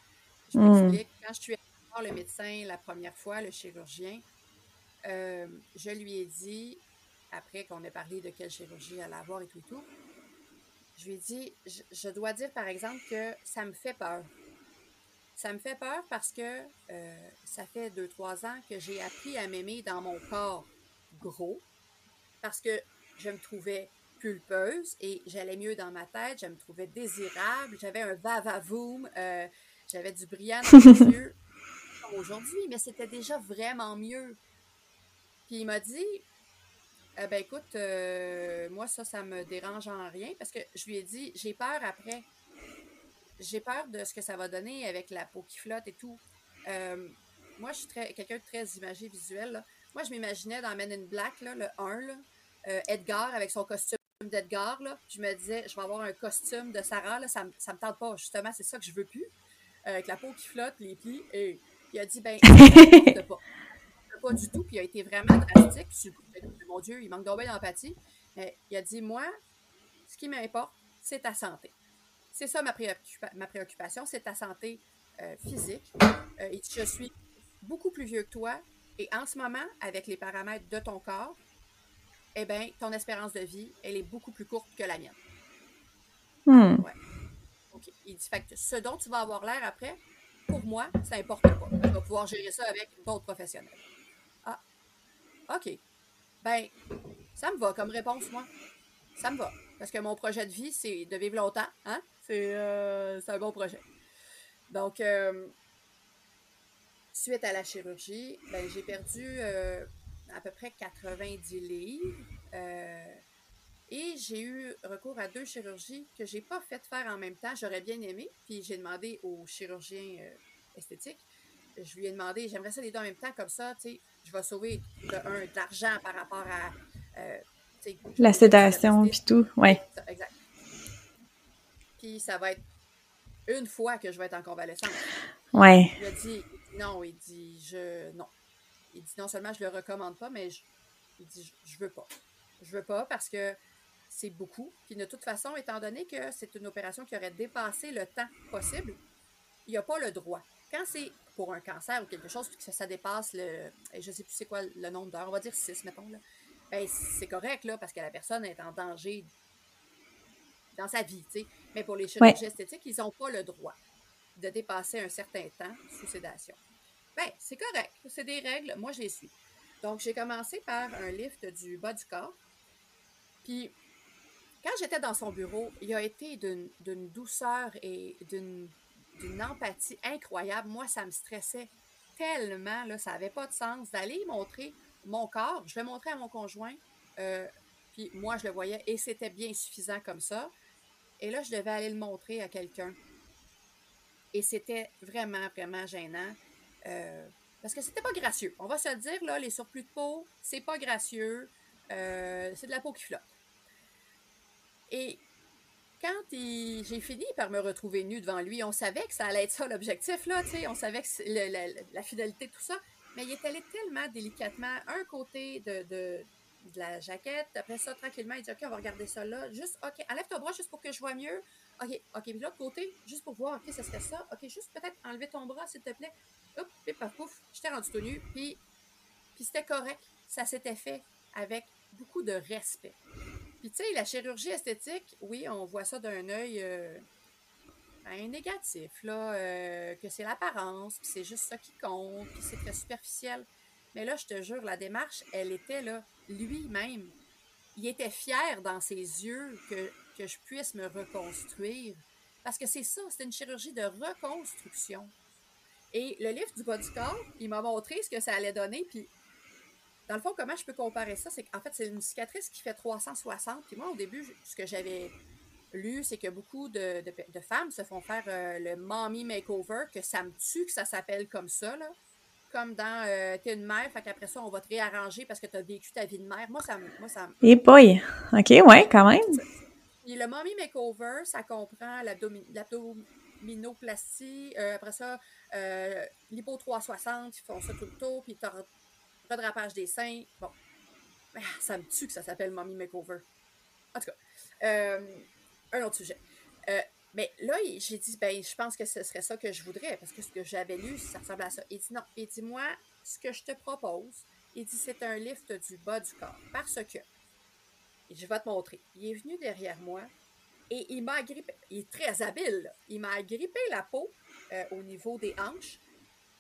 Je hmm. quand je suis allée voir le médecin la première fois, le chirurgien, euh, je lui ai dit après qu'on ait parlé de quelle chirurgie elle allait avoir et tout et tout, je lui ai dit, je, dois dire par exemple que ça me fait peur. Ça me fait peur parce que euh, ça fait deux, trois ans que j'ai appris à m'aimer dans mon corps gros, parce que je me trouvais pulpeuse et j'allais mieux dans ma tête, je me trouvais désirable, j'avais un va-va-voum, euh, j'avais du brillant dans les yeux aujourd'hui, mais c'était déjà vraiment mieux. Puis il m'a dit, eh ben écoute, euh, moi ça, ça me dérange en rien parce que je lui ai dit, j'ai peur après. J'ai peur de ce que ça va donner avec la peau qui flotte et tout. Euh, moi, je suis quelqu'un de très imagé visuel. Moi, je m'imaginais dans Men in Black, là, le 1, là, euh, Edgar avec son costume d'Edgar. Je me disais, je vais avoir un costume de Sarah, là, ça, ça me tente pas. Justement, c'est ça que je veux plus. Avec la peau qui flotte, les plis. Et il a dit, ben, pas pas du tout, puis il a été vraiment drastique. mon Dieu, il manque d'empathie. Mais il a dit Moi, ce qui m'importe, c'est ta santé. C'est ça ma, ma préoccupation, c'est ta santé euh, physique. Euh, je suis beaucoup plus vieux que toi, et en ce moment, avec les paramètres de ton corps, eh bien, ton espérance de vie, elle est beaucoup plus courte que la mienne. Hmm. Il dit, fait que ce dont tu vas avoir l'air après, pour moi, ça n'importe pas. Je vais pouvoir gérer ça avec d'autres professionnels. OK. Ben, ça me va comme réponse, moi. Ça me va. Parce que mon projet de vie, c'est de vivre longtemps. Hein? C'est euh, un bon projet. Donc, euh, suite à la chirurgie, ben, j'ai perdu euh, à peu près 90 livres. Et j'ai eu recours à deux chirurgies que j'ai pas fait faire en même temps. J'aurais bien aimé. Puis j'ai demandé au chirurgien esthétique, je lui ai demandé, j'aimerais ça les deux en même temps, comme ça, tu sais, je vais sauver de, un, de l'argent par rapport à. Euh, la sédation, puis tout, ouais. Exact. Puis ça va être une fois que je vais être en convalescence. Ouais. Il a dit non, il dit je non. Il dit non seulement je le recommande pas, mais je, il dit je, je veux pas. Je veux pas parce que c'est beaucoup. Puis de toute façon, étant donné que c'est une opération qui aurait dépassé le temps possible, il n'y a pas le droit. Quand c'est pour un cancer ou quelque chose, puis que ça, dépasse le. Je ne sais plus c'est quoi le nombre d'heures, on va dire 6, mettons, là. Ben, c'est correct, là, parce que la personne est en danger dans sa vie, tu sais. Mais pour les chirurgies esthétiques, ils n'ont pas le droit de dépasser un certain temps sous sédation. Ben, c'est correct. C'est des règles. Moi, je les suis. Donc, j'ai commencé par un lift du bas du corps. Puis, quand j'étais dans son bureau, il a été d'une douceur et d'une empathie incroyable. Moi, ça me stressait tellement, là, ça n'avait pas de sens d'aller montrer mon corps. Je l'ai montré à mon conjoint, euh, puis moi, je le voyais et c'était bien suffisant comme ça. Et là, je devais aller le montrer à quelqu'un. Et c'était vraiment, vraiment gênant. Euh, parce que c'était pas gracieux. On va se le dire, là, les surplus de peau, c'est pas gracieux. Euh, c'est de la peau qui flotte. Et quand j'ai fini par me retrouver nue devant lui, on savait que ça allait être ça l'objectif, là, tu sais, on savait que la, la, fidélité, tout ça, mais il est allé tellement délicatement, un côté de, la jaquette. Après ça, tranquillement, il dit OK, on va regarder ça là. Juste, OK, enlève ton bras juste pour que je vois mieux. OK, OK, puis l'autre côté, juste pour voir, OK, ça serait ça. OK, juste peut-être enlever ton bras, s'il te plaît. Hop, puis paf, pouf, j'étais rendu tout nu. Puis c'était correct. Ça s'était fait avec beaucoup de respect. Puis, tu sais, la chirurgie esthétique, oui, on voit ça d'un œil euh, ben, négatif, là, euh, que c'est l'apparence, puis c'est juste ça qui compte, puis c'est très superficiel. Mais là, je te jure, la démarche, elle était là, lui-même. Il était fier dans ses yeux que, que je puisse me reconstruire. Parce que c'est ça, c'est une chirurgie de reconstruction. Et le livre du bas du corps, il m'a montré ce que ça allait donner. Puis, dans le fond, comment je peux comparer ça? C'est qu'en fait, c'est une cicatrice qui fait 360. Puis moi, au début, ce que j'avais lu, c'est que beaucoup de, de, femmes se font faire euh, le mommy makeover, que ça me tue que ça s'appelle comme ça. Là comme dans euh, T'es une mère, fait qu'après ça, on va te réarranger parce que tu as vécu ta vie de mère. Moi, ça me. Moi, ça Et boy! OK, ouais, quand même. Et le mommy makeover, ça comprend l'abdominoplastie, euh, après ça, euh, l'hypo 360, ils font ça tout le tour, puis t'as redrapage des seins. Bon. Ah, ça me tue que ça s'appelle mommy makeover. En tout cas, euh, un autre sujet. Euh, mais là, j'ai dit, ben, je pense que ce serait ça que je voudrais, parce que ce que j'avais lu, ça ressemble à ça. Il dit non. Il dit, moi, ce que je te propose, il dit, c'est un lift du bas du corps. Parce que, je vais te montrer. Il est venu derrière moi et il m'a grippé. Il est très habile. Il m'a grippé la peau euh, au niveau des hanches,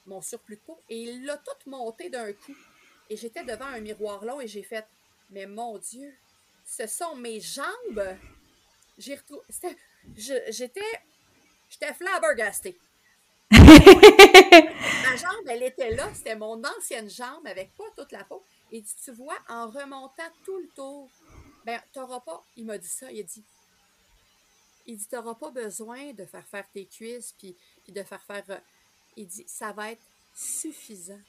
mon surplus de peau, et il l'a tout monté d'un coup. Et j'étais devant un miroir long et j'ai fait, mais mon Dieu, ce sont mes jambes. J'ai retrouvé j'étais j'étais flabbergastée. Ma jambe, elle était là, c'était mon ancienne jambe avec pas toute la peau. Et tu vois, en remontant tout le tour, ben, t'auras pas, il m'a dit ça, il a dit, il dit, t'auras pas besoin de faire faire tes cuisses, puis, puis de faire faire, euh, il dit, ça va être suffisant.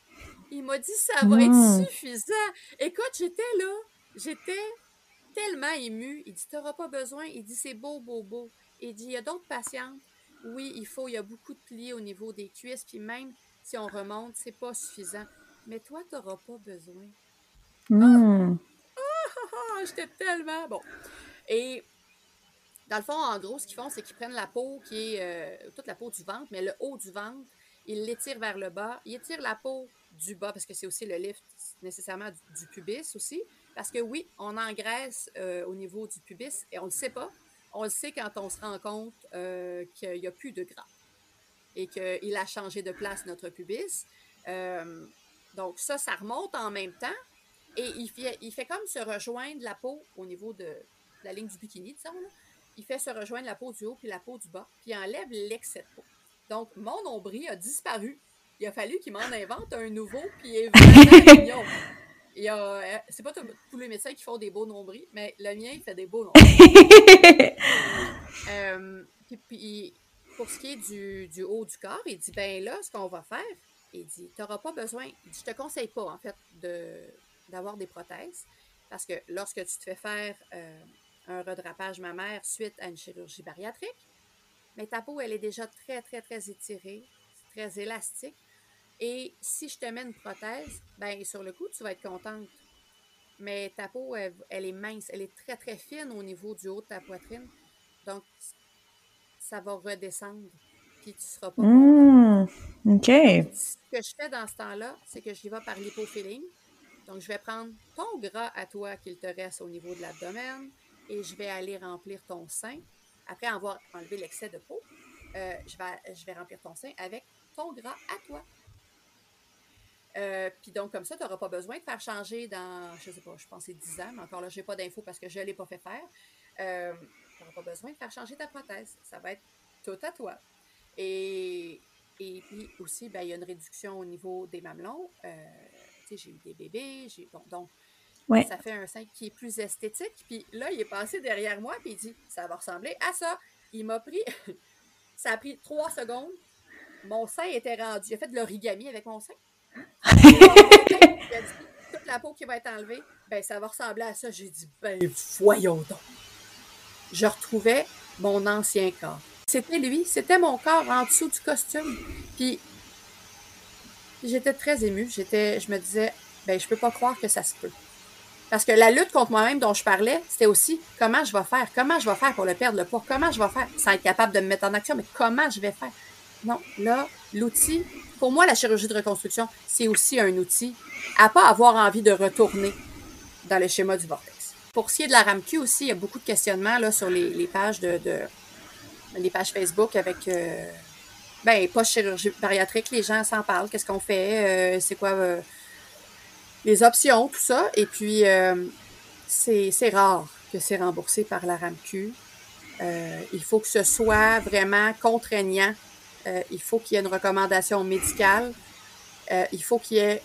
Il m'a dit, ça va être hmm. suffisant. Écoute, j'étais là, j'étais tellement émue. Il dit, t'auras pas besoin. Il dit, c'est beau, beau, beau. Il dit, il y a d'autres patientes. Oui, il faut, il y a beaucoup de plis au niveau des cuisses, puis même si on remonte, c'est pas suffisant. Mais toi, tu n'auras pas besoin. Hmm. Ah, ah, ah, j'étais tellement bon. Et dans le fond, en gros, ce qu'ils font, c'est qu'ils prennent la peau qui est euh, toute la peau du ventre, mais le haut du ventre, ils l'étirent vers le bas. Ils étirent la peau du bas parce que c'est aussi le lift nécessairement du, pubis aussi. Parce que oui, on engraisse euh, au niveau du pubis et on ne le sait pas on le sait quand on se rend compte euh, qu'il n'y a plus de gras et qu'il a changé de place notre pubis. Euh, donc ça, ça remonte en même temps et il fait, il fait comme se rejoindre la peau au niveau de la ligne du bikini, disons. Là. Il fait se rejoindre la peau du haut puis la peau du bas, puis il enlève l'excès de peau. Donc mon nombril a disparu. Il a fallu qu'il m'en invente un nouveau, puis il est vraiment mignon. Euh, c'est pas tous les médecins qui font des beaux nombrils, mais le mien, il fait des beaux nombrils. euh, puis, pour ce qui est du, haut du corps, il dit ben là, ce qu'on va faire, il dit tu n'auras pas besoin, il dit, je te conseille pas en fait de, d'avoir des prothèses parce que lorsque tu te fais faire euh, un redrapage mammaire suite à une chirurgie bariatrique, mais ta peau, elle est déjà très, très, très étirée, très élastique. Et si je te mets une prothèse, ben sur le coup, tu vas être contente. Mais ta peau, elle, est mince, elle est très, très fine au niveau du haut de ta poitrine. Donc, ça va redescendre. Puis tu seras pas mmh, OK. ce que je fais dans ce temps-là, c'est que j'y vais par l'hypofilling. Donc, je vais prendre ton gras à toi qu'il te reste au niveau de l'abdomen et je vais aller remplir ton sein. Après avoir enlevé l'excès de peau, euh, je, vais, remplir ton sein avec ton gras à toi. Euh, puis donc, comme ça, tu n'auras pas besoin de faire changer dans, je sais pas, je pense c'est 10 ans, mais encore là, je n'ai pas d'infos parce que je ne l'ai pas fait faire. Euh, tu n'auras pas besoin de faire changer ta prothèse. Ça va être tout à toi. Et, et puis aussi, ben, il y a une réduction au niveau des mamelons. Euh, j'ai eu des bébés, donc ça fait un sein qui est plus esthétique. Puis là, il est passé derrière moi, puis il dit, ça va ressembler à ça. Il m'a pris, ça a pris trois secondes. Mon sein était rendu, il a fait de l'origami avec mon sein toute la peau qui va être enlevée, ben ça va ressembler à ça. J'ai dit, ben voyons donc. Je retrouvais mon ancien corps. C'était lui, c'était mon corps en dessous du costume. Puis j'étais très émue. J'étais, je me disais, ben je peux pas croire que ça se peut. Parce que la lutte contre moi-même dont je parlais, c'était aussi comment je vais faire, comment je vais faire pour le perdre le poids, comment je vais faire sans être capable de me mettre en action, mais comment je vais faire? Non, là, l'outil, pour moi, la chirurgie de reconstruction, c'est aussi un outil à pas avoir envie de retourner dans le schéma du vortex. Pour ce qui est de la RAMQ aussi, il y a beaucoup de questionnements là, sur les, pages de, les pages Facebook avec euh, ben, pas chirurgie bariatrique, les gens s'en parlent, qu'est-ce qu'on fait, euh, c'est quoi euh, les options, tout ça. Et puis c'est rare que c'est remboursé par la RAMQ. il faut que ce soit vraiment contraignant euh, il faut qu'il y ait une recommandation médicale. Euh, il faut qu'il y ait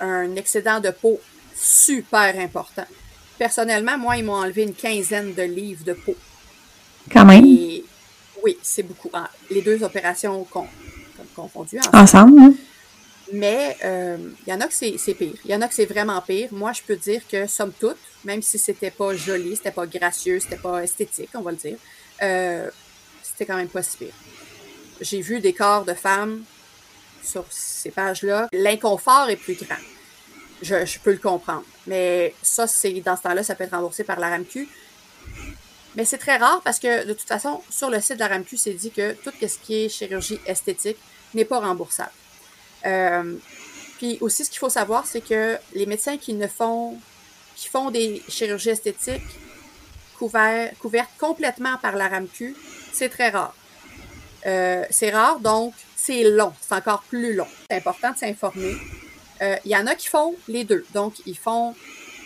un excédent de peau super important. Personnellement, moi, ils m'ont enlevé une quinzaine de livres de peau. Quand même? oui, c'est beaucoup. Ah, les deux opérations confondues ensemble. Hein? Mais euh, il y en a que c'est pire. Il y en a que c'est vraiment pire. Moi, je peux dire que, somme toute, même si c'était pas joli, c'était pas gracieux, c'était pas esthétique, on va le dire, c'était quand même pas si pire j'ai vu des corps de femmes sur ces pages-là. L'inconfort est plus grand. Je, peux le comprendre. Mais ça, c'est dans ce temps-là, ça peut être remboursé par la RAMQ. Mais c'est très rare parce que de toute façon, sur le site de la RAMQ, c'est dit que tout ce qui est chirurgie esthétique n'est pas remboursable. Euh, puis aussi, ce qu'il faut savoir, c'est que les médecins qui ne font, qui font des chirurgies esthétiques couvertes, complètement par la RAMQ, c'est très rare. Euh, c'est rare, donc c'est long. C'est encore plus long. C'est important de s'informer. Euh, il y en a qui font les deux. Donc, ils font,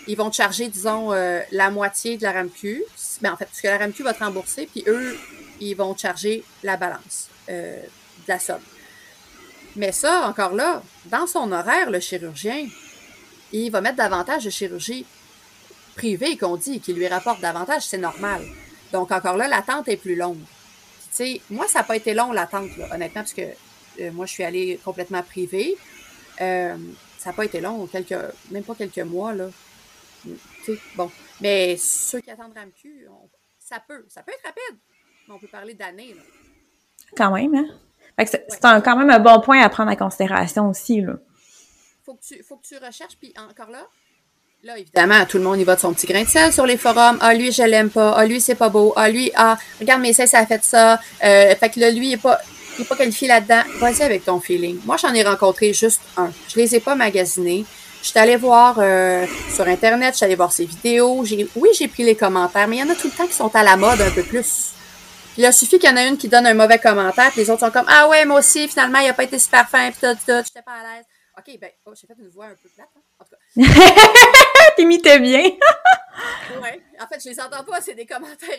ils vont te charger, disons, euh, la moitié de la RAMQ. Mais ben, en fait, puisque la RAMQ va te rembourser, puis eux, ils vont te charger la balance de la somme. Mais ça, encore là, dans son horaire, le chirurgien, il va mettre davantage de chirurgie privée qu'on dit, qui lui rapporte davantage, c'est normal. Donc, encore là, l'attente est plus longue moi, ça n'a pas été long l'attente, honnêtement, parce que euh, moi, je suis allée complètement privée. Euh, ça n'a pas été long, quelques, même pas quelques mois, là. bon. Mais ceux qui attendent RAMQ, ça peut, ça peut être rapide, mais on peut parler d'années, Quand même, hein? C'est quand même un bon point à prendre en considération aussi, là. Faut que tu, faut que tu recherches, puis encore là, Là, évidemment, tout le monde y va de son petit grain de sel sur les forums. Ah, lui, je l'aime pas. Ah, lui, c'est pas beau. Ah, lui, ah, regarde mes seins, ça a fait ça. Euh, fait que là, lui, il est pas, il est pas qualifié là-dedans. Vas-y avec ton feeling. Moi, j'en ai rencontré juste un. Je les ai pas magasinés. Je suis allée voir euh, sur Internet, je suis allée voir ses vidéos. Oui, j'ai pris les commentaires, mais il y en a tout le temps qui sont à la mode un peu plus. Il a suffi qu'il y en a une qui donne un mauvais commentaire, puis les autres sont comme Ah ouais, moi aussi, finalement, il a pas été super fin, puis tout, tout, j'étais pas à l'aise. OK, ben, oh, j'ai fait une voix un peu plate, hein? en tout cas. T'imitais bien. ouais. En fait, je les entends pas, c'est des commentaires.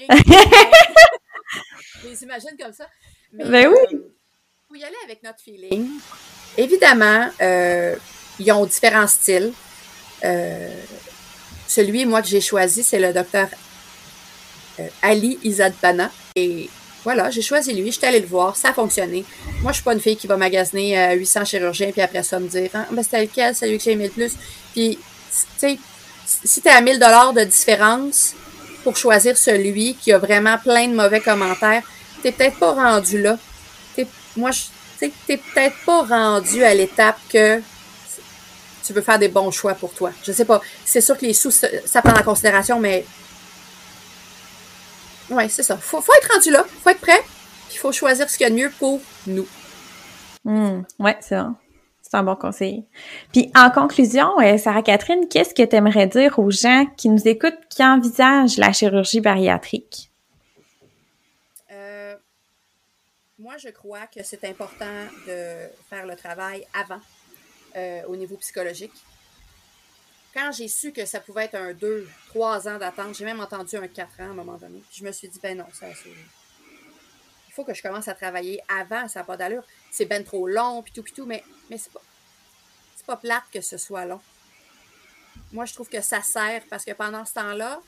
je les imagine comme ça. Mais, ben oui. Euh, faut y aller avec notre feeling. Évidemment, euh, ils ont différents styles. Euh, celui, moi, que j'ai choisi, c'est le docteur Ali Izadbana. Et voilà, j'ai choisi lui, je suis allée le voir, ça a fonctionné. Moi, je suis pas une fille qui va magasiner 800 chirurgiens, puis après ça me dire, ah, ben, c'était lequel, c'est lui que j'ai aimé le plus? Puis, tu sais, si tu à 1000 dollars de différence pour choisir celui qui a vraiment plein de mauvais commentaires, t'es peut-être pas rendu là. moi, je, t'es peut-être pas rendu à l'étape que tu veux faire des bons choix pour toi. Je sais pas. C'est sûr que les sous, ça prend en considération, mais. Ouais, c'est ça. Faut, faut être rendu là. Faut être prêt. Puis il faut choisir ce qu'il y a de mieux pour nous. Mmh, ouais, c'est ça. C'est un bon conseil. Puis en conclusion, euh, Sarah Catherine, qu'est-ce que tu aimerais dire aux gens qui nous écoutent, qui envisagent la chirurgie bariatrique? Euh, moi, je crois que c'est important de faire le travail avant euh, au niveau psychologique. Quand j'ai su que ça pouvait être un 2, 3 ans d'attente, j'ai même entendu un 4 ans à un moment donné. je me suis dit, ben non, ça, c'est. Il faut que je commence à travailler avant, ça n'a pas d'allure. C'est ben trop long, puis tout, puis tout, mais, mais c'est pas. C'est pas plate que ce soit long. Moi, je trouve que ça sert parce que pendant ce temps-là,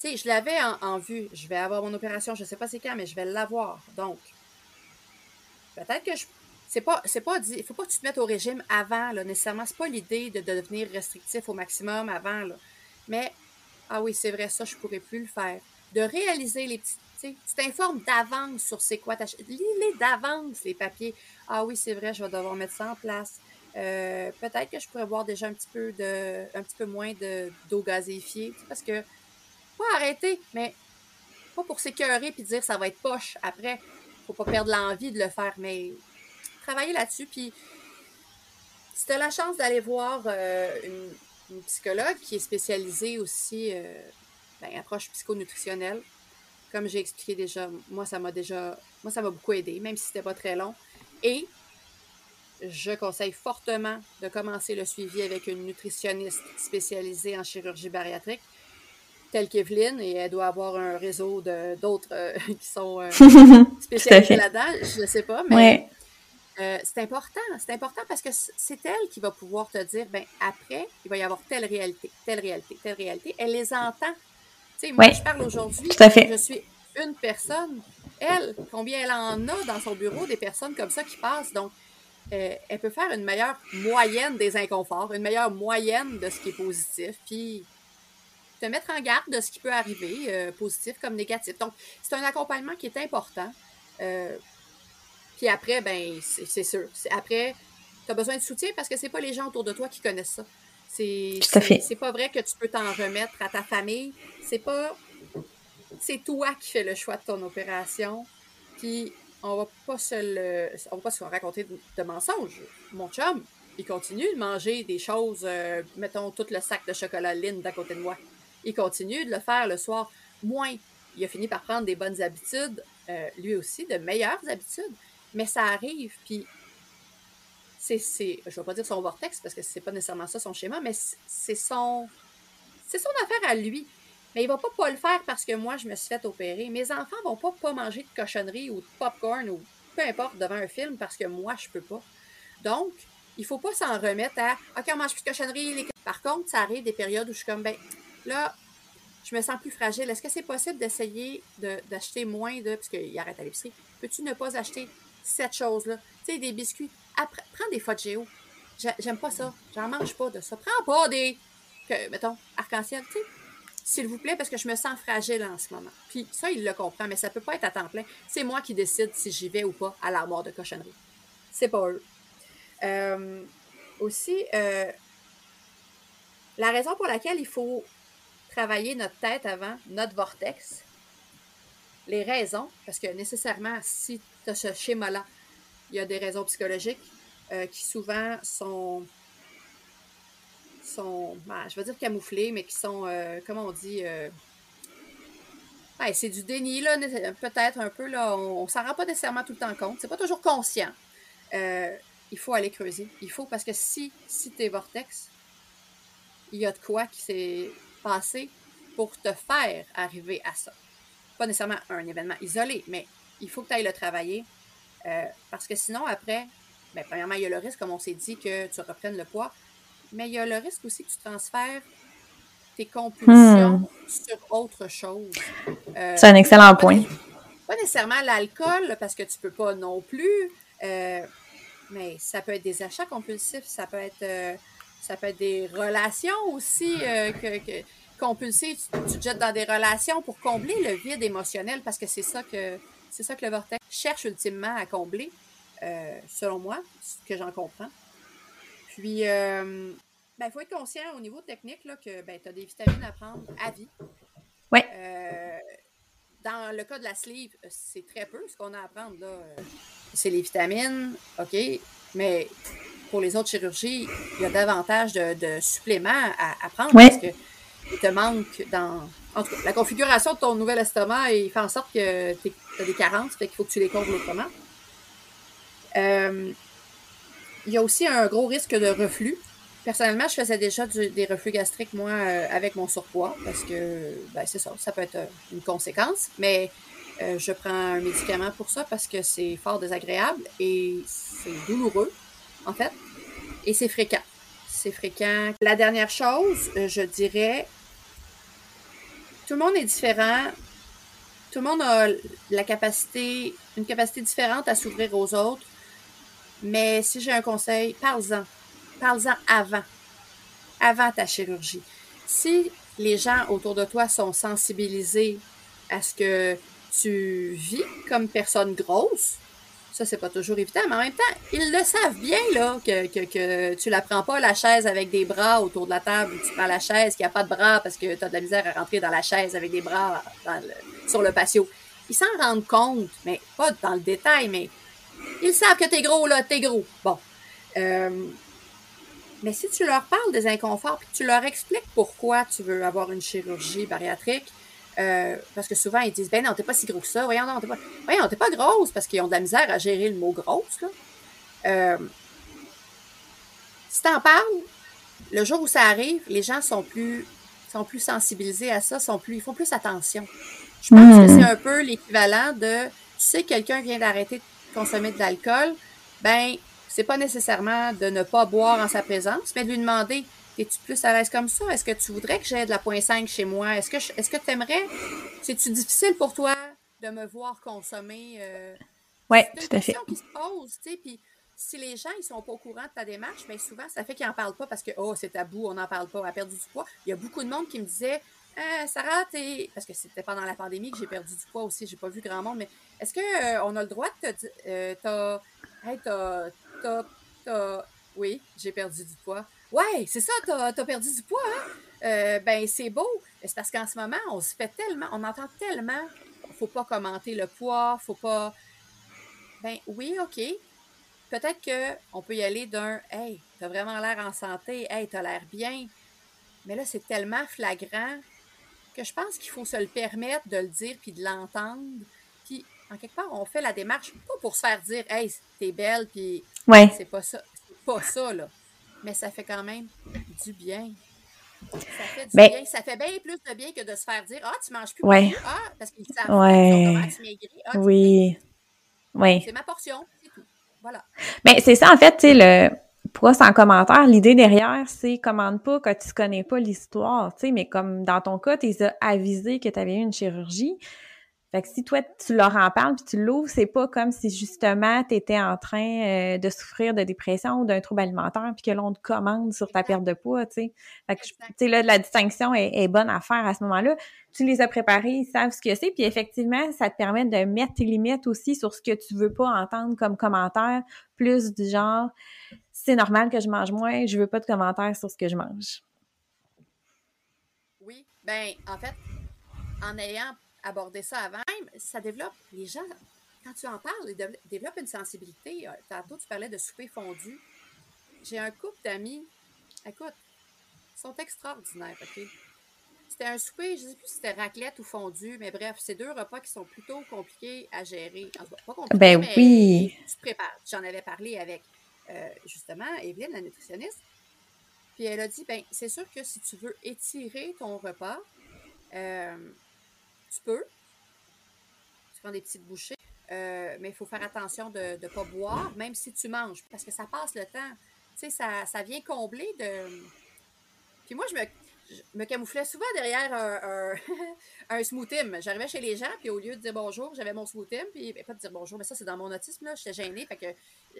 tu sais, je l'avais en, vue. Je vais avoir mon opération, je sais pas c'est quand, mais je vais l'avoir. Donc, peut-être que je c'est pas, c'est pas dit, faut pas que tu te mettes au régime avant, là, nécessairement. C'est pas l'idée de, devenir restrictif au maximum avant, là. Mais, ah oui, c'est vrai, ça, je pourrais plus le faire. De réaliser les petits, tu t'informes d'avance sur c'est quoi ta Lis-les d'avance, les papiers. Ah oui, c'est vrai, je vais devoir mettre ça en place. Euh, peut-être que je pourrais boire déjà un petit peu de, un petit peu moins de, d'eau gazéifiée, parce que, pas arrêter, mais pas pour s'écœurer puis dire ça va être poche après. Faut pas perdre l'envie de le faire, mais travailler là-dessus. Puis, si tu as la chance d'aller voir euh, une, psychologue qui est spécialisée aussi, euh, ben, approche psychonutritionnelle, comme j'ai expliqué déjà, moi, ça m'a déjà, moi, ça m'a beaucoup aidé, même si c'était pas très long. Et je conseille fortement de commencer le suivi avec une nutritionniste spécialisée en chirurgie bariatrique, telle qu'Evelyne, et elle doit avoir un réseau d'autres euh, qui sont spécialisés là-dedans, je ne sais pas, mais euh, c'est important. C'est important parce que c'est elle qui va pouvoir te dire, ben après, il va y avoir telle réalité, telle réalité, telle réalité. Elle les entend. Tu sais, moi, je parle aujourd'hui. Je suis une personne. Elle, combien elle en a dans son bureau des personnes comme ça qui passent. Donc, euh, elle peut faire une meilleure moyenne des inconforts, une meilleure moyenne de ce qui est positif, puis te mettre en garde de ce qui peut arriver, euh, positif comme négatif. Donc, c'est un accompagnement qui est important. Puis après, ben, c'est sûr. Après, tu as besoin de soutien parce que c'est pas les gens autour de toi qui connaissent ça. C'est pas vrai que tu peux t'en remettre à ta famille. C'est pas c'est toi qui fais le choix de ton opération. Puis on va pas se le, on va pas se raconter de, mensonges. Mon chum, il continue de manger des choses, euh, mettons tout le sac de chocolat Lynn d'à côté de moi. Il continue de le faire le soir. Moins, il a fini par prendre des bonnes habitudes, euh, lui aussi, de meilleures habitudes mais ça arrive, puis c'est, c'est, je vais pas dire son vortex parce que c'est pas nécessairement ça son schéma, mais c'est son, c'est son affaire à lui. Mais il va pas pas le faire parce que moi, je me suis fait opérer. Mes enfants vont pas pas manger de cochonnerie ou de popcorn ou peu importe devant un film parce que moi, je peux pas. Donc, il faut pas s'en remettre à OK, on mange plus de cochonnerie. Par contre, ça arrive des périodes où je suis comme ben là, je me sens plus fragile. Est-ce que c'est possible d'essayer d'acheter moins de. Parce qu'il arrête à l'épicerie. Peux-tu ne pas acheter cette chose-là. Tu sais, des biscuits. Après, prends des Géo. J'aime pas ça. J'en mange pas de ça. Prends pas des, que, mettons, arc-en-ciel, tu sais. S'il vous plaît, parce que je me sens fragile en ce moment. Puis ça, il le comprend, mais ça peut pas être à temps plein. C'est moi qui décide si j'y vais ou pas à l'armoire de cochonnerie. C'est pas eux. Euh, aussi, euh, la raison pour laquelle il faut travailler notre tête avant, notre vortex, les raisons, parce que nécessairement, si ce schéma-là, il y a des raisons psychologiques euh, qui souvent sont, sont ben, je vais dire camouflées, mais qui sont, euh, comment on dit, euh, c'est du déni, là, peut-être un peu, là, on, ne s'en rend pas nécessairement tout le temps compte, c'est pas toujours conscient. il faut aller creuser. Il faut, parce que si, si tu es vortex, il y a de quoi qui s'est passé pour te faire arriver à ça pas nécessairement un événement isolé, mais il faut que tu ailles le travailler. Euh, parce que sinon, après, ben, premièrement, il y a le risque, comme on s'est dit, que tu reprennes le poids. Mais il y a le risque aussi que tu transfères tes compulsions hmm. sur autre chose. Euh, C'est un excellent point. Pas nécessairement l'alcool, parce que tu peux pas non plus. Euh, mais ça peut être des achats compulsifs, ça peut être, ça peut être des relations aussi que compulsé, tu, te jettes dans des relations pour combler le vide émotionnel parce que c'est ça que c'est ça que le vortex cherche ultimement à combler, euh, selon moi, ce que j'en comprends. Puis, il euh, ben, faut être conscient au niveau technique là, que ben, tu as des vitamines à prendre à vie. Oui. Euh, dans le cas de la sleeve, c'est très peu ce qu'on a à prendre. là. C'est les vitamines, OK, mais pour les autres chirurgies, il y a davantage de, suppléments à, prendre parce que il te manque dans. En tout cas, la configuration de ton nouvel estomac, il fait en sorte que tu as des carences, fait qu'il faut que tu les combles autrement. Euh, il y a aussi un gros risque de reflux. Personnellement, je faisais déjà des reflux gastriques, moi, euh, avec mon surpoids, parce que, ben, c'est ça, ça peut être euh, une conséquence. Mais je prends un médicament pour ça parce que c'est fort désagréable et c'est douloureux, en fait, et c'est fréquent. C'est fréquent. La dernière chose, je dirais, tout le monde est différent. Tout le monde a la capacité, une capacité différente à s'ouvrir aux autres. Mais si j'ai un conseil, parle-en. Parle-en avant. Avant ta chirurgie. Si les gens autour de toi sont sensibilisés à ce que tu vis comme personne grosse, ça, c'est pas toujours évident, mais en même temps, ils le savent bien, là, que, que, que tu la prends pas la chaise avec des bras autour de la table, tu prends la chaise qui a pas de bras parce que tu as de la misère à rentrer dans la chaise avec des bras sur le patio. Ils s'en rendent compte, mais pas dans le détail, mais ils savent que t'es gros, là, t'es gros. Bon. Euh, mais si tu leur parles des inconforts, puis que tu leur expliques pourquoi tu veux avoir une chirurgie bariatrique, euh, parce que souvent, ils disent, ben non, t'es pas si gros que ça. Voyons, non, t'es pas, voyons, t'es pas grosse parce qu'ils ont de la misère à gérer le mot grosse, là. Euh, si t'en parles, le jour où ça arrive, les gens sont plus, sont plus sensibilisés à ça, sont plus, ils font plus attention. Je pense que hmm. c'est un peu l'équivalent de, tu sais, quelqu'un vient d'arrêter de consommer de l'alcool, ben, c'est pas nécessairement de ne pas boire en sa présence, mais de lui demander es-tu plus à l'aise comme ça? Est-ce que tu voudrais que j'aie de la point 5 chez moi? Est-ce que est-ce que tu aimerais? C'est-tu difficile pour toi de me voir consommer? Euh... Oui, tout à fait. C'est une question qui se pose, tu sais, puis si les gens ils sont pas au courant de ta démarche, bien souvent, ça fait qu'ils n'en parlent pas parce que, oh, c'est tabou, on n'en parle pas, on a perdu du poids. Il y a beaucoup de monde qui me disait, ah, Sarah, t'es. Parce que c'était pendant la pandémie que j'ai perdu du poids aussi, j'ai pas vu grand monde, mais est-ce qu'on euh, on a le droit de te dire. Euh, t'as. Hey, t'as. T'as. Oui, j'ai perdu du poids. Ouais, c'est ça, t'as as perdu du poids, hein? Euh, ben, c'est beau. C'est parce qu'en ce moment, on se fait tellement, on entend tellement, faut pas commenter le poids, faut pas. Ben oui, OK. Peut-être qu'on peut y aller d'un Hey, t'as vraiment l'air en santé, hey, t'as l'air bien. Mais là, c'est tellement flagrant que je pense qu'il faut se le permettre de le dire puis de l'entendre. Puis, en quelque part, on fait la démarche pas pour se faire dire Hey, t'es belle, puis ouais. c'est pas ça. C'est pas ça, là mais ça fait quand même du bien. Ça fait du bien. Ça fait bien plus de bien que de se faire dire Ah, tu manges plus. Ouais. Ah, parce qu'ils savent comment tu maigris. Ah, oui. Oui. C'est ma portion, c'est tout. Voilà. Mais c'est ça, en fait, tu sais, le. Pourquoi c'est en commentaire? L'idée derrière, c'est commande pas quand tu connais pas l'histoire, tu sais, mais comme dans ton cas, tu as avisé que tu avais eu une chirurgie. Fait que si toi, tu leur en parles puis tu l'ouvres, c'est pas comme si justement tu étais en train euh, de souffrir de dépression ou d'un trouble alimentaire puis que l'on te commande sur ta perte de poids, tu sais. Fait que, tu sais, là, la distinction est, bonne à faire à ce moment-là. Tu les as préparés, ils savent ce que c'est puis effectivement, ça te permet de mettre tes limites aussi sur ce que tu veux pas entendre comme commentaire, plus du genre, c'est normal que je mange moins, je veux pas de commentaires sur ce que je mange. Oui, ben en fait, en ayant aborder ça avant. Ça développe, les gens, quand tu en parles, ils développent une sensibilité. Euh, tantôt, tu parlais de souper fondu. J'ai un couple d'amis, écoute, ils sont extraordinaires, OK? C'était un souper, je ne sais plus si c'était raclette ou fondu, mais bref, c'est deux repas qui sont plutôt compliqués à gérer. pas compliqués, ben mais oui. tu te prépares. J'en avais parlé avec, euh, justement, Evelyne, la nutritionniste. Puis elle a dit, ben c'est sûr que si tu veux étirer ton repas, euh, tu peux. Tu prends des petites bouchées. Euh, mais il faut faire attention de ne pas boire, même si tu manges, parce que ça passe le temps. Tu sais, ça, ça vient combler de. Puis moi, je me, me camouflais souvent derrière un, un, smoothie. J'arrivais chez les gens, puis au lieu de dire bonjour, j'avais mon smoothie, puis ben, pas de dire bonjour, mais ça, c'est dans mon autisme, là. J'étais gênée. Fait que,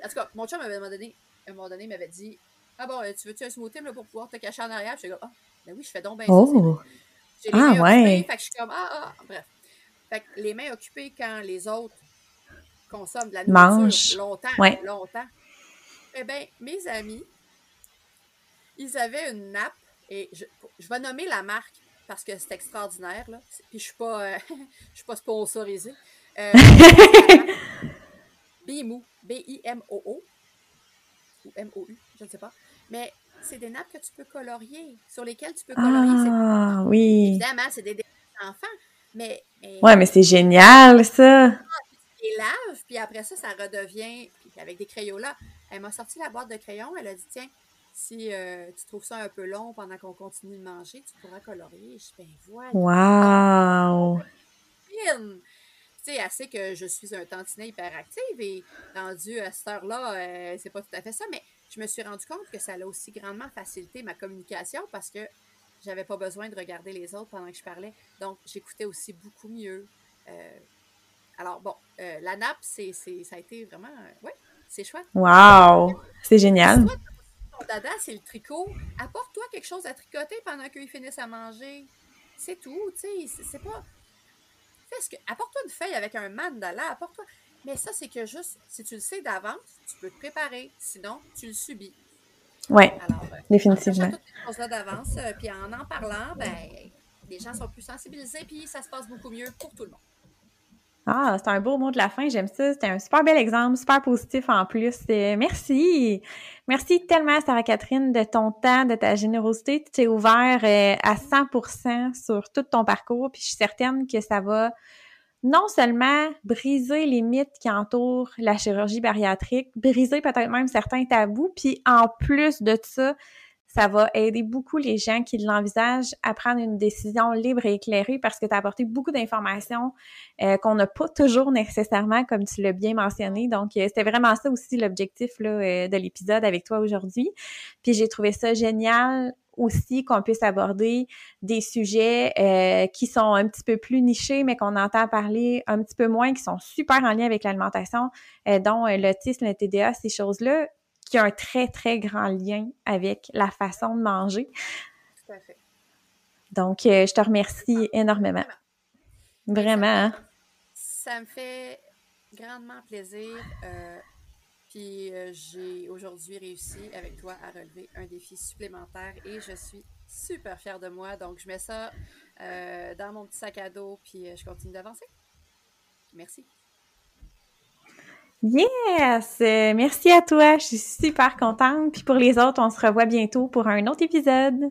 en tout cas, mon chum, à un moment donné, à un moment donné, m'avait dit Ah bon, tu veux-tu un smoothie là, pour pouvoir te cacher en arrière? Puis je suis comme Ah, ben oui, je fais donc bien oh. ça. Ah, ouais. fait que je suis comme, ah, ah, bref. Fait que les mains occupées quand les autres consomment de la nourriture longtemps, longtemps. Eh bien, mes amis, ils avaient une nappe, et je, je vais nommer la marque parce que c'est extraordinaire, là. Puis je suis pas, euh, je suis pas sponsorisée. Euh, Bimou, B-I-M-O-O, ou M-O-U, je ne sais pas. Mais c'est des nappes que tu peux colorier, sur lesquelles tu peux colorier. Ah, oui. Évidemment, c'est des dessins d'enfants, mais, mais... Ouais, mais c'est génial, ça! Tu les laves, puis après ça, ça redevient, puis avec des crayons là, elle m'a sorti la boîte de crayons, elle a dit, tiens, si euh, tu trouves ça un peu long pendant qu'on continue de manger, tu pourras colorier. Je ben voilà. Wow! Tu sais, elle sait que je suis un tantinet hyperactive et rendu à cette heure-là, euh, c'est pas tout à fait ça, mais je me suis rendu compte que ça a aussi grandement facilité ma communication parce que j'avais pas besoin de regarder les autres pendant que je parlais. Donc, j'écoutais aussi beaucoup mieux. Euh, alors, bon, la nappe, c'est, ça a été vraiment. ouais, c'est chouette. Wow! C'est génial dada, c'est le tricot. Apporte-toi quelque chose à tricoter pendant qu'ils finissent à manger. C'est tout, tu sais. C'est pas. Fais ce que. Apporte-toi une feuille avec un mandala, apporte-toi. Mais ça, c'est que juste, si tu le sais d'avance, tu peux te préparer. Sinon, tu le subis. Oui, euh, définitivement. toutes les choses-là d'avance, euh, puis en en parlant, ben, les gens sont plus sensibilisés, puis ça se passe beaucoup mieux pour tout le monde. Ah, c'est un beau mot de la fin, j'aime ça. C'était un super bel exemple, super positif en plus. merci. Merci tellement, Sarah-Catherine, de ton temps, de ta générosité. Tu t'es ouvert euh, à 100% sur tout ton parcours, puis je suis certaine que ça va non seulement briser les mythes qui entourent la chirurgie bariatrique, briser peut-être même certains tabous, puis en plus de ça, ça va aider beaucoup les gens qui l'envisagent à prendre une décision libre et éclairée parce que tu as apporté beaucoup d'informations euh, qu'on n'a pas toujours nécessairement, comme tu l'as bien mentionné. Donc, euh, c'était vraiment ça aussi l'objectif euh, de l'épisode avec toi aujourd'hui. Puis j'ai trouvé ça génial aussi qu'on puisse aborder des sujets qui sont un petit peu plus nichés, mais qu'on entend parler un petit peu moins, qui sont super en lien avec l'alimentation, dont l'autisme, le TDA, ces choses-là qui a un très, très grand lien avec la façon de manger. Tout à fait. Donc, euh, je te remercie énormément. Vraiment. Hein? Ça me fait grandement plaisir. Euh, puis euh, j'ai aujourd'hui réussi avec toi à relever un défi supplémentaire et je suis super fière de moi. Donc, je mets ça dans mon petit sac à dos puis je continue d'avancer. Merci. Yes! Merci à toi. Je suis super contente. Puis pour les autres, on se revoit bientôt pour un autre épisode.